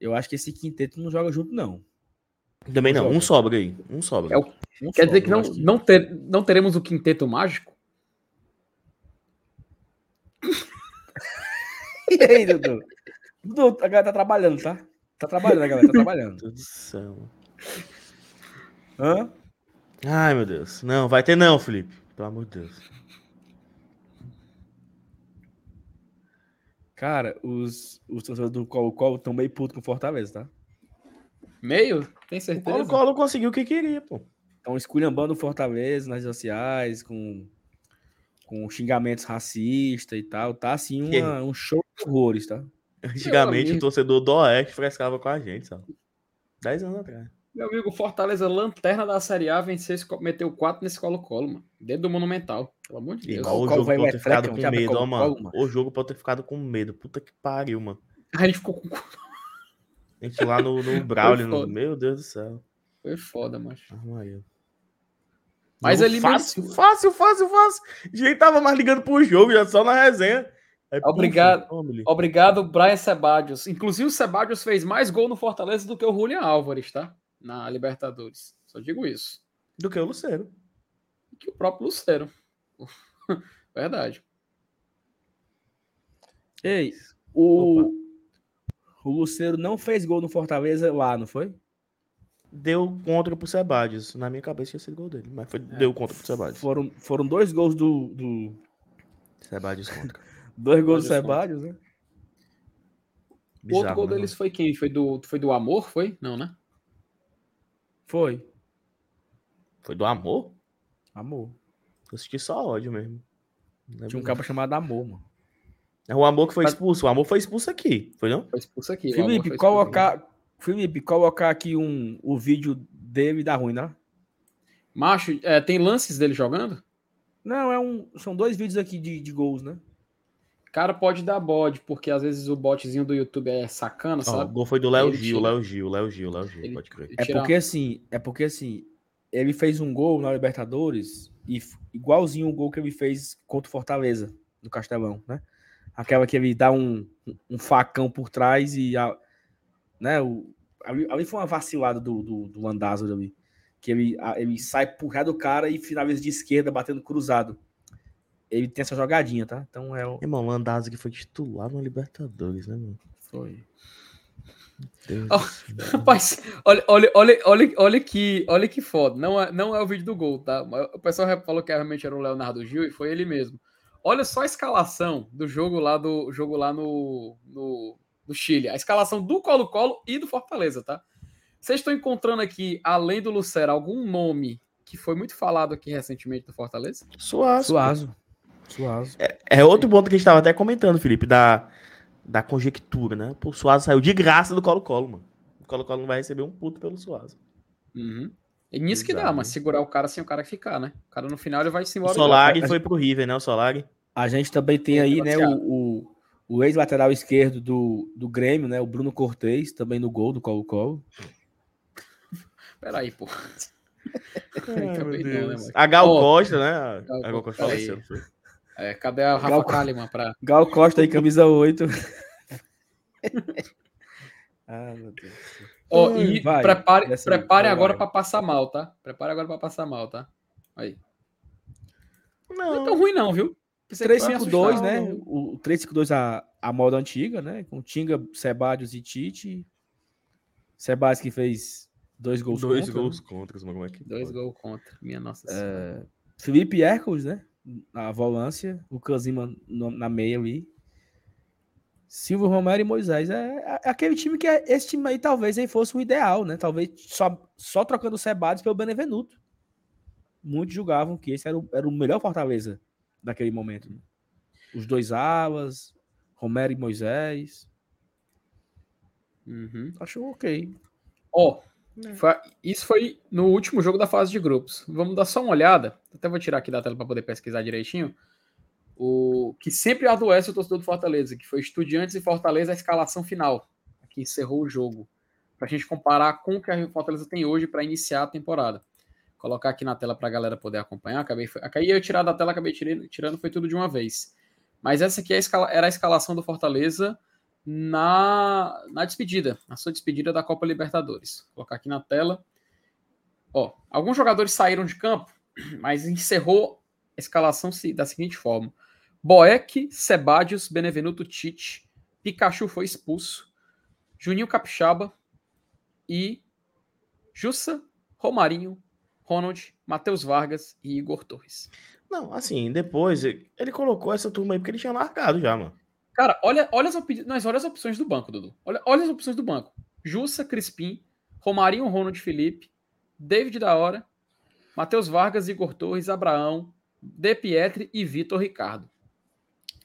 Eu acho que esse quinteto não joga junto, não. Também não, um sobra aí. Um sobra. É o... um Quer sobra, dizer que não, que... Não, ter, não teremos o quinteto mágico? e aí, Dudu? Dudu, a galera tá trabalhando, tá? Tá trabalhando, a galera tá trabalhando. Meu Deus do céu. Hã? Ai, meu Deus. Não, vai ter não, Felipe. Pelo amor de Deus. Cara, os, os torcedores do Colo-Colo estão meio putos com o Fortaleza, tá? Meio? Tem certeza? O Colo-Colo conseguiu o que queria, pô. Estão esculhambando o Fortaleza nas redes sociais, com, com xingamentos racistas e tal. Tá assim uma, um show horrores, tá? Antigamente o torcedor do Oeste frescava com a gente, sabe? Dez anos atrás. Meu amigo, Fortaleza, lanterna da Série A, venceu, meteu 4 nesse Colo-Colo, mano. Dentro do Monumental. Pelo amor de Deus. o jogo pode ter ficado com medo, ó, mano. O jogo pode ter ficado com medo. Puta que pariu, mano. A gente ficou com. A gente lá no, no Braulio, no... meu Deus do céu. Foi foda, macho. Armaria. Mas ali fácil, mesmo... fácil, fácil, fácil. A gente tava mais ligando pro jogo, já só na resenha. É obrigado, obrigado, Brian Sebadios. Inclusive, o Sebadios fez mais gol no Fortaleza do que o Julian Álvares, tá? Na Libertadores. Só digo isso. Do que o Lucero. Que o próprio Lucero. Verdade. Ei, o, o Lucero não fez gol no Fortaleza lá, não foi? Deu contra pro Sebadios. Na minha cabeça tinha sido gol dele, mas foi, é, deu contra pro Sebadios. Foram, foram dois gols do. do... Sebadios contra. dois gols do Sebadios, né? o outro gol né, deles foi quem? Foi do, foi do Amor? Foi? Não, né? Foi. Foi do Amor? Amor. Eu assisti só ódio mesmo. Tinha um cabo chamado Amor, mano. É o Amor que foi expulso. O Amor foi expulso aqui, foi não? Foi expulso aqui. Felipe, colocar, Felipe, colocar aqui um, o vídeo dele dá ruim, né? Macho, é, tem lances dele jogando? Não, é um, são dois vídeos aqui de, de gols, né? Cara, pode dar bode, porque às vezes o botzinho do YouTube é sacana, oh, sabe? O gol foi do Léo Gil, Léo Gil, Léo Gil, Léo Gil, pode crer. É porque assim, é porque assim, ele fez um gol na Libertadores e igualzinho o gol que ele fez contra o Fortaleza, no Castelão, né? Aquela que ele dá um, um facão por trás e a, né, o, ali, ali foi uma vacilada do, do, do Landázaro ali, que ele, a, ele sai por ré do cara e finaliza de esquerda batendo cruzado. Ele tem essa jogadinha, tá? Então é o... Irmão, o Landázaro que foi titular no Libertadores, né, mano? Foi. Oh, rapaz, olha, olha, olha, olha, olha que, olha que foda. Não é, não é o vídeo do gol, tá? O pessoal falou que realmente era o Leonardo Gil e foi ele mesmo. Olha só a escalação do jogo lá do jogo lá no, no, no Chile. A escalação do Colo-Colo e do Fortaleza, tá? Vocês estão encontrando aqui, além do Lucero, algum nome que foi muito falado aqui recentemente do Fortaleza? Suazo. Suazo. Suazo. É, é outro ponto que a gente estava até comentando, Felipe, da, da conjectura, né? O Suazo saiu de graça do Colo-Colo, mano. O Colo-Colo não vai receber um puto pelo Suazo. Uhum. É nisso Exato. que dá, mas segurar o cara sem o cara ficar, né? O cara no final ele vai se embora. O Solari foi pro River, né? O Solari. A gente também tem aí, né, o, o, o ex-lateral esquerdo do, do Grêmio, né? O Bruno Cortez, também no gol do Colo-Colo. Peraí, pô. Ai, não, né, a Gal oh, Costa, né? A Gal Costa faleceu. É, cadê a Rafa Gal, Kalimann pra... Gal Costa aí, camisa 8. ah, meu Deus. Oh, e vai, prepare, prepare agora para passar mal, tá? Prepare agora para passar mal, tá? Aí. Não, não é tão ruim não, viu? 352, né? O 352 a, a moda antiga, né? Com Tinga, Sebadios e Tite. Sebadios que fez dois gols dois contra. Dois gols contra, como é que Dois gols contra, minha nossa é, Felipe Hércules, né? Na volância. O Canzima na meia ali. Silvio Romero e Moisés. É, é, aquele time que é, esse time aí talvez aí fosse o ideal, né? Talvez só, só trocando o Sebadios pelo Benevenuto. Muitos julgavam que esse era o, era o melhor Fortaleza daquele momento. Né? Os dois alas, Romero e Moisés. Uhum. Acho ok. Ó, oh, isso foi no último jogo da fase de grupos. Vamos dar só uma olhada. Até vou tirar aqui da tela para poder pesquisar direitinho. O que sempre adoece o torcedor do Fortaleza, que foi Estudiantes e Fortaleza a escalação final, que encerrou o jogo, para a gente comparar com o que a Fortaleza tem hoje para iniciar a temporada colocar aqui na tela para a galera poder acompanhar. Acabei, acabei eu tirar da tela, acabei tirando, tirando, foi tudo de uma vez. Mas essa aqui é a escala, era a escalação do Fortaleza na, na despedida, na sua despedida da Copa Libertadores. Vou colocar aqui na tela. Ó, alguns jogadores saíram de campo, mas encerrou a escalação da seguinte forma: Boeck, Sebadios, Benevenuto Tite, Pikachu foi expulso, Juninho Capixaba e Jussa, Romarinho, Ronald, Matheus Vargas e Igor Torres. Não, assim, depois ele colocou essa turma aí porque ele tinha marcado já, mano. Cara, olha, olha, as, op... Mas olha as opções do banco, Dudu. Olha, olha as opções do banco. Jussa, Crispim, Romarinho, Ronald Felipe, David da Hora, Matheus Vargas, Igor Torres, Abraão, De Pietri e Vitor Ricardo.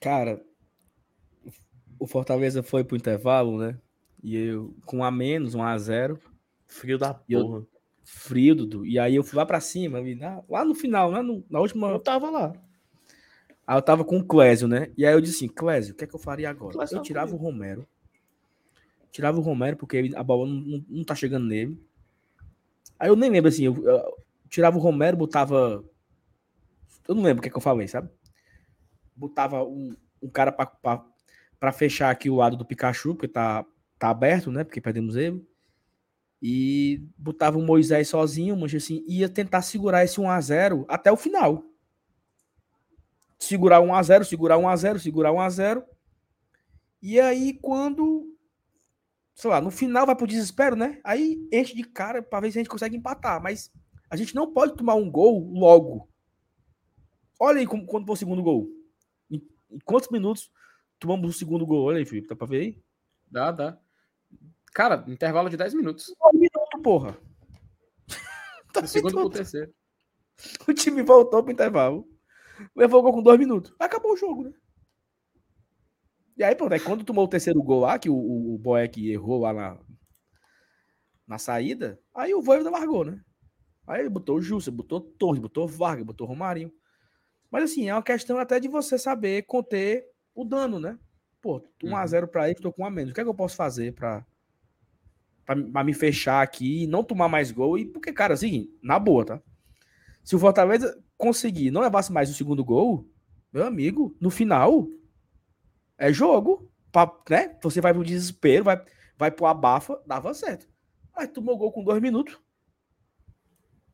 Cara, o Fortaleza foi pro intervalo, né? E eu, com a menos, um a zero. Frio da porra. Eu, frio, Dudu. E aí eu fui lá pra cima, lá no final, né? na última. Eu tava lá. Aí eu tava com o Clésio, né? E aí eu disse assim, Clésio, o que é que eu faria agora? Clésio eu tirava o Romero. Tirava o Romero, porque a bola não, não, não, tá chegando nele. Aí eu nem lembro assim, eu, eu tirava o Romero, botava. Eu não lembro o que é que eu falei, sabe? Botava um, um cara pra, pra, pra fechar aqui o lado do Pikachu, porque tá, tá aberto, né? Porque perdemos ele. E botava o Moisés sozinho, mas assim, ia tentar segurar esse 1x0 até o final segurar 1 a 0 segurar 1 a 0 segurar 1 a 0 E aí, quando, sei lá, no final vai pro desespero, né? Aí enche de cara para ver se a gente consegue empatar. Mas a gente não pode tomar um gol logo. Olha aí como, quando for o segundo gol. Em, em, quantos minutos tomamos o segundo gol? Olha aí, Felipe, dá pra ver aí? Dá, dá. Cara, intervalo de 10 minutos. Um minuto, porra. Do segundo pro terceiro. O time voltou pro intervalo levou o gol com dois minutos. Acabou o jogo, né? E aí, pronto, aí quando tomou o terceiro gol lá, que o, o, o Boeck errou lá na, na saída, aí o Voivoda largou, né? Aí ele botou o Jussa, botou Torres, botou Vargas, botou Romarinho. Mas assim, é uma questão até de você saber conter o dano, né? Pô, 1x0 uhum. pra ele, tô com um a menos. O que é que eu posso fazer pra, pra, pra, me fechar aqui e não tomar mais gol? E porque, cara, assim, na boa, tá? Se o Fortaleza conseguir não levasse mais o segundo gol, meu amigo, no final é jogo, pra, né? Você vai pro desespero, vai, vai pro abafa, dava certo. Mas tomou gol com dois minutos.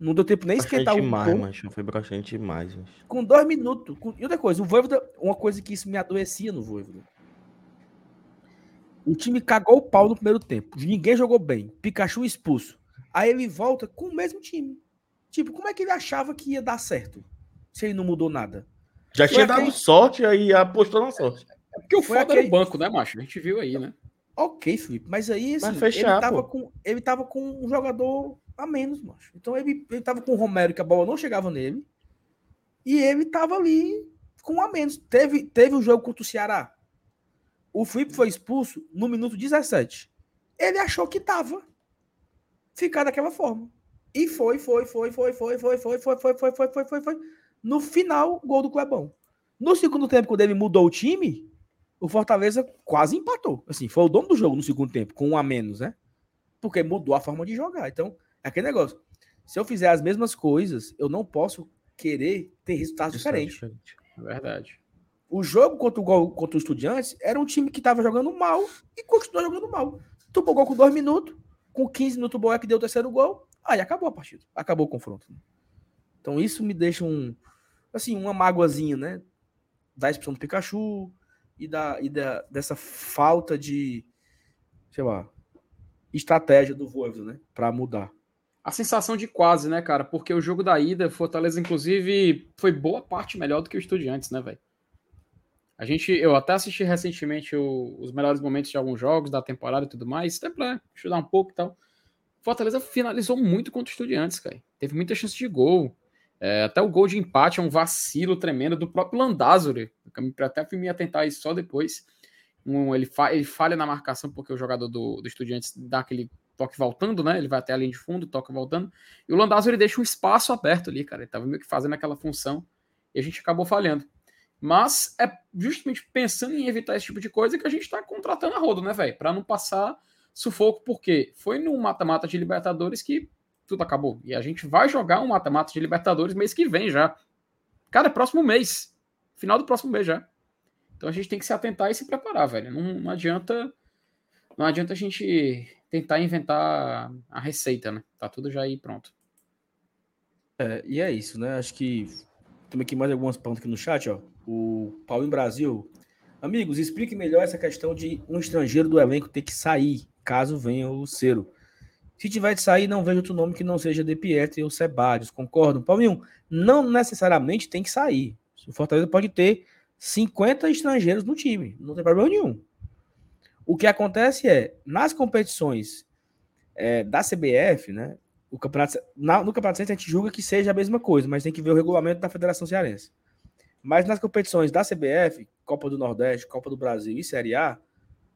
Não deu tempo nem esquentar o demais, gol. Macho, foi broxante demais. Com dois minutos. Com... E outra coisa, o Voivoda, uma coisa que isso me adoecia no Voivoda. O time cagou o pau no primeiro tempo. Ninguém jogou bem. Pikachu expulso. Aí ele volta com o mesmo time. Tipo, como é que ele achava que ia dar certo? Se ele não mudou nada. Já Foi tinha aquele... dado sorte aí apostou na sorte. É porque o Foi foda aquele... era o banco, né, macho? A gente viu aí, né? Ok, Felipe, mas aí assim, mas fechar, ele, tava com, ele tava com um jogador a menos, macho. Então ele, ele tava com o Romero, que a bola não chegava nele. E ele tava ali com um a menos. Teve, teve um jogo contra o Ceará. O Felipe foi expulso no minuto 17. Ele achou que tava ficar daquela forma. E foi, foi, foi, foi, foi, foi, foi, foi, foi, foi, foi, foi, foi, foi. No final, gol do Clebão. No segundo tempo, quando ele mudou o time, o Fortaleza quase empatou. Assim, foi o dono do jogo no segundo tempo, com um a menos, né? Porque mudou a forma de jogar. Então, é aquele negócio. Se eu fizer as mesmas coisas, eu não posso querer ter resultados diferentes. É verdade. O jogo contra o, contra o Estudiantes era um time que estava jogando mal e continuou jogando mal. Tomou gol com dois minutos, com 15 minutos o Boeck deu o terceiro gol, Aí acabou a partida, acabou o confronto. Então isso me deixa um, assim, uma mágoazinha, né? Da expressão do Pikachu e, da, e da, dessa falta de, sei lá, estratégia do Voivoda, né? Para mudar. A sensação de quase, né, cara? Porque o jogo da ida, Fortaleza, inclusive, foi boa parte melhor do que o Estudiantes, né, velho? A gente, eu até assisti recentemente o, os melhores momentos de alguns jogos da temporada e tudo mais, até pra estudar um pouco e tal. Fortaleza finalizou muito contra o Estudiantes, cara. Teve muita chance de gol. É, até o gol de empate é um vacilo tremendo do próprio Landázuri. Até fui me atentar isso só depois. Um, ele, fa ele, falha na marcação porque o jogador do, do Estudiantes dá aquele toque voltando, né? Ele vai até a linha de fundo, toca voltando. E o Landázuri deixa um espaço aberto ali, cara. Ele tava meio que fazendo aquela função e a gente acabou falhando. Mas é justamente pensando em evitar esse tipo de coisa que a gente está contratando a rodo, né, velho? Para não passar sufoco, porque foi no mata-mata de Libertadores que tudo acabou. E a gente vai jogar um mata-mata de Libertadores mês que vem já. Cara, é próximo mês. Final do próximo mês já. Então a gente tem que se atentar e se preparar, velho. Não, não adianta não adianta a gente tentar inventar a receita, né? Tá tudo já aí pronto. É, e é isso, né? Acho que temos aqui mais algumas perguntas aqui no chat, ó. O Paulo em Brasil. Amigos, explique melhor essa questão de um estrangeiro do elenco ter que sair, caso venha o Cero. Se tiver de sair, não vejo outro nome que não seja De Pietri ou Sebadios, concordam? Paulinho, não necessariamente tem que sair. O Fortaleza pode ter 50 estrangeiros no time, não tem problema nenhum. O que acontece é, nas competições é, da CBF, né? O campeonato, na, no Campeonato Cearense a gente julga que seja a mesma coisa, mas tem que ver o regulamento da Federação Cearense. Mas nas competições da CBF, Copa do Nordeste, Copa do Brasil e Série A,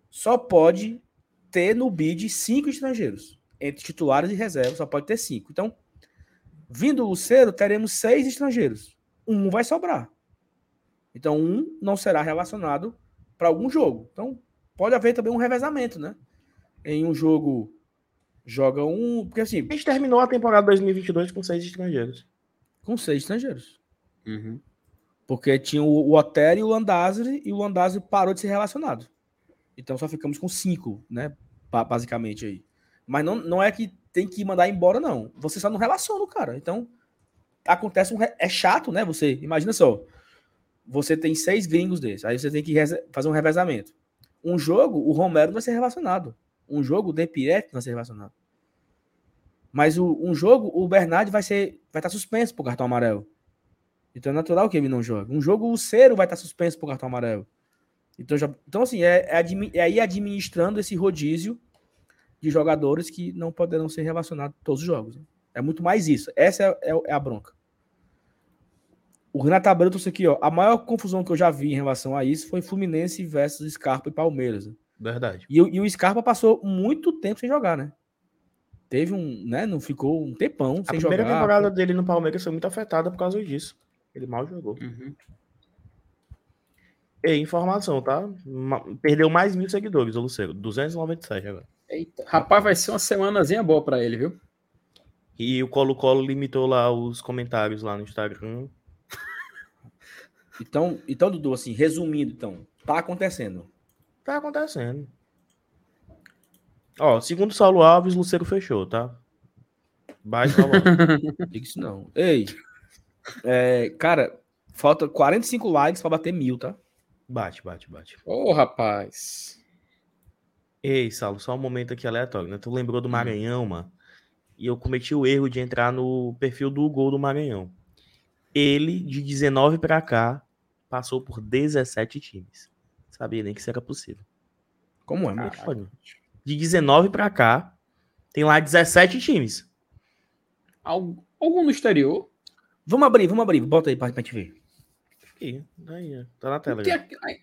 só pode ter no bid cinco estrangeiros. Entre titulares e reservas, só pode ter cinco. Então, vindo o Lucero, teremos seis estrangeiros. Um vai sobrar. Então, um não será relacionado para algum jogo. Então, pode haver também um revezamento, né? Em um jogo joga um. Porque assim. A gente terminou a temporada 2022 com seis estrangeiros. Com seis estrangeiros. Uhum. Porque tinha o, o Otero e o Landazzi, e o Landazzi parou de ser relacionado. Então só ficamos com cinco, né? Basicamente aí. Mas não, não é que tem que mandar embora, não. Você só não relaciona o cara. Então, acontece um. É chato, né? Você. Imagina só. Você tem seis gringos desses. Aí você tem que fazer um revezamento. Um jogo, o Romero vai ser relacionado. Um jogo, o De Pietro vai ser relacionado. Mas o, um jogo, o Bernard vai ser vai estar suspenso por cartão amarelo. Então é natural que ele não jogue. Um jogo, o Cero vai estar suspenso por cartão amarelo. Então, já, então assim, é, é, é aí administrando esse rodízio de jogadores que não poderão ser relacionados todos os jogos. É muito mais isso. Essa é, é, é a bronca. O Renato Abreu trouxe aqui, ó. A maior confusão que eu já vi em relação a isso foi Fluminense versus Scarpa e Palmeiras. Né? Verdade. E, e, o Scarpa passou muito tempo sem jogar, né? Teve um, né? Não ficou um tempão sem jogar. A primeira temporada dele no Palmeiras foi muito afetada por causa disso. Ele mal jogou. Uhum. E informação, tá? Perdeu mais mil seguidores, o Lucero. 297 agora. Eita. Rapaz, vai ser uma semanazinha boa para ele, viu? E o Colo-Colo limitou lá os comentários lá no Instagram. Então, então, Dudu, assim, resumindo, então, tá acontecendo. Tá acontecendo. Ó, segundo Saulo Alves, Lucero fechou, tá? Baixa Saulo Diga isso não. Ei, é, cara, falta 45 likes pra bater mil, tá? Bate, bate, bate. Ô, oh, rapaz. Ei, Saulo, só um momento aqui aleatório, né? Tu lembrou do hum. Maranhão, mano? E eu cometi o erro de entrar no perfil do gol do Maranhão. Ele, de 19 para cá, passou por 17 times. Sabia nem que isso era possível. Como é, mano? De 19 para cá, tem lá 17 times. Algum no exterior? Vamos abrir, vamos abrir. Bota aí pra, pra gente ver. Aqui, daí, tá na tela.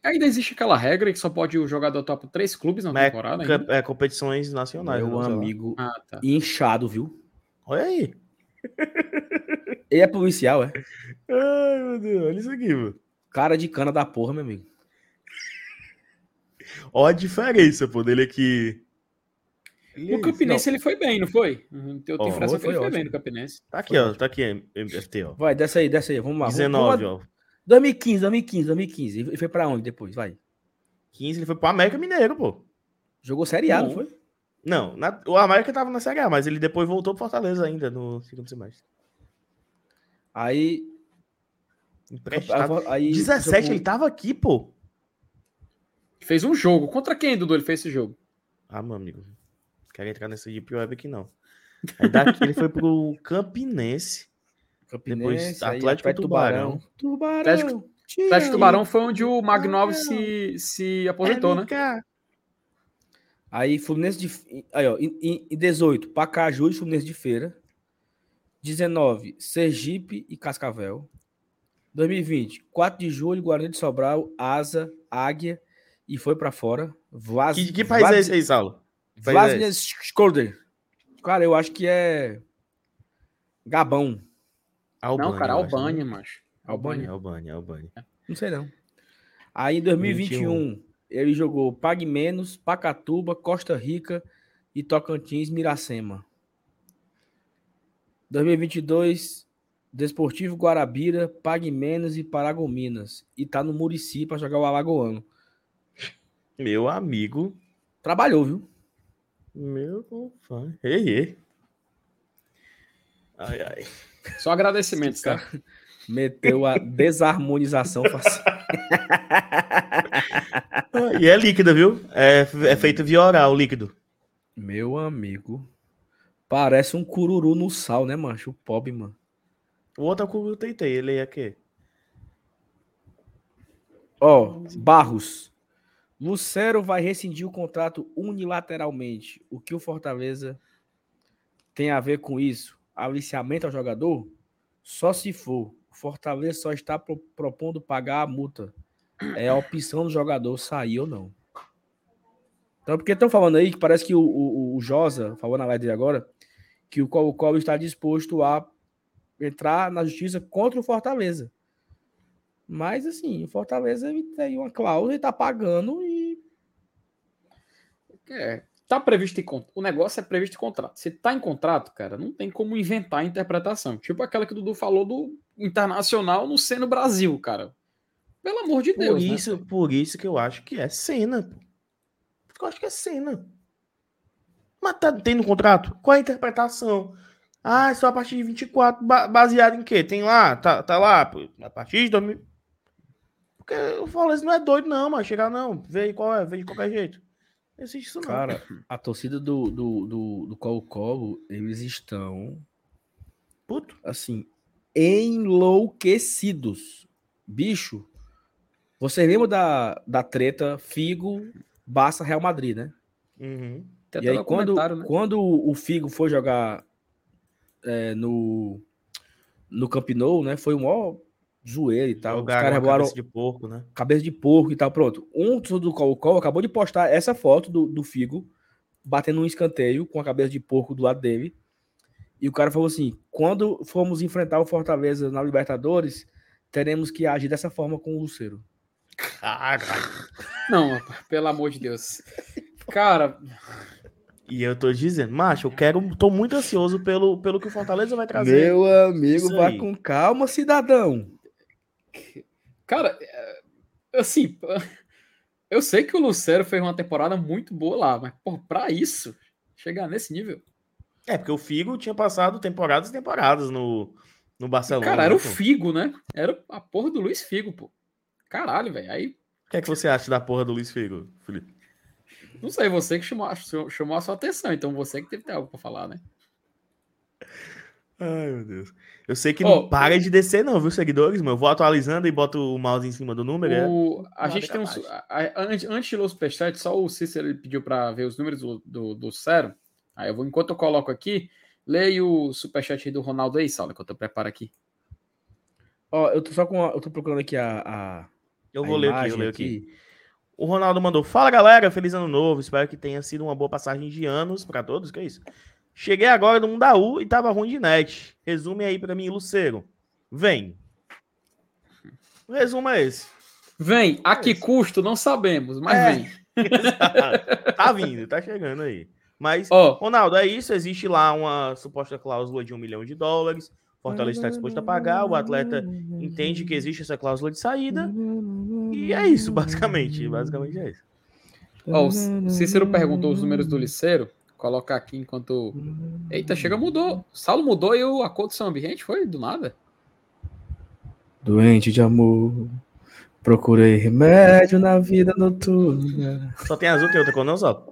ainda existe aquela regra que só pode o jogador top três clubes na Mas temporada? É, é, competições nacionais. Meu amigo ah, tá. inchado, viu? Olha aí. Ele é policial, é? Ai, meu Deus, olha isso aqui, mano. Cara de cana da porra, meu amigo. Olha a diferença, pô, dele aqui. No Campinense não. ele foi bem, não foi? Eu tenho oh, foi, foi, foi bem no Campinense. Tá aqui, foi ó. Ótimo. Tá aqui, MFT, ó. Vai, desce aí, desce aí. Vamos lá. 19, vamos... ó. 2015, 2015, 2015. Ele foi pra onde depois? Vai. 15, ele foi pro América Mineiro, pô. Jogou Série A, não, não foi? Não, na... o América tava na Série A, mas ele depois voltou pro Fortaleza ainda no segundo semestre. Aí. Emprestado. Aí, 17, jogou... ele tava aqui, pô. Fez um jogo. Contra quem, Dudu, ele fez esse jogo? Ah, meu amigo. Quero entrar nesse Deep Web aqui, não. Aí daqui ele foi pro Campinense. Campinense, depois Atlético Tubarão. Tubarão. Atlético, Atlético Tubarão foi onde o Magnov se, se aposentou, né? Aí Fluminense de. Aí, ó, em, em 18, Pacaju e Fluminense de Feira. 19, Sergipe e Cascavel. 2020, 4 de julho, Guarani de Sobral, Asa, Águia e foi para fora. Vlas... Que, que país Vlas... é esse aí, Saulo? Vladimir Skolder. Cara, eu acho que é Gabão. Albânia, não, cara, Albânia, né? macho. Albânia, Albânia, Albânia. Não sei não. Aí em 2021, 21. ele jogou Pague Menos, Pacatuba, Costa Rica e Tocantins, Miracema. 2022, Desportivo Guarabira, Pague Menos e Paragominas. E tá no Murici para jogar o Alagoano. Meu amigo. Trabalhou, viu? Meu pai. Ei, ei. Ai, ai. Só agradecimentos, tá? Meteu a desarmonização facial. e é líquida, viu? É, é feito via oral, líquido. Meu amigo. Parece um cururu no sal, né, mancho? O pobre, mano. O outro é o cururu tentei, ele é quê? Ó, Barros. Lucero vai rescindir o contrato unilateralmente. O que o Fortaleza tem a ver com isso? Aliciamento ao jogador? Só se for. O Fortaleza só está pro, propondo pagar a multa. É a opção do jogador sair ou não. Então, porque estão falando aí que parece que o, o, o Josa, falou na live agora, que o Colo-Colo está disposto a entrar na justiça contra o Fortaleza. Mas, assim, o Fortaleza tem uma cláusula e tá pagando. É, tá previsto em O negócio é previsto em contrato. Se tá em contrato, cara, não tem como inventar a interpretação. Tipo aquela que o Dudu falou do internacional no ser no Brasil, cara. Pelo amor de Deus. Por né? isso, né? por isso que eu acho que é cena. Eu acho que é cena. Mas tá, tem no contrato? Qual é a interpretação? Ah, é só a partir de 24, baseado em quê? Tem lá, tá, tá lá, a partir de 2000. Porque o Fortaleza não é doido, não, mas chegar não, vê qual é, vê de qualquer jeito. Não existe isso, não. Cara, a torcida do, do, do, do Colo-Colo, eles estão. Puto. Assim, enlouquecidos. Bicho, você lembra da, da treta Figo, Barça, Real Madrid, né? Uhum. E aí, quando, né? quando o Figo foi jogar é, no, no Camp Nou, né? Foi um maior zoeiro e tal. Jogaram Os caras cabeça de porco, né? Cabeça de porco e tal, pronto. Um do Colo-Colo acabou de postar essa foto do, do Figo batendo um escanteio com a cabeça de porco do lado dele. E o cara falou assim: quando formos enfrentar o Fortaleza na Libertadores, teremos que agir dessa forma com o Luceiro. Cara. Não, pelo amor de Deus. Cara, e eu tô dizendo, macho, eu quero, tô muito ansioso pelo, pelo que o Fortaleza vai trazer. Meu amigo, vá com calma, cidadão. Cara, é, assim, eu sei que o Lucero fez uma temporada muito boa lá, mas por pra isso, chegar nesse nível. É, porque o Figo tinha passado temporadas e temporadas no, no Barcelona. Cara, era né, o Figo, né? Era a porra do Luiz Figo, pô. Caralho, velho. Aí. O que é que você acha da porra do Luiz Figo, Felipe? Não sei, você que chamou, chamou a sua atenção, então você que teve algo para falar, né? Ai, meu Deus. Eu sei que oh, não para de descer, não, viu, seguidores, mano? Eu vou atualizando e boto o mouse em cima do número. É? O... É... A gente tem uns. Antes, antes de ler o superchat, só o Cícero ele pediu para ver os números do, do, do Cero. Aí eu vou, enquanto eu coloco aqui, leio o superchat do Ronaldo aí, Saulo, enquanto eu preparo aqui. Ó, eu tô só com. A... Eu tô procurando aqui a. a... Eu vou ler aqui, eu leio aqui. aqui. O Ronaldo mandou: Fala galera, feliz ano novo. Espero que tenha sido uma boa passagem de anos para todos. Que é isso? Cheguei agora no Mundaú e tava ruim de net. Resume aí para mim, Luceiro. Vem. O resumo é esse. Vem. A que custo? Não sabemos, mas é. vem. tá vindo, tá chegando aí. Mas, oh. Ronaldo, é isso. Existe lá uma suposta cláusula de um milhão de dólares. Fortaleza está disposto a pagar, o atleta entende que existe essa cláusula de saída, e é isso, basicamente. Basicamente é isso. Oh, o Cícero perguntou os números do Liceiro. Colocar aqui enquanto. Eita, chega, mudou. O Saulo mudou e o acordo são ambiente foi do nada. Doente de amor. Procurei remédio na vida noturna. Só tem azul, tem outra cor, não, só.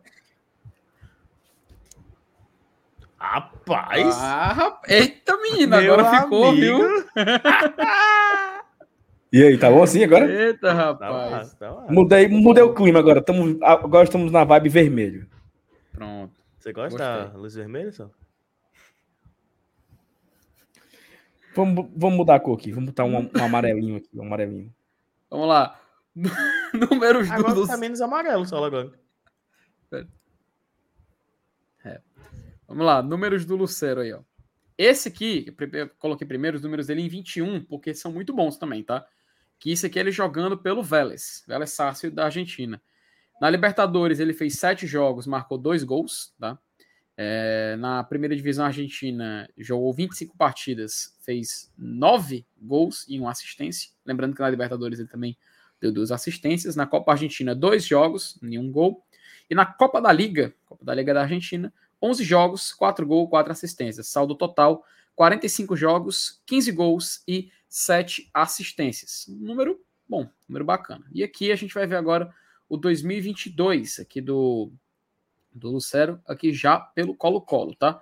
Rapaz! Ah, eita, menina, agora ficou, viu? e aí, tá bom assim agora? Eita, rapaz. Tá tá mudei, mudei o clima agora. Tamo, agora estamos na vibe vermelho. Pronto. Você gosta Gostei. da luz vermelha, só? Vamos, vamos mudar a cor aqui. Vamos botar um, um amarelinho aqui. Um amarelinho. Vamos lá. Números agora dos... tá menos amarelo só agora. Pera. Vamos lá, números do Lucero aí, ó. Esse aqui, eu coloquei primeiro os números dele em 21, porque são muito bons também, tá? Que isso aqui é ele jogando pelo Vélez, Vélez Sácio da Argentina. Na Libertadores ele fez sete jogos, marcou dois gols, tá? É, na primeira divisão argentina, jogou 25 partidas, fez 9 gols e uma assistência. Lembrando que na Libertadores ele também deu duas assistências. Na Copa Argentina, dois jogos, nenhum gol. E na Copa da Liga, Copa da Liga da Argentina, 11 jogos, 4 gols, 4 assistências. Saldo total, 45 jogos, 15 gols e 7 assistências. número bom, número bacana. E aqui a gente vai ver agora o 2022 aqui do, do Lucero, aqui já pelo Colo-Colo, tá?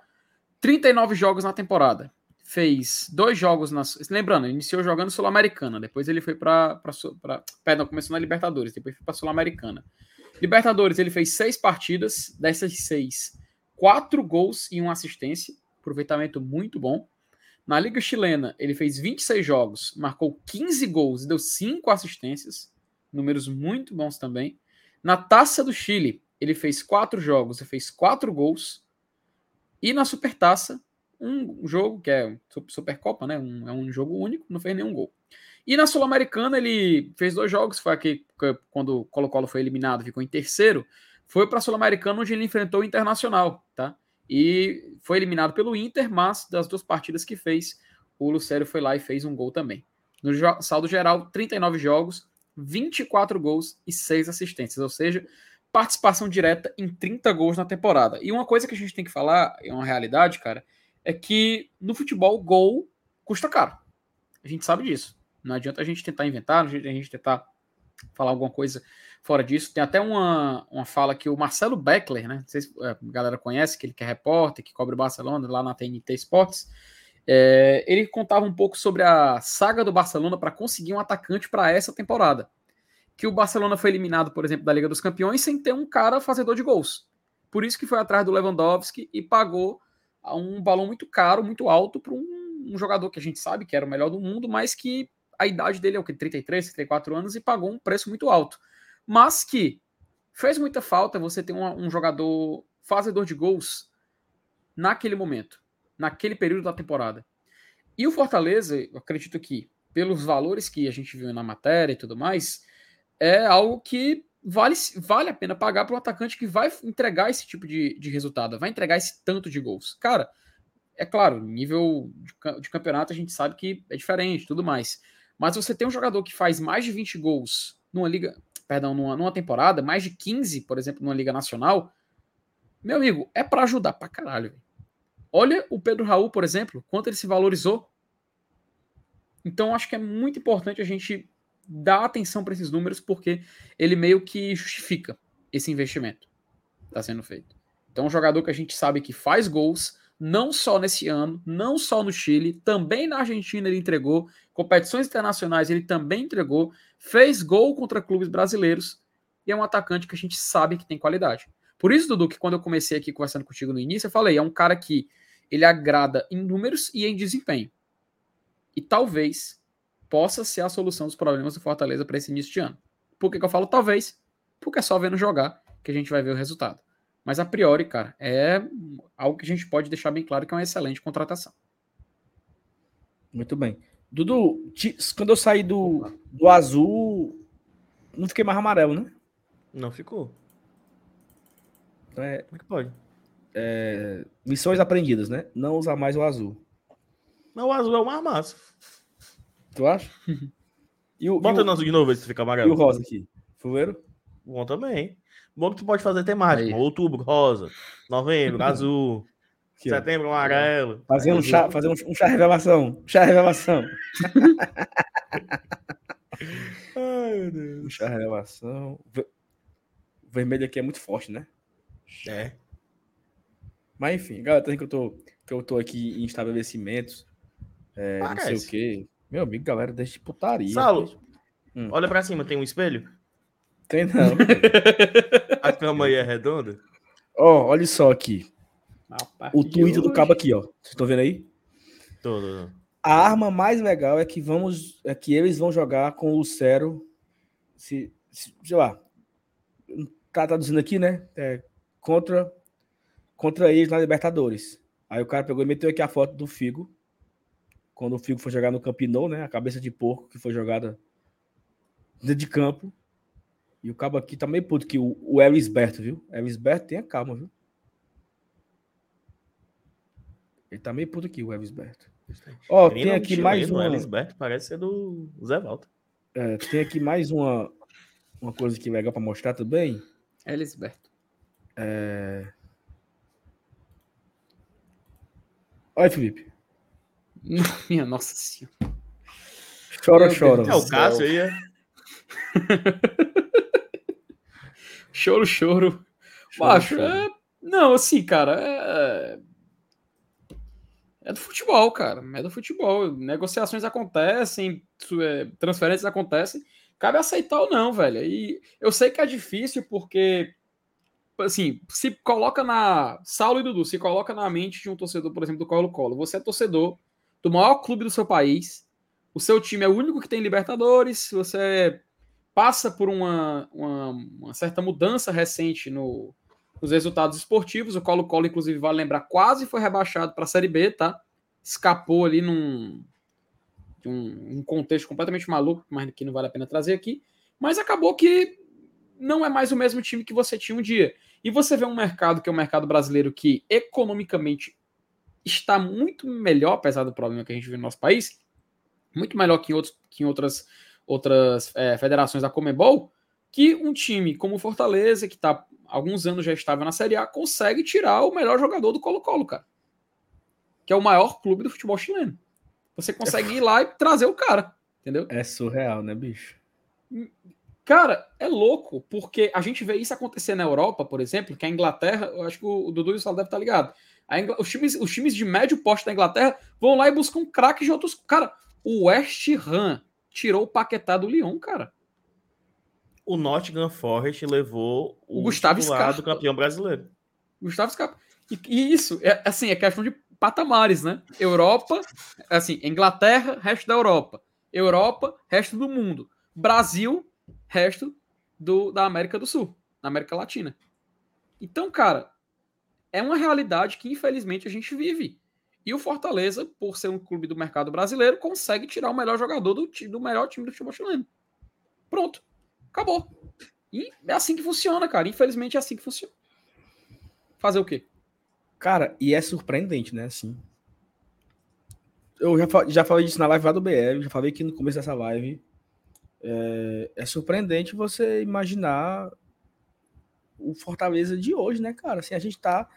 39 jogos na temporada. Fez dois jogos na. Lembrando, iniciou jogando Sul-Americana, depois ele foi para. Perdão, começou na Libertadores, depois foi para Sul-Americana. Libertadores, ele fez seis partidas, dessas seis, quatro gols e uma assistência, aproveitamento muito bom. Na Liga Chilena, ele fez 26 jogos, marcou 15 gols e deu 5 assistências, números muito bons também. Na Taça do Chile, ele fez 4 jogos e fez 4 gols. E na Supertaça, um jogo que é Supercopa, né? Um, é um jogo único, não fez nenhum gol. E na Sul-Americana ele fez dois jogos, foi aqui quando o Colo-Colo foi eliminado, ficou em terceiro. Foi para a Sul-Americana onde ele enfrentou o Internacional, tá? E foi eliminado pelo Inter, mas das duas partidas que fez, o Lucério foi lá e fez um gol também. No saldo geral, 39 jogos, 24 gols e 6 assistências, ou seja, participação direta em 30 gols na temporada. E uma coisa que a gente tem que falar, é uma realidade, cara, é que no futebol, gol custa caro. A gente sabe disso. Não adianta a gente tentar inventar, a gente tentar falar alguma coisa fora disso. Tem até uma, uma fala que o Marcelo Beckler, né? Não sei se a galera conhece, que ele que é repórter, que cobre Barcelona lá na TNT Sports. É, ele contava um pouco sobre a saga do Barcelona para conseguir um atacante para essa temporada. Que o Barcelona foi eliminado, por exemplo, da Liga dos Campeões sem ter um cara fazedor de gols. Por isso que foi atrás do Lewandowski e pagou um balão muito caro, muito alto para um, um jogador que a gente sabe que era o melhor do mundo, mas que a idade dele é o que? 33, 34 anos e pagou um preço muito alto. Mas que fez muita falta você ter um, um jogador fazedor de gols naquele momento, naquele período da temporada. E o Fortaleza, eu acredito que, pelos valores que a gente viu na matéria e tudo mais, é algo que vale, vale a pena pagar para um atacante que vai entregar esse tipo de, de resultado, vai entregar esse tanto de gols. Cara, é claro, nível de, de campeonato a gente sabe que é diferente tudo mais. Mas você tem um jogador que faz mais de 20 gols numa liga, perdão, numa, numa temporada, mais de 15, por exemplo, numa liga nacional, meu amigo, é para ajudar pra caralho. Olha o Pedro Raul, por exemplo, quanto ele se valorizou. Então, acho que é muito importante a gente dar atenção para esses números, porque ele meio que justifica esse investimento que está sendo feito. Então, um jogador que a gente sabe que faz gols, não só nesse ano, não só no Chile, também na Argentina ele entregou, competições internacionais ele também entregou, fez gol contra clubes brasileiros e é um atacante que a gente sabe que tem qualidade. Por isso, Dudu, que quando eu comecei aqui conversando contigo no início, eu falei, é um cara que ele agrada em números e em desempenho. E talvez possa ser a solução dos problemas do Fortaleza para esse início de ano. Por que, que eu falo talvez? Porque é só vendo jogar que a gente vai ver o resultado. Mas a priori, cara, é algo que a gente pode deixar bem claro que é uma excelente contratação. Muito bem. Dudu, quando eu saí do, do azul, não fiquei mais amarelo, né? Não ficou. Então é, Como é que pode? É, missões aprendidas, né? Não usar mais o azul. Mas o azul é o mais massa. Tu acha? E o, Bota e o, azul de novo, se fica amarelo. E o rosa aqui? Fuleiro? Bom também. Bom que tu pode fazer temática. Outubro, rosa. Novembro, azul. Aqui, setembro, amarelo. Fazer um chá, fazer um, um chá revelação. Chá revelação. Ai, meu Deus. Um chá revelação. Vermelho aqui é muito forte, né? É. Mas enfim, galera, que eu tô, que eu tô aqui em estabelecimentos. É, não sei o quê. Meu amigo, galera, deixa de putaria. Saulo, hum. olha pra cima, tem um espelho? Tem não. a cama aí é redonda? Ó, oh, olha só aqui. O tweet do cabo aqui, ó. Vocês estão vendo aí? Todo. A arma mais legal é que vamos, é que eles vão jogar com o Lucero. Se, se sei lá, tá traduzindo aqui, né? É, contra contra eles na Libertadores. Aí o cara pegou e meteu aqui a foto do Figo. Quando o Figo foi jogar no Campinou, né? A cabeça de porco que foi jogada dentro de campo. E o cabo aqui tá meio puto que o, o Elisberto, viu? Elisberto tenha calma, viu? Ele tá meio puto aqui, o Elisberto. Ó, tem aqui mais uma. Elisberto parece ser do Zé Walter. É, tem aqui mais uma, uma coisa que é legal para mostrar também. Elisberto. É... Olha, Felipe. Minha nossa senhora. Chora, Meu chora. É o Cássio aí, é? Choro, choro. Macho, chora. é... Não, assim, cara, é... é do futebol, cara. É do futebol. Negociações acontecem, é, transferências acontecem. Cabe aceitar ou não, velho. E eu sei que é difícil porque, assim, se coloca na. Saulo e Dudu, se coloca na mente de um torcedor, por exemplo, do Colo-Colo. Você é torcedor do maior clube do seu país. O seu time é o único que tem Libertadores. Você passa por uma, uma, uma certa mudança recente no, nos resultados esportivos. O Colo-Colo, inclusive, vale lembrar, quase foi rebaixado para a Série B, tá? Escapou ali num um, um contexto completamente maluco, mas que não vale a pena trazer aqui. Mas acabou que não é mais o mesmo time que você tinha um dia. E você vê um mercado que é o mercado brasileiro que economicamente está muito melhor, apesar do problema que a gente vive no nosso país, muito melhor que em, outros, que em outras, outras é, federações da Comebol, que um time como o Fortaleza, que está há alguns anos já estava na Série A, consegue tirar o melhor jogador do Colo-Colo, cara. Que é o maior clube do futebol chileno. Você consegue ir lá e trazer o cara, entendeu? É surreal, né, bicho? Cara, é louco, porque a gente vê isso acontecer na Europa, por exemplo, que a Inglaterra, eu acho que o Dudu e o Saulo devem estar ligados. Ingl- os, times, os times de médio porte da Inglaterra vão lá e buscam craques de outros. Cara, o West Ham tirou o Paquetá do Lyon, cara. O Nottingham Forest levou O Gustavo titular Scarpa. do campeão brasileiro. Gustavo Scarpa. E, e isso, é assim, é questão de patamares, né? Europa, assim, Inglaterra, resto da Europa. Europa, resto do mundo. Brasil, resto do, da América do Sul, da América Latina. Então, cara, é uma realidade que infelizmente a gente vive. E o Fortaleza, por ser um clube do mercado brasileiro, consegue tirar o melhor jogador do, do melhor time do futebol chileno. Pronto. Acabou. E é assim que funciona, cara. Infelizmente é assim que funciona. Fazer o quê? Cara, e é surpreendente, né? Assim. Eu já, já falei disso na live lá do BR, já falei aqui no começo dessa live. É, é surpreendente você imaginar o Fortaleza de hoje, né, cara? Assim, a gente tá.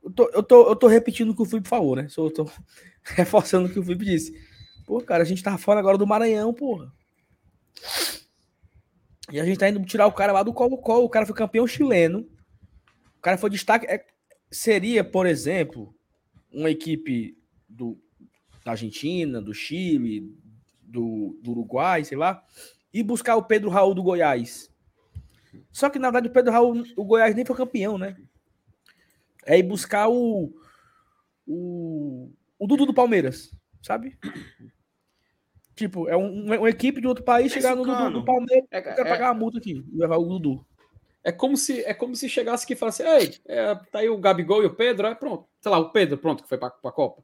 Eu tô, eu tô, eu tô repetindo o que o Felipe falou, né? Eu tô reforçando o que o Felipe disse. Pô, cara, a gente tá fora agora do Maranhão, porra. E a gente tá indo tirar o cara lá do Colo-Colo. O cara foi campeão chileno. O cara foi destaque. é- seria, por exemplo, uma equipe do, da Argentina, do Chile, do, do Uruguai, sei lá, e buscar o Pedro Raul do Goiás. Só que, na verdade, o Pedro Raul, o Goiás nem foi campeão, né? É ir buscar o. O, o Dudu do Palmeiras, sabe? Tipo, é um- uma, equipe de outro país chegar no Dudu do Palmeiras É, e quer é- pagar uma multa aqui e levar o Dudu. É como se é como se chegasse aqui e falasse: Ei, é, tá aí o Gabigol e o Pedro, é pronto. Sei lá, o Pedro, pronto, que foi pra, pra Copa.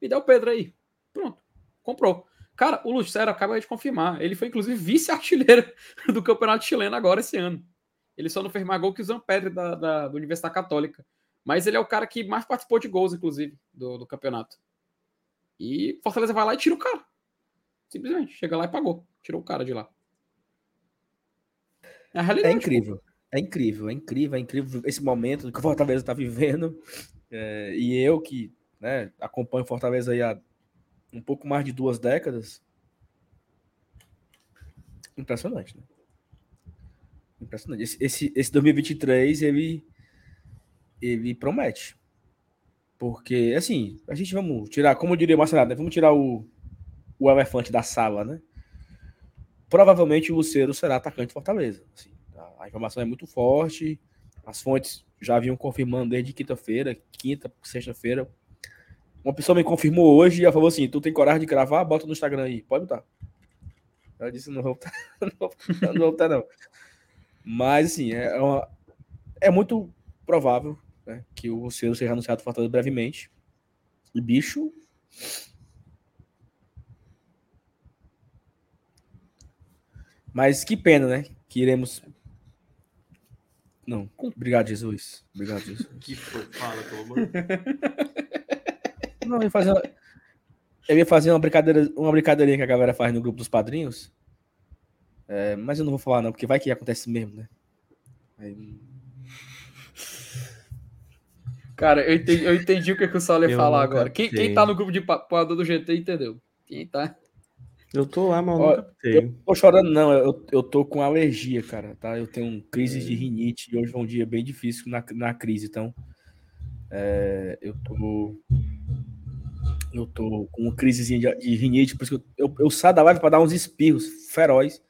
Me dá o Pedro aí. Pronto. Comprou. Cara, o Lucero acaba de confirmar. Ele foi, inclusive, vice-artilheiro do Campeonato Chileno agora esse ano. Ele só não fez mais gol que o Zampedre da, da, da Universidade Católica. Mas ele é o cara que mais participou de gols, inclusive, do, do campeonato. E Fortaleza vai lá e tira o cara. Simplesmente. Chega lá e pagou. Tirou o cara de lá. É É incrível. É incrível, é incrível, é incrível esse momento que o Fortaleza está vivendo. É, e eu que né, acompanho o Fortaleza aí há um pouco mais de duas décadas. Impressionante, né? Impressionante. Esse, esse, esse 2023, ele, ele promete. Porque, assim, a gente vamos tirar, como diria o Marcelo, né, vamos tirar o, o elefante da sala, né? Provavelmente o Lucero será atacante do Fortaleza. assim. A- a informação é muito forte. As fontes já vinham confirmando desde quinta-feira, quinta, sexta-feira. Uma pessoa me confirmou hoje e ela falou assim: Tu tem coragem de gravar? Bota no Instagram aí. Pode botar. Ela disse: Não vou botar, não vou botar, não. Vou botar, não. Mas, assim, é, uma- é muito provável né, que o Lucero seja anunciado do Fortaleza brevemente. E bicho. Mas que pena, né? Que iremos. Não. Obrigado, Jesus. Obrigado, Jesus. Que foi? Fala, pelo amor. Não, eu ia fazer uma, eu ia fazer uma brincadeira, uma brincadeirinha que a galera faz no grupo dos padrinhos. É, mas eu não vou falar, não, porque vai que acontece mesmo, né? Aí... Cara, eu entendi, eu entendi o que, que o Saulo ia falar agora. Quem, quem tá no grupo de papoador do GT entendeu. Quem tá. Eu tô lá, mas Ó, eu tô chorando, não. Eu, eu tô com alergia, cara. Tá? Eu tenho crise de rinite e hoje é um dia bem difícil na, na crise. Então, é, eu tô. Eu tô com uma crisezinha de, de rinite, por isso que eu, eu, eu saio da live pra dar uns espirros feroz.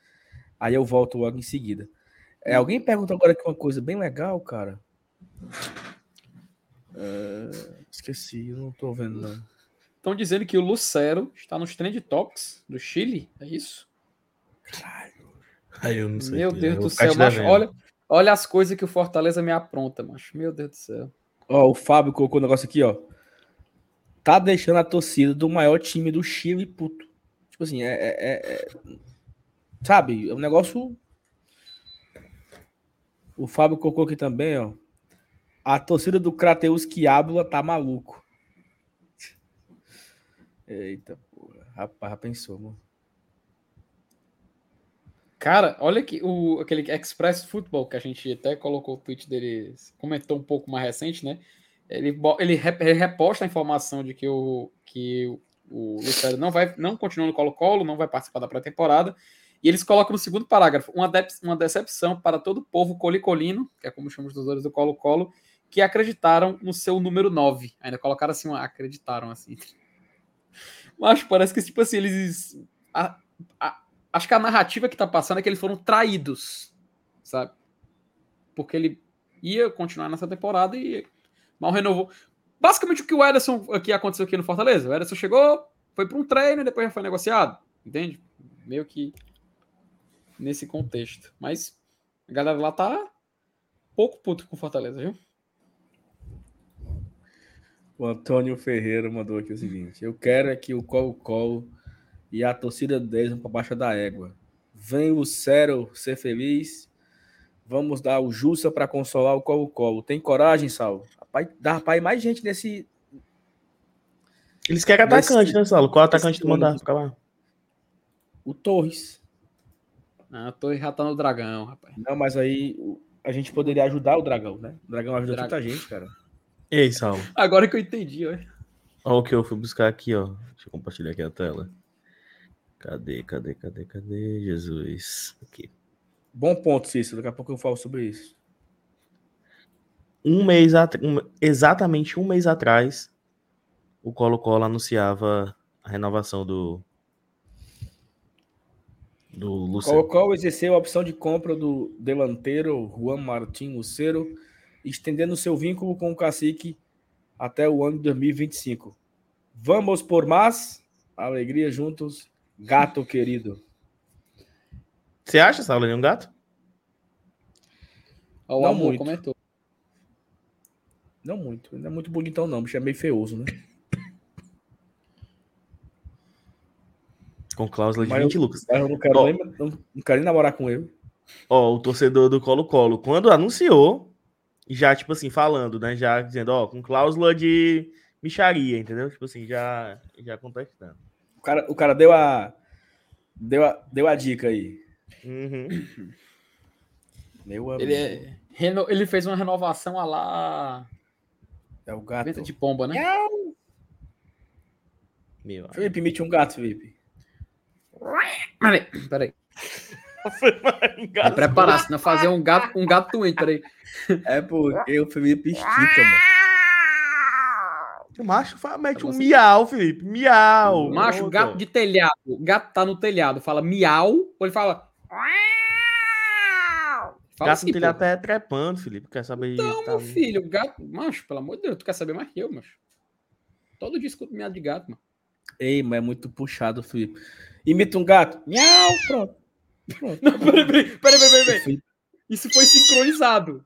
Aí eu volto logo em seguida. É, alguém perguntou agora aqui uma coisa bem legal, cara. É, esqueci, eu não tô vendo, não. Estão dizendo que o Lucero está nos trend tops do Chile, é isso? Caralho. Ai, eu não sei. Meu Deus eu do céu, macho, olha, olha as coisas que o Fortaleza me apronta, macho. Meu Deus do céu. Ó, o Fábio colocou um negócio aqui, ó. Tá deixando a torcida do maior time do Chile puto. Tipo assim, é. é- é- é- sabe? É um negócio. O Fábio colocou aqui também, ó. A torcida do Crateus Quiábula tá maluco. Eita, porra. Rapaz, pensou, mano. Cara, olha que o aquele Express Football que a gente até colocou o tweet dele, comentou um pouco mais recente, né? Ele, ele, re- ele reposta a informação de que o que o- Lucero não vai não continua no Colo-Colo, não vai participar da pré-temporada. E eles colocam no segundo parágrafo uma, dep- uma decepção para todo o povo colicolino, que é como chamamos os torcedores do Colo-Colo, que acreditaram no seu número 9. Ainda colocaram assim, acreditaram assim. Mas parece que tipo assim, eles a- a- acho que a narrativa que tá passando é que eles foram traídos, sabe? Porque ele ia continuar nessa temporada e mal renovou. Basicamente o que o Ederson aqui aconteceu aqui no Fortaleza. O Ederson chegou, foi para um treino e depois já foi negociado, entende? Meio que nesse contexto. Mas a galera lá tá pouco puto com Fortaleza, viu? O Antônio Ferreira mandou aqui o seguinte: Eu quero é que o Colo-Colo e a torcida deles vão para baixo da égua. Vem o Cero ser feliz. Vamos dar o Jussa para consolar o Colo-Colo. Tem coragem, Saulo? Rapaz, dá rapaz, mais gente nesse. Eles querem Nesse- atacante, né, Saulo? Qual atacante nesse tu mandar ficar lá? O Torres. Ah, tô já tá no dragão, rapaz. Não, mas aí o- a gente poderia ajudar o Dragão, né? O Dragão ajuda Dragão. tanta gente, cara. E aí, Saulo? Agora que eu entendi, ó. Olha o que eu fui buscar aqui, ó. Deixa eu compartilhar aqui a tela. Cadê, cadê, cadê, cadê? Jesus. Aqui. Bom ponto, Cícero. Daqui a pouco eu falo sobre isso. Um mês um- exatamente um mês atrás, o Colo-Colo anunciava a renovação do do Luciano. Colo-Colo exerceu a opção de compra do delanteiro Juan Martín Lucero, estendendo seu vínculo com o Cacique até o ano de 2025. Vamos por mais alegria juntos, gato querido. Você acha, Saulo, ele é um gato? O Não Amor muito. comentou. Não muito, não é muito bonitão não, o bicho é meio feioso, né? Com cláusula de Mas 20 eu- lucros. Mas eu não quero, Ó. nem, não, não quero nem namorar com ele. Ó, o torcedor do Colo-Colo, quando anunciou, já, tipo assim, falando, né? Já dizendo, ó, com cláusula de micharia, entendeu? Tipo assim, já, já contextando. O cara, o cara deu a deu a, deu a dica aí. Uhum. Meu amigo. Ele, é, reno- ele fez uma renovação a lá. É o gato. Venta de pomba, né? Meu. Felipe, imite um gato, Felipe. Peraí, peraí. Vai preparar, senão fazer um gato, um gato doente, peraí. É porque o Felipe estica, mano. O macho fa- mete um miau, Felipe. Miau. Macho, Pronto. gato de telhado. O gato tá no telhado. Fala miau, ou ele fala. Fala Gato assim, no telhado pô. tá trepando, Felipe. Quer saber? Não, tá- meu filho, gato. Macho, pelo amor de Deus, tu quer saber mais que eu, macho. Todo dia escuto miado de gato, mano. Ei, mas é muito puxado, Felipe. Imita um gato. Miau, pronto. Pronto. Não, peraí, peraí, peraí, peraí, peraí. Felipe, Isso foi sincronizado.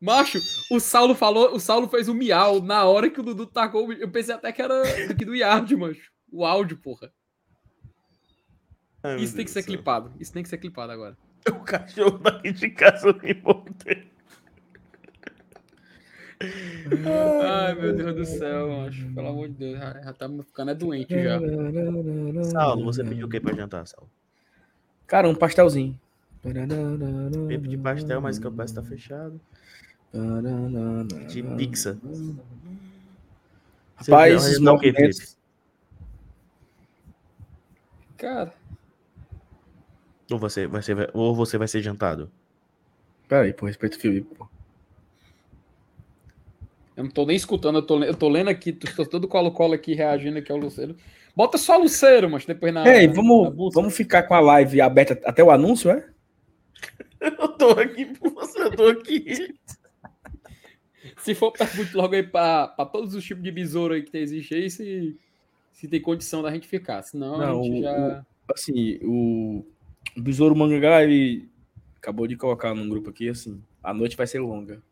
Macho, o Saulo falou, o Saulo fez um miau na hora que o Dudu tacou. o- Eu pensei até que era aqui do Yard, macho. O áudio, porra. Ai, Isso tem que ser clipado. Isso tem que ser clipado agora. O cachorro daqui de casa me mordeu. Ai, meu Deus do céu, macho. Pelo amor de Deus, já, tá ficando é doente já. Saulo, você pediu o que pra jantar, Saulo? Cara, um pastelzinho. Eu pedi pastel, mas o campeonato tá fechado. De pizza. Rapaz, não, o que? Cara, Ou você, vai ser, ou você vai ser jantado? Peraí, por respeito ao Felipe. pô. eu não tô nem escutando, eu tô, eu tô lendo aqui, tô, tô todo colo-colo aqui reagindo aqui ao Luceiro. Bota só Luceiro, mas depois na. Ei, na vamos, busca. vamos ficar com a live aberta até o anúncio, é? Eu tô aqui por você, eu tô aqui. Se for, pergunte logo aí pra, pra todos os tipos de besouro aí que existe aí, se, se tem condição da gente ficar. Senão Não, a gente o- já. Assim, o, o Besouro Mangá, ele acabou de colocar num grupo aqui, assim, a noite vai ser longa.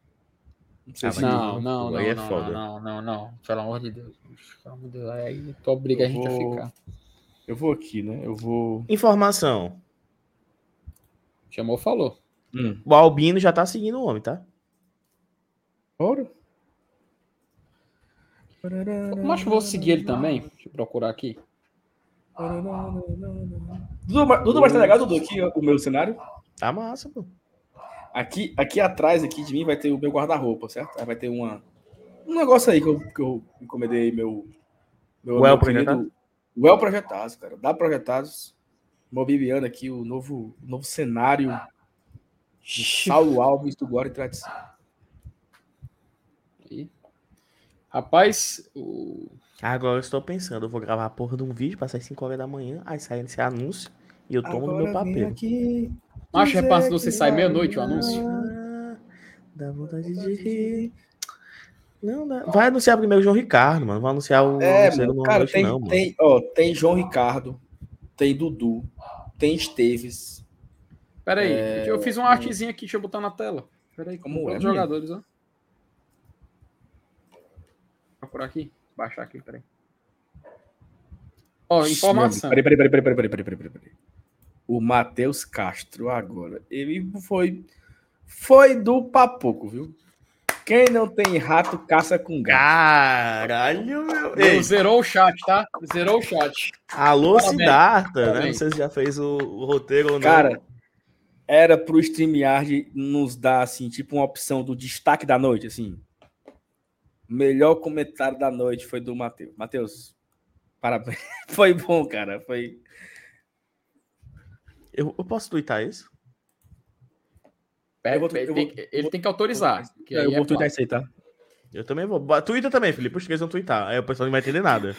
Não sei Ah, se... Não, não, não, aí é não, foda. não, não, não. Pelo amor de Deus. Pelo amor de Deus. Aí tu obriga a Eu gente a vou- ficar. Eu vou aqui, né? Eu vou... Informação. Chamou, falou. Hum. O Albino já tá seguindo o homem, tá? Bora. Mas eu vou seguir ele também. Deixa eu procurar aqui. Dudu, mas- Dudu, mas tá legal, Dudu, aqui o meu cenário? Tá massa, pô. Aqui, aqui atrás aqui de mim vai ter o meu guarda-roupa, certo? Aí vai ter uma, um negócio aí que eu, que eu encomendei meu. meu meu Projetado? O El Projetados, cara. Da Projetados. Mobiliando aqui o novo, novo cenário de Saulo Alves do Glória e Tradição. Aí. Rapaz, o... Agora eu estou pensando, eu vou gravar a porra de um vídeo pra sair 5 horas da manhã, aí sai esse anúncio e eu tomo no meu Agora vem papel. aqui Macho, dizer repassa, você que sai meia-noite o anúncio. Dá vontade de rir. Não, dá. Vai anunciar primeiro o João Ricardo, mano. Vai anunciar o É, mano, no cara, noite, tem, não, mano. tem, ó, tem João Ricardo, tem Dudu, tem Esteves. Pera aí, É, eu fiz uma artezinha aqui, deixa eu botar na tela. Pera aí, Como é, jogadores, ó. Vou procurar aqui, baixar aqui, peraí. Ó, informação. Peraí, peraí, peraí, peraí, peraí, peraí, peraí, peraí, peraí. O Matheus Castro agora. Ele foi. Foi do papoco, viu? Quem não tem rato, caça com gato. Caralho, meu. Ei, Ei, zerou o chat, tá? Zerou o chat. alô, Parabéns. Siddhartha, né? Não sei se já fez o, o roteiro ou não. Cara, era pro StreamYard nos dar, assim, tipo uma opção do destaque da noite, assim. Melhor comentário da noite foi do Matheus. Matheus, parabéns. Foi bom, cara. Foi. eu, eu posso twittar isso? Pera, Eu vou- ele, eu tem, vou- que- ele tem que autorizar. que aí eu é vou twittar claro. isso aí, tá? Eu também vou. Twitter também, Felipe. Os três vão twittar. Aí o pessoal não vai entender nada.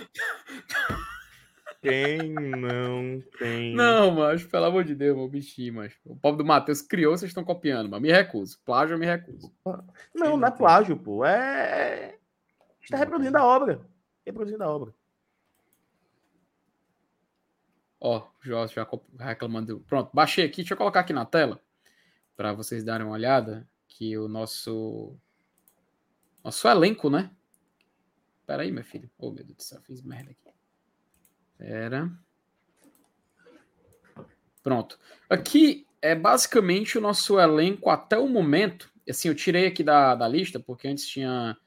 Quem não tem. Não, mas pelo amor de Deus, meu bichinho, mas o pobre do Matheus criou, vocês estão copiando, mas me recuso. Plágio, eu me recuso. Não, não é plágio, pô. É. Está reproduzindo a obra. Reproduzindo a obra. Ó, o já co- reclamando. Pronto, baixei aqui, deixa eu colocar aqui na tela para vocês darem uma olhada que o nosso nosso elenco, né? Pera aí, meu filho. Oh, meu Deus do céu, fiz merda aqui. Pera. Pronto. Aqui é basicamente o nosso elenco até o momento. Assim, eu tirei aqui da, da lista, porque antes tinha,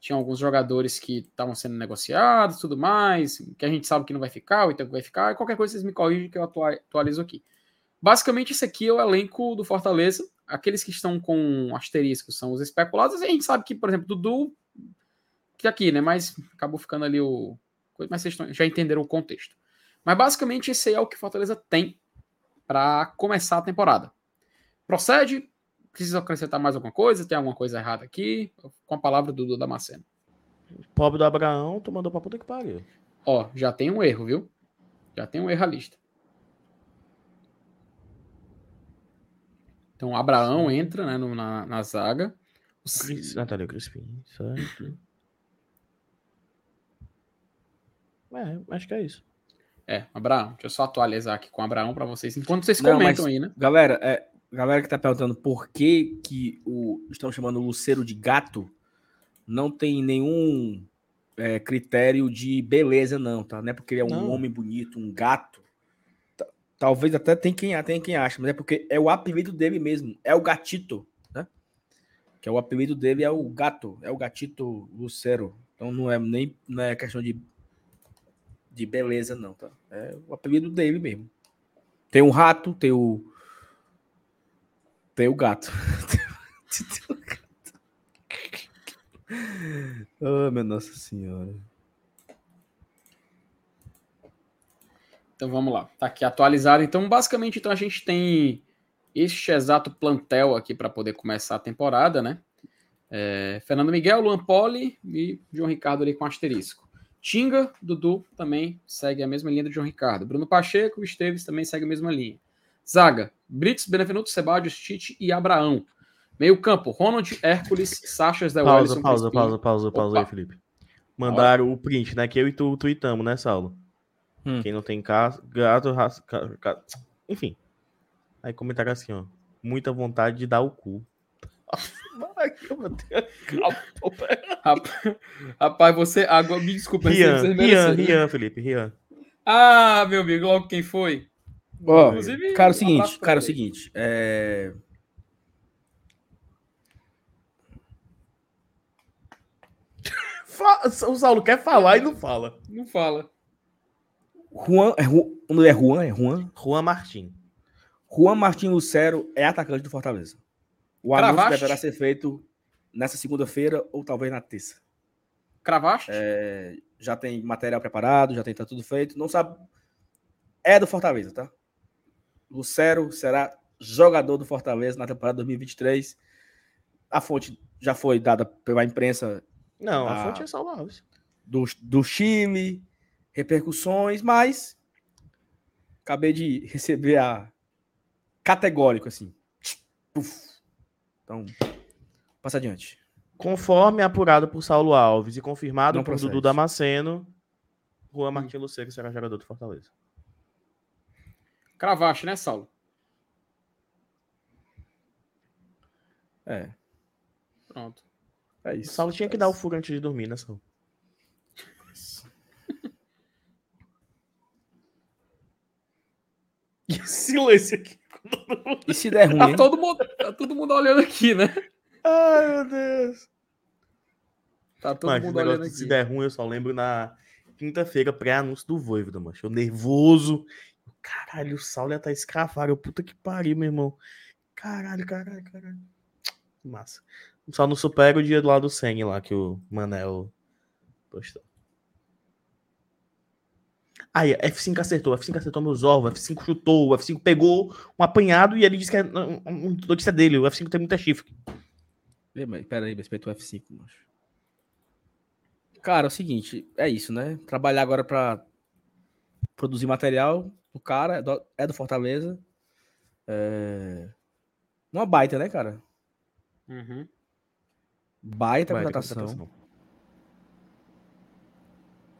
tinha alguns jogadores que estavam sendo negociados tudo mais, que a gente sabe que não vai ficar, então que vai ficar, qualquer coisa vocês me corrigem que eu atua- atualizo aqui. Basicamente, esse aqui é o elenco do Fortaleza. Aqueles que estão com asterisco são os especulados. E a gente sabe que, por exemplo, Dudu, que aqui, né? Mas acabou ficando ali o. Mas vocês já entenderam o contexto. Mas basicamente, esse é o que Fortaleza tem para começar a temporada. Procede? Precisa acrescentar mais alguma coisa? Tem alguma coisa errada aqui? Com a palavra do Dudu Damasceno. Pobre do Abraão, tu mandou pra puta que pariu. Ó, já tem um erro, viu? Já tem um erro a lista. Então, Abraão entra né, no- na, na zaga. Cris- Natália Crispim, certo. É, acho que é isso. É, Abraão. Deixa eu só atualizar aqui com Abraão para vocês. Enquanto vocês Não, comentam mas- aí, né? Galera, é, galera que tá perguntando por que, que o, estão chamando o Luceiro de gato, não tem nenhum é, critério de beleza, não, tá? Não é porque ele é um Não. homem bonito, um gato. Ta- Talvez até tem quem, tem quem acha, mas é porque é o apelido dele mesmo. É o gatito, né? Que é o apelido dele é o gato, é o gatito Lucero. Então não é nem não é questão de, de beleza, não, tá? É o apelido dele mesmo. Tem o rato, tem o. Tem o gato. oh, minha Nossa Senhora. Então vamos lá. Tá aqui atualizado. Então, basicamente, então a gente tem este exato plantel aqui para poder começar a temporada, né? É, Fernando Miguel, Luan Poli e João Ricardo ali com asterisco. Tinga, Dudu também segue a mesma linha do João Ricardo. Bruno Pacheco, Esteves também segue a mesma linha. Zaga, Brits, Benevenuto, Sebadios, Tite e Abraão. Meio campo, Ronald, Hércules, Sachas, Del Pausa, pausa, pausa, pausa, pausa aí, Felipe. Mandaram o print, né? Que eu e tu tweetamos, né, Saulo? Hum. Quem não tem gato, raça, enfim. Aí comentaram assim, ó. Muita vontade de dar o cu. Rapaz, você. Me desculpa, Rian, você Rian, Rian, Felipe, Rian. Ah, meu amigo, logo quem foi? Ó, Inclusive, cara, é o seguinte, cara, é o seguinte. É... o Saulo quer falar e não fala. Não fala. Juan, é, o nome é Juan? É Juan? Juan Martin. Juan Martin Lucero é atacante do Fortaleza. O anúncio deverá ser feito nessa segunda-feira ou talvez na terça. Cravaste? É, já tem material preparado, já tem tá tudo feito. Não sabe. É do Fortaleza, tá? Lucero será jogador do Fortaleza na temporada 2023. A fonte já foi dada pela imprensa. Não, a, a fonte é Saulo Alves. Do, do Chile, repercussões, mas acabei de receber a categórico assim. Então, passa adiante. Conforme apurado por Saulo Alves e confirmado Não por procede. Dudu Damasceno, Juan Martin Lucero será jogador do Fortaleza. Cravache, né, Saulo? É. Pronto. É isso. O Saulo tinha que dar o furo antes de dormir, né, Saulo? silêncio aqui. E se der ruim? Tá todo, mundo, tá todo mundo olhando aqui, né? Ai, meu Deus. Tá todo Mas, mundo olhando aqui. Se der ruim, eu só lembro na quinta-feira, pré-anúncio do Voivoda, mano. Eu nervoso. Caralho, o Saulo estar tá escravado. Puta que pariu, meu irmão. Caralho, caralho, caralho. Massa. Só não supera o dia do lado do Sengue lá que o Manel postou. Aí, F5 acertou, F5 acertou meus ovos, F5 chutou, o F5 pegou um apanhado e ele disse que é um, notícia dele, o F5 tem muita chifre. Pera aí, respeito o F5, macho. Cara, é o seguinte, é isso, né? Trabalhar agora para produzir material, o cara é do, é do Fortaleza. É... Uma baita, né, cara? Uhum. Baita, baita contratação. contratação.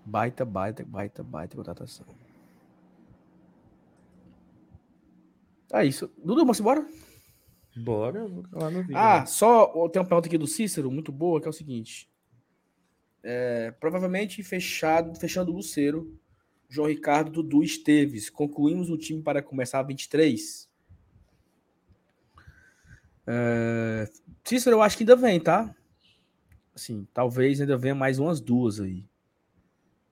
Baita, baita, baita, baita contratação. É isso. Dudu, vamos embora? Bora, lá no vídeo. Ah, né? só tem uma pergunta aqui do Cícero, muito boa, que é o seguinte. É, provavelmente fechado, fechando o Luceiro, João Ricardo, Dudu Esteves. Concluímos o time para começar 23? É, Cícero, eu acho que ainda vem, tá? Assim, talvez ainda venha mais umas duas aí.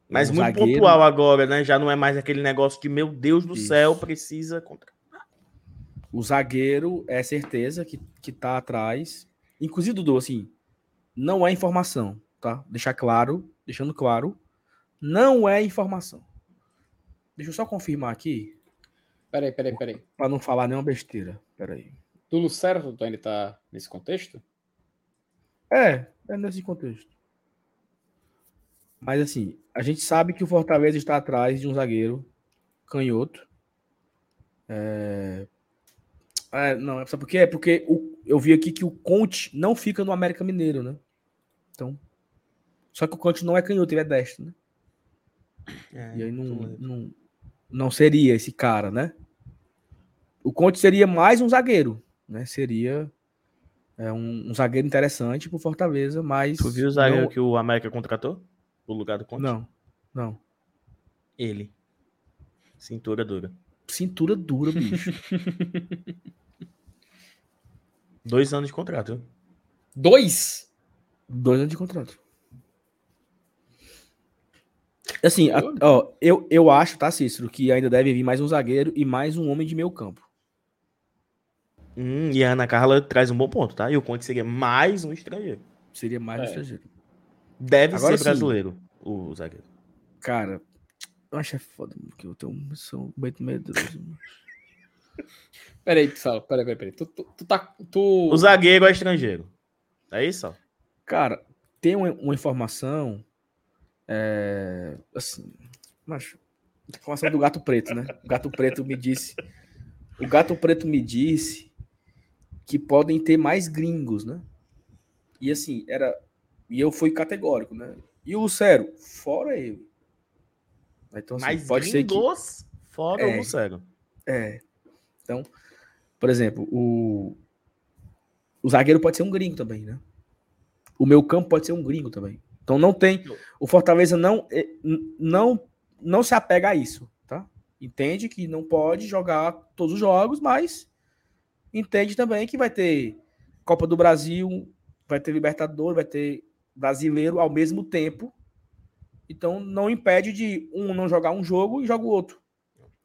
Mas um muito zagueiro. pontual agora, né? Já não é mais aquele negócio que, meu Deus do Isso. céu, precisa contratar. O zagueiro é certeza que, que tá atrás. Inclusive, Dudu, assim, não é informação, tá? Deixar claro, deixando claro, não é informação. Deixa eu só confirmar aqui. Peraí, peraí, peraí. Para não falar nenhuma besteira. Peraí. Tudo certo, ele tá nesse contexto? É, é nesse contexto. Mas assim, a gente sabe que o Fortaleza está atrás de um zagueiro canhoto. É... É, não, sabe por quê? É porque o, eu vi aqui que o Conte não fica no América Mineiro, né? Então. Só que o Conte não é canhoto, ele é destro, né? É, e aí não, não, não seria esse cara, né? O Conte seria mais um zagueiro, né? Seria é, um, um zagueiro interessante pro Fortaleza, mas. Tu viu o zagueiro não... que o América contratou? o lugar do Conte? Não, não. Ele. Cintura dura. Cintura dura, bicho. Dois anos de contrato. Dois? Dois anos de contrato. Assim, a, ó, eu, eu acho, tá, Cícero, que ainda deve vir mais um zagueiro e mais um homem de meio campo. Hum, e a Ana Carla traz um bom ponto, tá? E o Conte seria mais um estrangeiro. Seria mais é. um estrangeiro. Deve Agora, ser brasileiro, sim, o zagueiro. Cara, eu acho é foda, porque eu tenho sou muito medroso. peraí, pessoal, peraí, peraí, peraí. Tu, tu, tu, tá, tu... O zagueiro é estrangeiro. É isso? Cara, tem uma, uma informação é, assim, mas informação do gato preto, né? O gato preto me disse. O gato preto me disse que podem ter mais gringos, né? E assim, era. E eu fui categórico, né? E o Lucero, fora ele. Então, assim, mais pode gringos, ser que... fora é, o Lucero. É. Então, por exemplo, o. O zagueiro pode ser um gringo também, né? O meu campo pode ser um gringo também. Então não tem. O Fortaleza não, eh, não, não se apega a isso, tá? Entende que não pode jogar todos os jogos, mas entende também que vai ter Copa do Brasil, vai ter Libertadores, vai ter brasileiro ao mesmo tempo. Então não impede de um não jogar um jogo e joga o outro.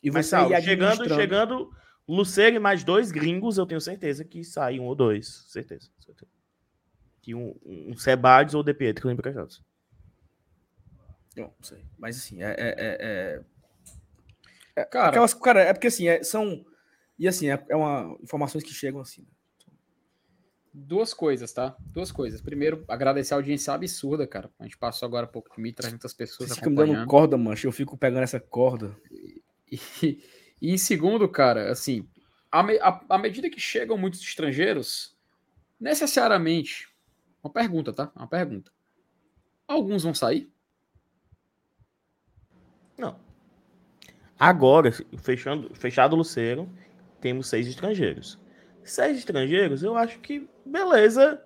E Mas, você Sal, chegando, chegando Luceiro e mais dois gringos, eu tenho certeza que sai um ou dois. Certeza. certeza que um, um Sebades ou De Pietro emprestados. Não, não sei. Mas assim, é. é, é, é... é cara, aquelas, cara, é porque assim, é, são. E assim, é, é uma informações que chegam assim. Né? Duas coisas, tá? Duas coisas. Primeiro, agradecer a audiência absurda, cara. A gente passou agora pouco de 1.300 pessoas Você fica me dando corda, mancha. Eu fico pegando essa corda. E, e, e segundo, cara, assim, à medida que chegam muitos estrangeiros, necessariamente uma pergunta, tá? Uma pergunta. Alguns vão sair? Não. Agora, fechando, fechado o Luceiro, temos seis estrangeiros. Seis estrangeiros, eu acho que beleza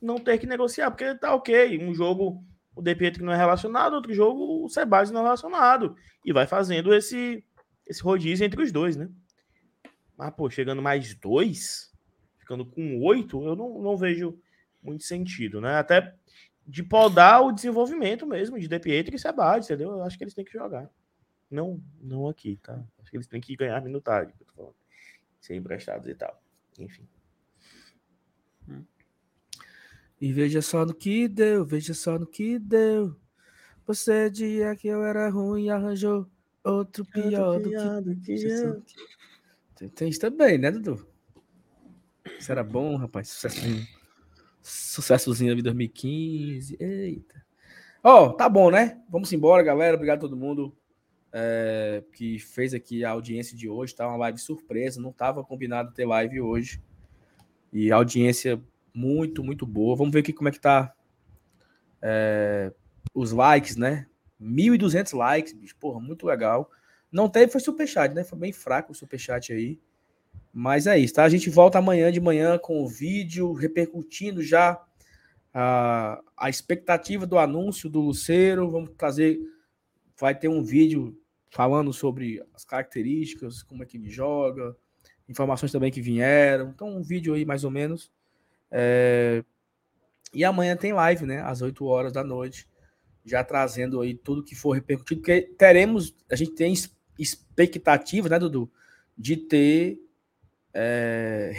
não ter que negociar, porque tá ok. Um jogo o De Pietro não é relacionado, outro jogo o Sebades não é relacionado. E vai fazendo esse, esse rodízio entre os dois, né? Mas, pô, chegando mais dois, ficando com oito, eu não, não vejo muito sentido, né? Até de podar o desenvolvimento mesmo de De Pietro e Sebade, entendeu? Eu acho que eles têm que jogar. Não, não aqui, tá? Acho que eles têm que ganhar minutagem, que eu tô falando. Ser emprestados e tal. Enfim. E veja só no que deu, veja só no que deu. Você dia que eu era ruim e arranjou outro pior, outro pior do que, do que eu. Tem, tem isso também, né, Dudu? Isso era bom, rapaz. Sucesso Sucessozinho de 2015. Eita. Ó, oh, tá bom, né? Vamos embora, galera. Obrigado a todo mundo é, que fez aqui a audiência de hoje. Tá uma live surpresa. Não tava combinado ter live hoje. E audiência muito, muito boa. Vamos ver aqui como é que tá é, os likes, né? 1.200 likes, bicho. Porra, muito legal. Não teve, foi superchat, né? Foi bem fraco o superchat aí. Mas é isso, tá? A gente volta amanhã de manhã com o vídeo repercutindo já a, a expectativa do anúncio do Luceiro. Vamos trazer, vai ter um vídeo falando sobre as características, como é que ele joga, informações também que vieram. Então, um vídeo aí mais ou menos. É... E amanhã tem live, né? Às 8 horas da noite, já trazendo aí tudo que for repercutido, porque teremos, a gente tem expectativa, né, Dudu, de ter é,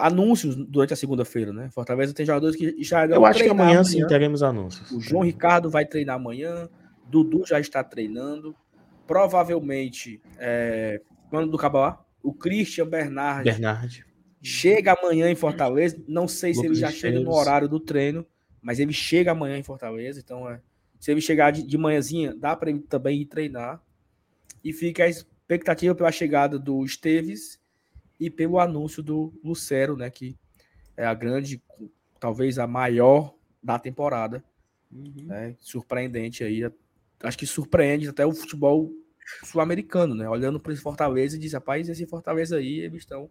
anúncios durante a segunda-feira, né? Fortaleza tem jogadores que já Eu acho que amanhã, amanhã sim teremos anúncios. O João Ricardo vai treinar amanhã, Dudu já está treinando. Provavelmente, é, quando do Cabalá, o Christian Bernard, Bernard chega amanhã em Fortaleza. Não sei se ele já chega no horário do treino, mas ele chega amanhã em Fortaleza. Então, é, se ele chegar de, de manhãzinha, dá para ele também ir treinar. E fica a expectativa pela chegada do Esteves e pelo anúncio do Lucero, né, que é a grande, talvez a maior da temporada. Uhum. Né, surpreendente aí. Acho que surpreende até o futebol sul-americano, né? Olhando para esse Fortaleza e diz, rapaz, esse Fortaleza aí, eles estão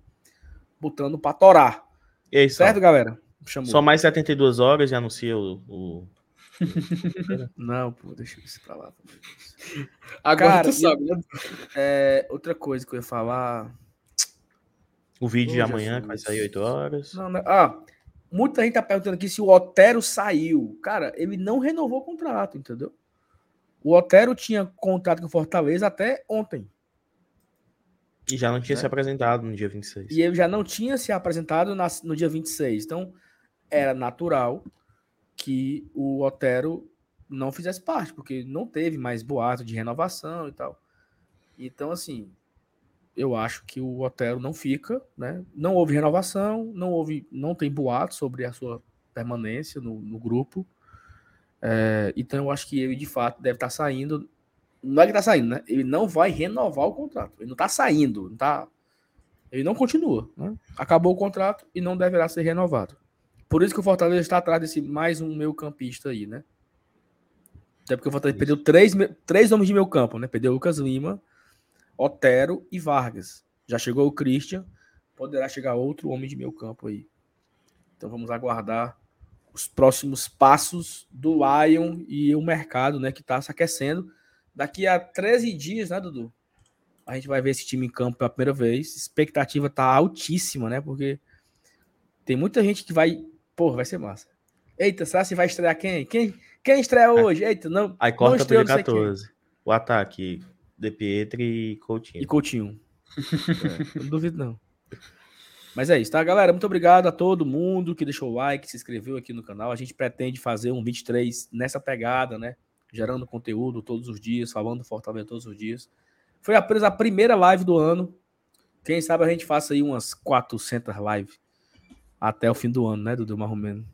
botando para torar. E certo, galera? Chamou. Só mais 72 horas e anuncia o... o... Não, pô, deixa isso pra lá. Agora Cara, tu sabe, né? É, outra coisa que eu ia falar. O vídeo de amanhã, que vai sair 8 horas. Não, não. Ah, muita gente tá perguntando aqui se o Otero saiu. Cara, ele não renovou o contrato, entendeu? O Otero tinha contrato com o Fortaleza até ontem. E já não tinha né? se apresentado no dia 26. E ele já não tinha se apresentado na, no dia 26. Então, era natural que o Otero não fizesse parte, porque não teve mais boato de renovação e tal. Então, assim, eu acho que o Otero não fica, né? Não houve renovação, não houve, não tem boato sobre a sua permanência no, no grupo. É, então, eu acho que ele de fato deve estar saindo não é que tá saindo, né? Ele não vai renovar o contrato. Ele não tá saindo, não tá. Ele não continua. Né? Acabou o contrato e não deverá ser renovado. Por isso que o Fortaleza está atrás desse mais um meio campista aí, né? Até porque o Fortaleza perdeu três, três nomes de meio campo, né? Perdeu Lucas Lima, Otero e Vargas. Já chegou o Christian, poderá chegar outro homem de meio campo aí. Então vamos aguardar os próximos passos do Lion e o mercado, né? Que está se aquecendo Daqui a 13 dias, né, Dudu? A gente vai ver esse time em campo pela primeira vez. Expectativa tá altíssima, né? Porque tem muita gente que vai. Pô, vai ser massa. Eita, será que vai estrear quem? Quem, quem estreia hoje? Eita, não. Aí corta pro dia 14. O ataque. De Pietri e Coutinho. E Coutinho. é, não duvido, não. Mas é isso, tá, galera? Muito obrigado a todo mundo que deixou o like, se inscreveu aqui no canal. A gente pretende fazer um 23 nessa pegada, né? gerando conteúdo todos os dias, falando do Fortaleza todos os dias. Foi apenas a primeira live do ano. Quem sabe a gente faça aí umas 400 lives até o fim do ano, né, Dudu, menos.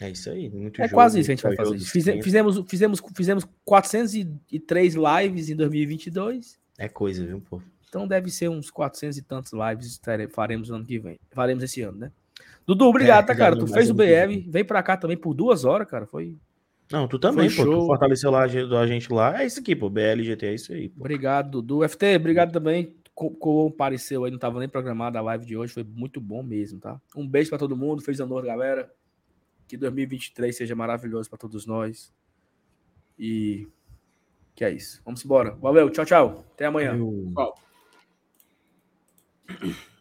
É isso aí. é jogo, quase isso a gente vai fazer. Fizemos, fizemos, fizemos, fizemos 403 lives em 2022. É coisa, viu, pô? Então deve ser uns 400 e tantos lives faremos no ano que vem. Faremos esse ano, né? Dudu, obrigado, é, tá, cara? Tu fez o BM, vem pra cá também por duas horas, cara. Foi não, tu também, Foi pô. Show. Tu fortaleceu lá a gente lá. É isso aqui, pô. BLGT, é isso aí. Pô. Obrigado, Dudu. FT, obrigado também. Compareceu aí, não tava nem programada a live de hoje. Foi muito bom mesmo, tá? Um beijo para todo mundo. Feliz ano, galera. Que 2023 seja maravilhoso para todos nós. E que é isso. Vamos embora. Valeu, tchau, tchau. Até amanhã. Eu... Tchau.